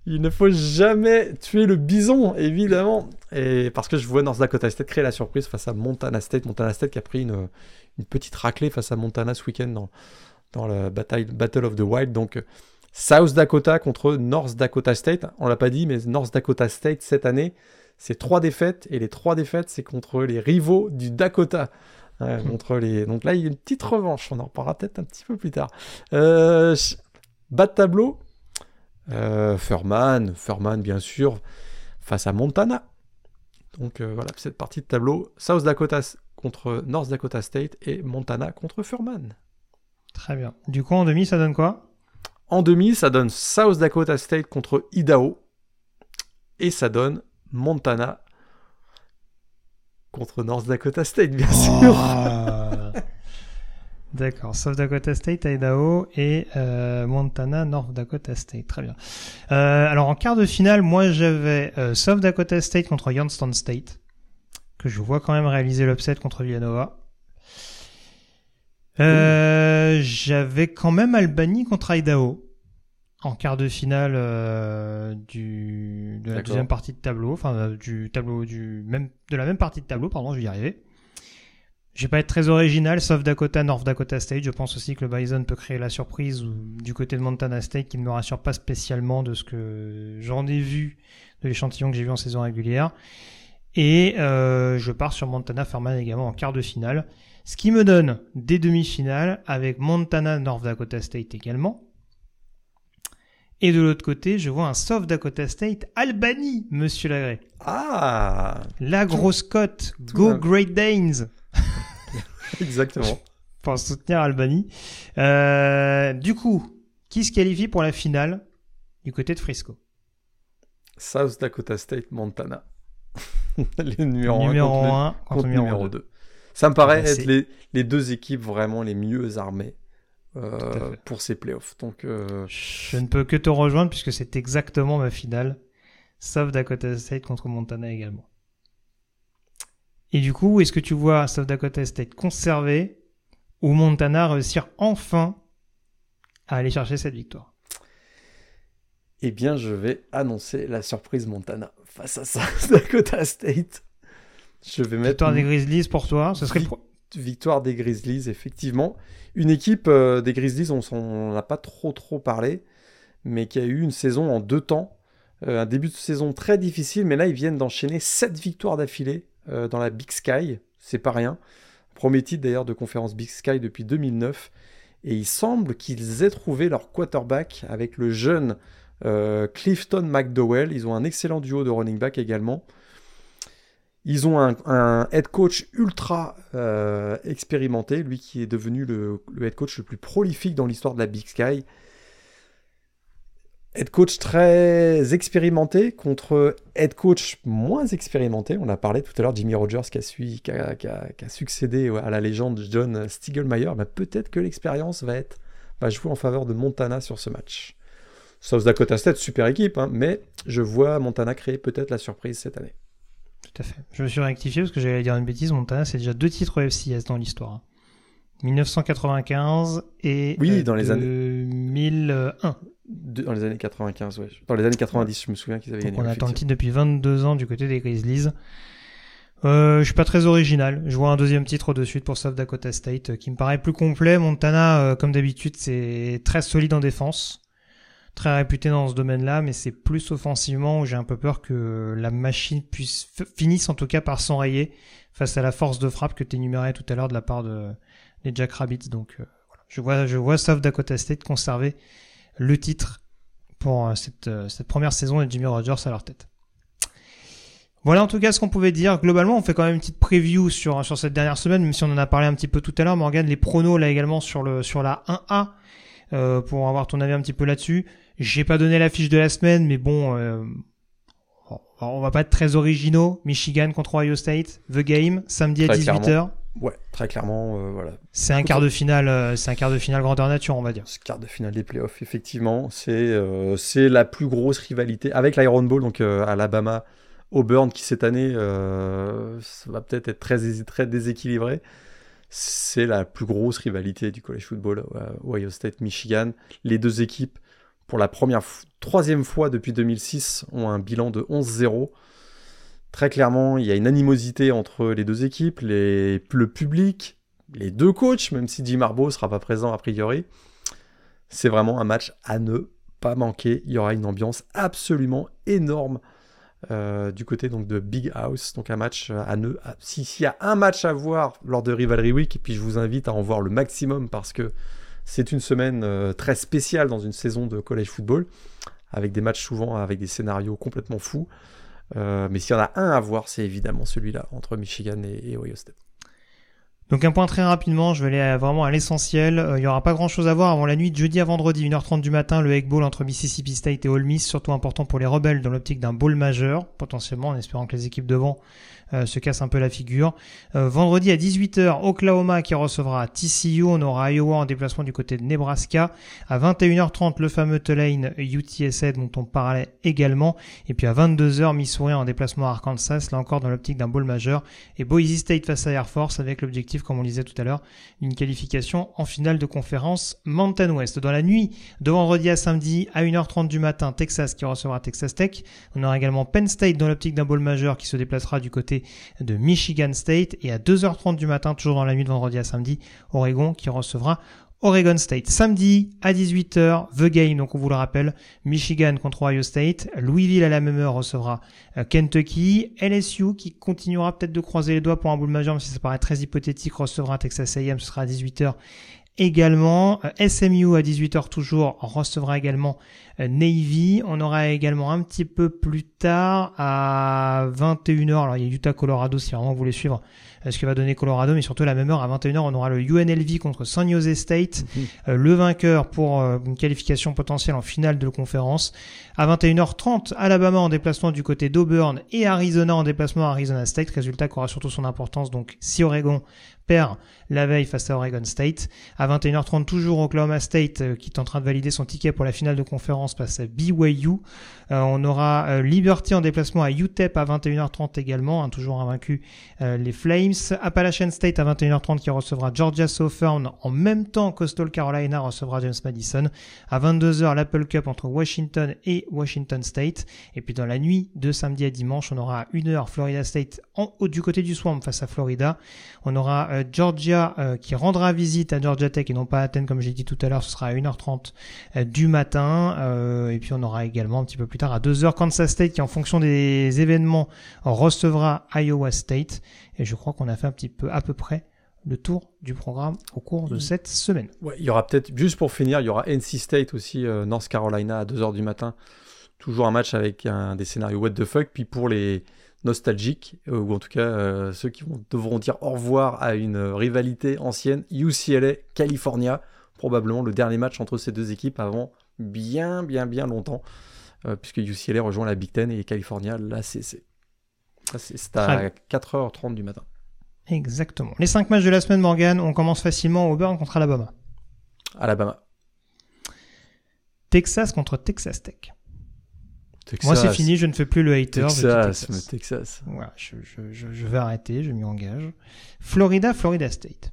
il ne faut jamais tuer le bison, évidemment. Et parce que je vois North Dakota State créer la surprise face à Montana State. Montana State qui a pris une, une petite raclée face à Montana ce week-end dans, dans la bataille, Battle of the Wild. Donc, South Dakota contre North Dakota State. On l'a pas dit, mais North Dakota State cette année, c'est trois défaites. Et les trois défaites, c'est contre les rivaux du Dakota. *laughs* contre les... Donc là, il y a une petite revanche. On en reparlera peut-être un petit peu plus tard. Euh, bas de tableau. Euh, Furman, Furman bien sûr, face à Montana. Donc euh, voilà, cette partie de tableau. South Dakota contre North Dakota State et Montana contre Furman. Très bien. Du coup, en demi, ça donne quoi? En demi, ça donne South Dakota State contre Idaho. Et ça donne Montana contre North Dakota State, bien oh. sûr. *laughs* D'accord, South Dakota State, Idaho et euh, Montana, North Dakota State. Très bien. Euh, alors en quart de finale, moi j'avais euh, South Dakota State contre Youngstown State, que je vois quand même réaliser l'upset contre Villanova. J'avais quand même Albany contre Idaho en quart de finale euh, du de la deuxième partie de tableau, enfin euh, du tableau du même de la même partie de tableau, pardon, je vais y arriver. Je vais pas être très original, sauf Dakota, North Dakota State. Je pense aussi que le Bison peut créer la surprise ou du côté de Montana State qui ne me rassure pas spécialement de ce que j'en ai vu de l'échantillon que j'ai vu en saison régulière. Et euh, je pars sur Montana Furman également en quart de finale. Ce qui me donne des demi-finales avec Montana North Dakota State également. Et de l'autre côté, je vois un South Dakota State Albany, monsieur Lagré. Ah La grosse cote. Go Great Danes *laughs* Exactement. pour soutenir Albany. Euh, du coup, qui se qualifie pour la finale du côté de Frisco? South Dakota State, Montana. *laughs* les numéros numéro 1 contre, numéro 2. Ça me paraît être les, les, deux équipes vraiment les mieux armées euh, pour ces playoffs. Donc, euh, Je ne peux que te rejoindre puisque c'est exactement ma finale. South Dakota State contre Montana également. Et du coup, est-ce que tu vois South Dakota State conserver ou Montana réussir enfin à aller chercher cette victoire? Eh bien, je vais annoncer la surprise Montana face à *laughs* South Dakota State. Je vais mettre. Victoire des Grizzlies pour toi, ce serait. Victoire des Grizzlies, effectivement. Une équipe euh, des Grizzlies, on n'en a pas trop trop parlé, mais qui a eu une saison en deux temps. Euh, un début de saison très difficile, mais là ils viennent d'enchaîner 7 victoires d'affilée euh, dans la Big Sky, c'est pas rien. Premier d'ailleurs de conférence Big Sky depuis 2009. Et il semble qu'ils aient trouvé leur quarterback avec le jeune Clifton McDowell. Ils ont un excellent duo de running back également. Ils ont un, head coach ultra euh, expérimenté, lui qui est devenu le, head coach le plus prolifique dans l'histoire de la Big Sky head coach très expérimenté contre head coach moins expérimenté. On a parlé tout à l'heure de Jimmy Rogers qui a, qui, a, succédé à la légende John Stiegelmeier. Mais peut-être que l'expérience va, va jouer en faveur de Montana sur ce match. South Dakota State, super équipe, hein, mais je vois Montana créer peut-être la surprise cette année. Tout à fait. Je me suis rectifié parce que j'allais dire une bêtise. Montana, c'est déjà deux titres FCS dans l'histoire. 1995 et oui, dans les 2001 dans les années 95, ouais. Dans les années 90, je me souviens qu'ils avaient gagné. On attend le titre depuis 22 ans du côté des Grizzlies. Euh, je suis pas très original. Je vois un deuxième titre de suite pour South Dakota State euh, qui me paraît plus complet. Montana, euh, comme d'habitude, c'est très solide en défense, très réputé dans ce domaine-là, mais c'est plus offensivement où j'ai un peu peur que la machine puisse finisse en tout cas par s'enrayer face à la force de frappe que tu énumérais tout à l'heure de la part de des Jack Rabbits. Donc euh, voilà. je vois, je vois South Dakota State conserver le titre pour euh, cette, euh, cette première saison et Jimmy Rogers à leur tête. Voilà en tout cas ce qu'on pouvait dire. Globalement, on fait quand même une petite preview sur, sur cette dernière semaine, même si on en a parlé un petit peu tout à l'heure. Morgan, les pronos là également sur, le, sur la 1A, euh, pour avoir ton avis un petit peu là-dessus. J'ai pas donné la fiche de la semaine, mais bon, euh, on va pas être très originaux. Michigan contre Ohio State, The Game, samedi à 18h. Ouais, très clairement, euh, voilà. C'est un quart de finale, euh, c'est un quart de finale grandeur nature, on va dire. Ce quart de finale des playoffs, effectivement, c'est euh, c'est la plus grosse rivalité avec l'Iron Bowl, donc euh, Alabama, Auburn, qui cette année euh, ça va peut-être être très, très déséquilibré. C'est la plus grosse rivalité du college football, euh, Ohio State, Michigan. Les deux équipes, pour la première, troisième fois depuis 2006, ont un bilan de 11-0. Très clairement, il y a une animosité entre les deux équipes, les, le public, les deux coachs, même si Jim Harbaugh sera pas présent a priori. C'est vraiment un match à ne pas manquer. Il y aura une ambiance absolument énorme euh, du côté donc de Big House. Donc un match à ne. S'il y a un match à voir lors de Rivalry Week, et puis je vous invite à en voir le maximum parce que c'est une semaine euh, très spéciale dans une saison de college football, avec des matchs souvent avec des scénarios complètement fous. Euh, mais s'il y en a un à voir, c'est évidemment celui-là entre Michigan et, et Ohio State. Donc un point très rapidement, je vais aller vraiment à l'essentiel. Euh, Il y aura pas grand chose à voir avant la nuit de jeudi à vendredi, 1h30 du matin, le Egg Bowl entre Mississippi State et Ole Miss, surtout important pour les rebelles dans l'optique d'un bowl majeur, potentiellement en espérant que les équipes devant euh, se cassent un peu la figure. Euh, vendredi à 18h, Oklahoma qui recevra TCU, on aura Iowa en déplacement du côté de Nebraska. À 21h30, le fameux Tulane UTSA dont on parlait également. Et puis à 22h, Missouri en déplacement à Arkansas, là encore dans l'optique d'un bowl majeur. Et Boise State face à Air Force avec l'objectif, comme on disait tout à l'heure, une qualification en finale de conférence Mountain West. Dans la nuit de vendredi à samedi à 1h30 du matin, Texas qui recevra Texas Tech. On aura également Penn State dans l'optique d'un bowl majeur qui se déplacera du côté de Michigan State. Et à 2h30 du matin, toujours dans la nuit de vendredi à samedi, Oregon qui recevra Oregon State. Samedi à 18h, The Game, donc on vous le rappelle, Michigan contre Ohio State. Louisville à la même heure recevra euh, Kentucky. LSU qui continuera peut-être de croiser les doigts pour un boule majeur, si ça paraît très hypothétique, recevra Texas A&M, ce sera à 18h également. Euh, SMU à 18h toujours recevra également euh, Navy. On aura également un petit peu plus tard à 21h. Alors il y a Utah Colorado si vraiment vous voulez suivre ce que va donner Colorado, mais surtout à la même heure à 21h on aura le UNLV contre San Jose State. Euh, le vainqueur pour euh, une qualification potentielle en finale de conférence. À 21h30, Alabama en déplacement du côté d'Auburn et Arizona en déplacement à Arizona State. Résultat qui aura surtout son importance. Donc si Oregon perd la veille face à Oregon State. À 21h30 toujours Oklahoma State euh, qui est en train de valider son ticket pour la finale de conférence face à BYU. Euh, on aura euh, Liberty en déplacement à UTEP à 21h30 également, hein, toujours invaincu les Flames. Appalachian State à 21h30 qui recevra Georgia Southern en même temps Coastal Carolina recevra James Madison. À 22h l'Apple Cup entre Washington et Washington State. Et puis dans la nuit de samedi à dimanche, on aura à 1h Florida State du côté du Swamp face à Florida. On aura euh, Georgia euh, qui rendra visite à Georgia Tech et non pas à Athènes comme j'ai dit tout à l'heure, ce sera à 1h30 euh, du matin. Et puis on aura également un petit peu plus tard à 2h Kansas State qui en fonction des événements recevra Iowa State. Et je crois qu'on a fait un petit peu à peu près le tour du programme au cours de cette semaine. Ouais, il y aura peut-être, juste pour finir, il y aura NC State aussi, North Carolina à 2h du matin. Toujours un match avec un, des scénarios what the fuck. Puis pour les nostalgiques, euh, ou en tout cas euh, ceux qui vont, devront dire au revoir à une euh, rivalité ancienne, UCLA, California. Probablement le dernier match entre ces deux équipes avant bien, bien, bien longtemps. puisque UCLA rejoint la Big Ten et California, là c'est c'est- à 4h30 du matin. Exactement. Les cinq matchs de la semaine, Morgan, on commence facilement au Auburn contre Alabama. Alabama. Texas contre Texas Tech. Texas, Moi, c'est fini, je ne fais plus le hater. Texas, Texas. Texas. Voilà, je, je- je- je vais arrêter, je m'y engage. Florida, Florida State.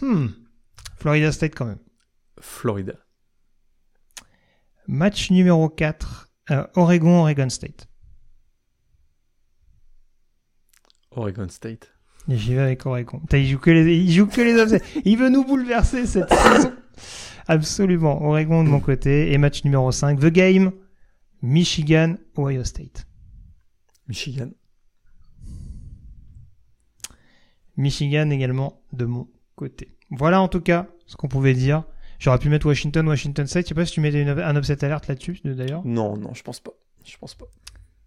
Hmm. Florida State quand même. Florida. Match numéro 4, euh, Oregon, Oregon State. Oregon State. J'y vais avec Oregon. Il joue que les, il joue que les. Il veut nous bouleverser cette *laughs* saison. Absolument. Oregon de mon côté. Et match numéro 5, The Game, Michigan, Ohio State. Michigan. Michigan également de mon côté. Voilà en tout cas ce qu'on pouvait dire. J'aurais pu mettre Washington, Washington State. Je sais pas si tu mettais une- un upset alerte là-dessus d'ailleurs. Non, non, je pense pas. Je pense pas.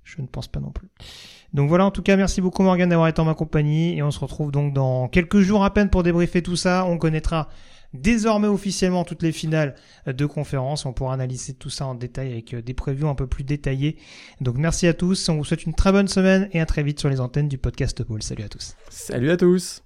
Je ne pense pas non plus. Donc voilà, en tout cas, merci beaucoup Morgan d'avoir été en ma compagnie et on se retrouve donc dans quelques jours à peine pour débriefer tout ça. On connaîtra désormais officiellement toutes les finales de conférence. On pourra analyser tout ça en détail avec des previews un peu plus détaillées. Donc merci à tous, on vous souhaite une très bonne semaine et à très vite sur les antennes du podcast Ball. Salut à tous. Salut à tous.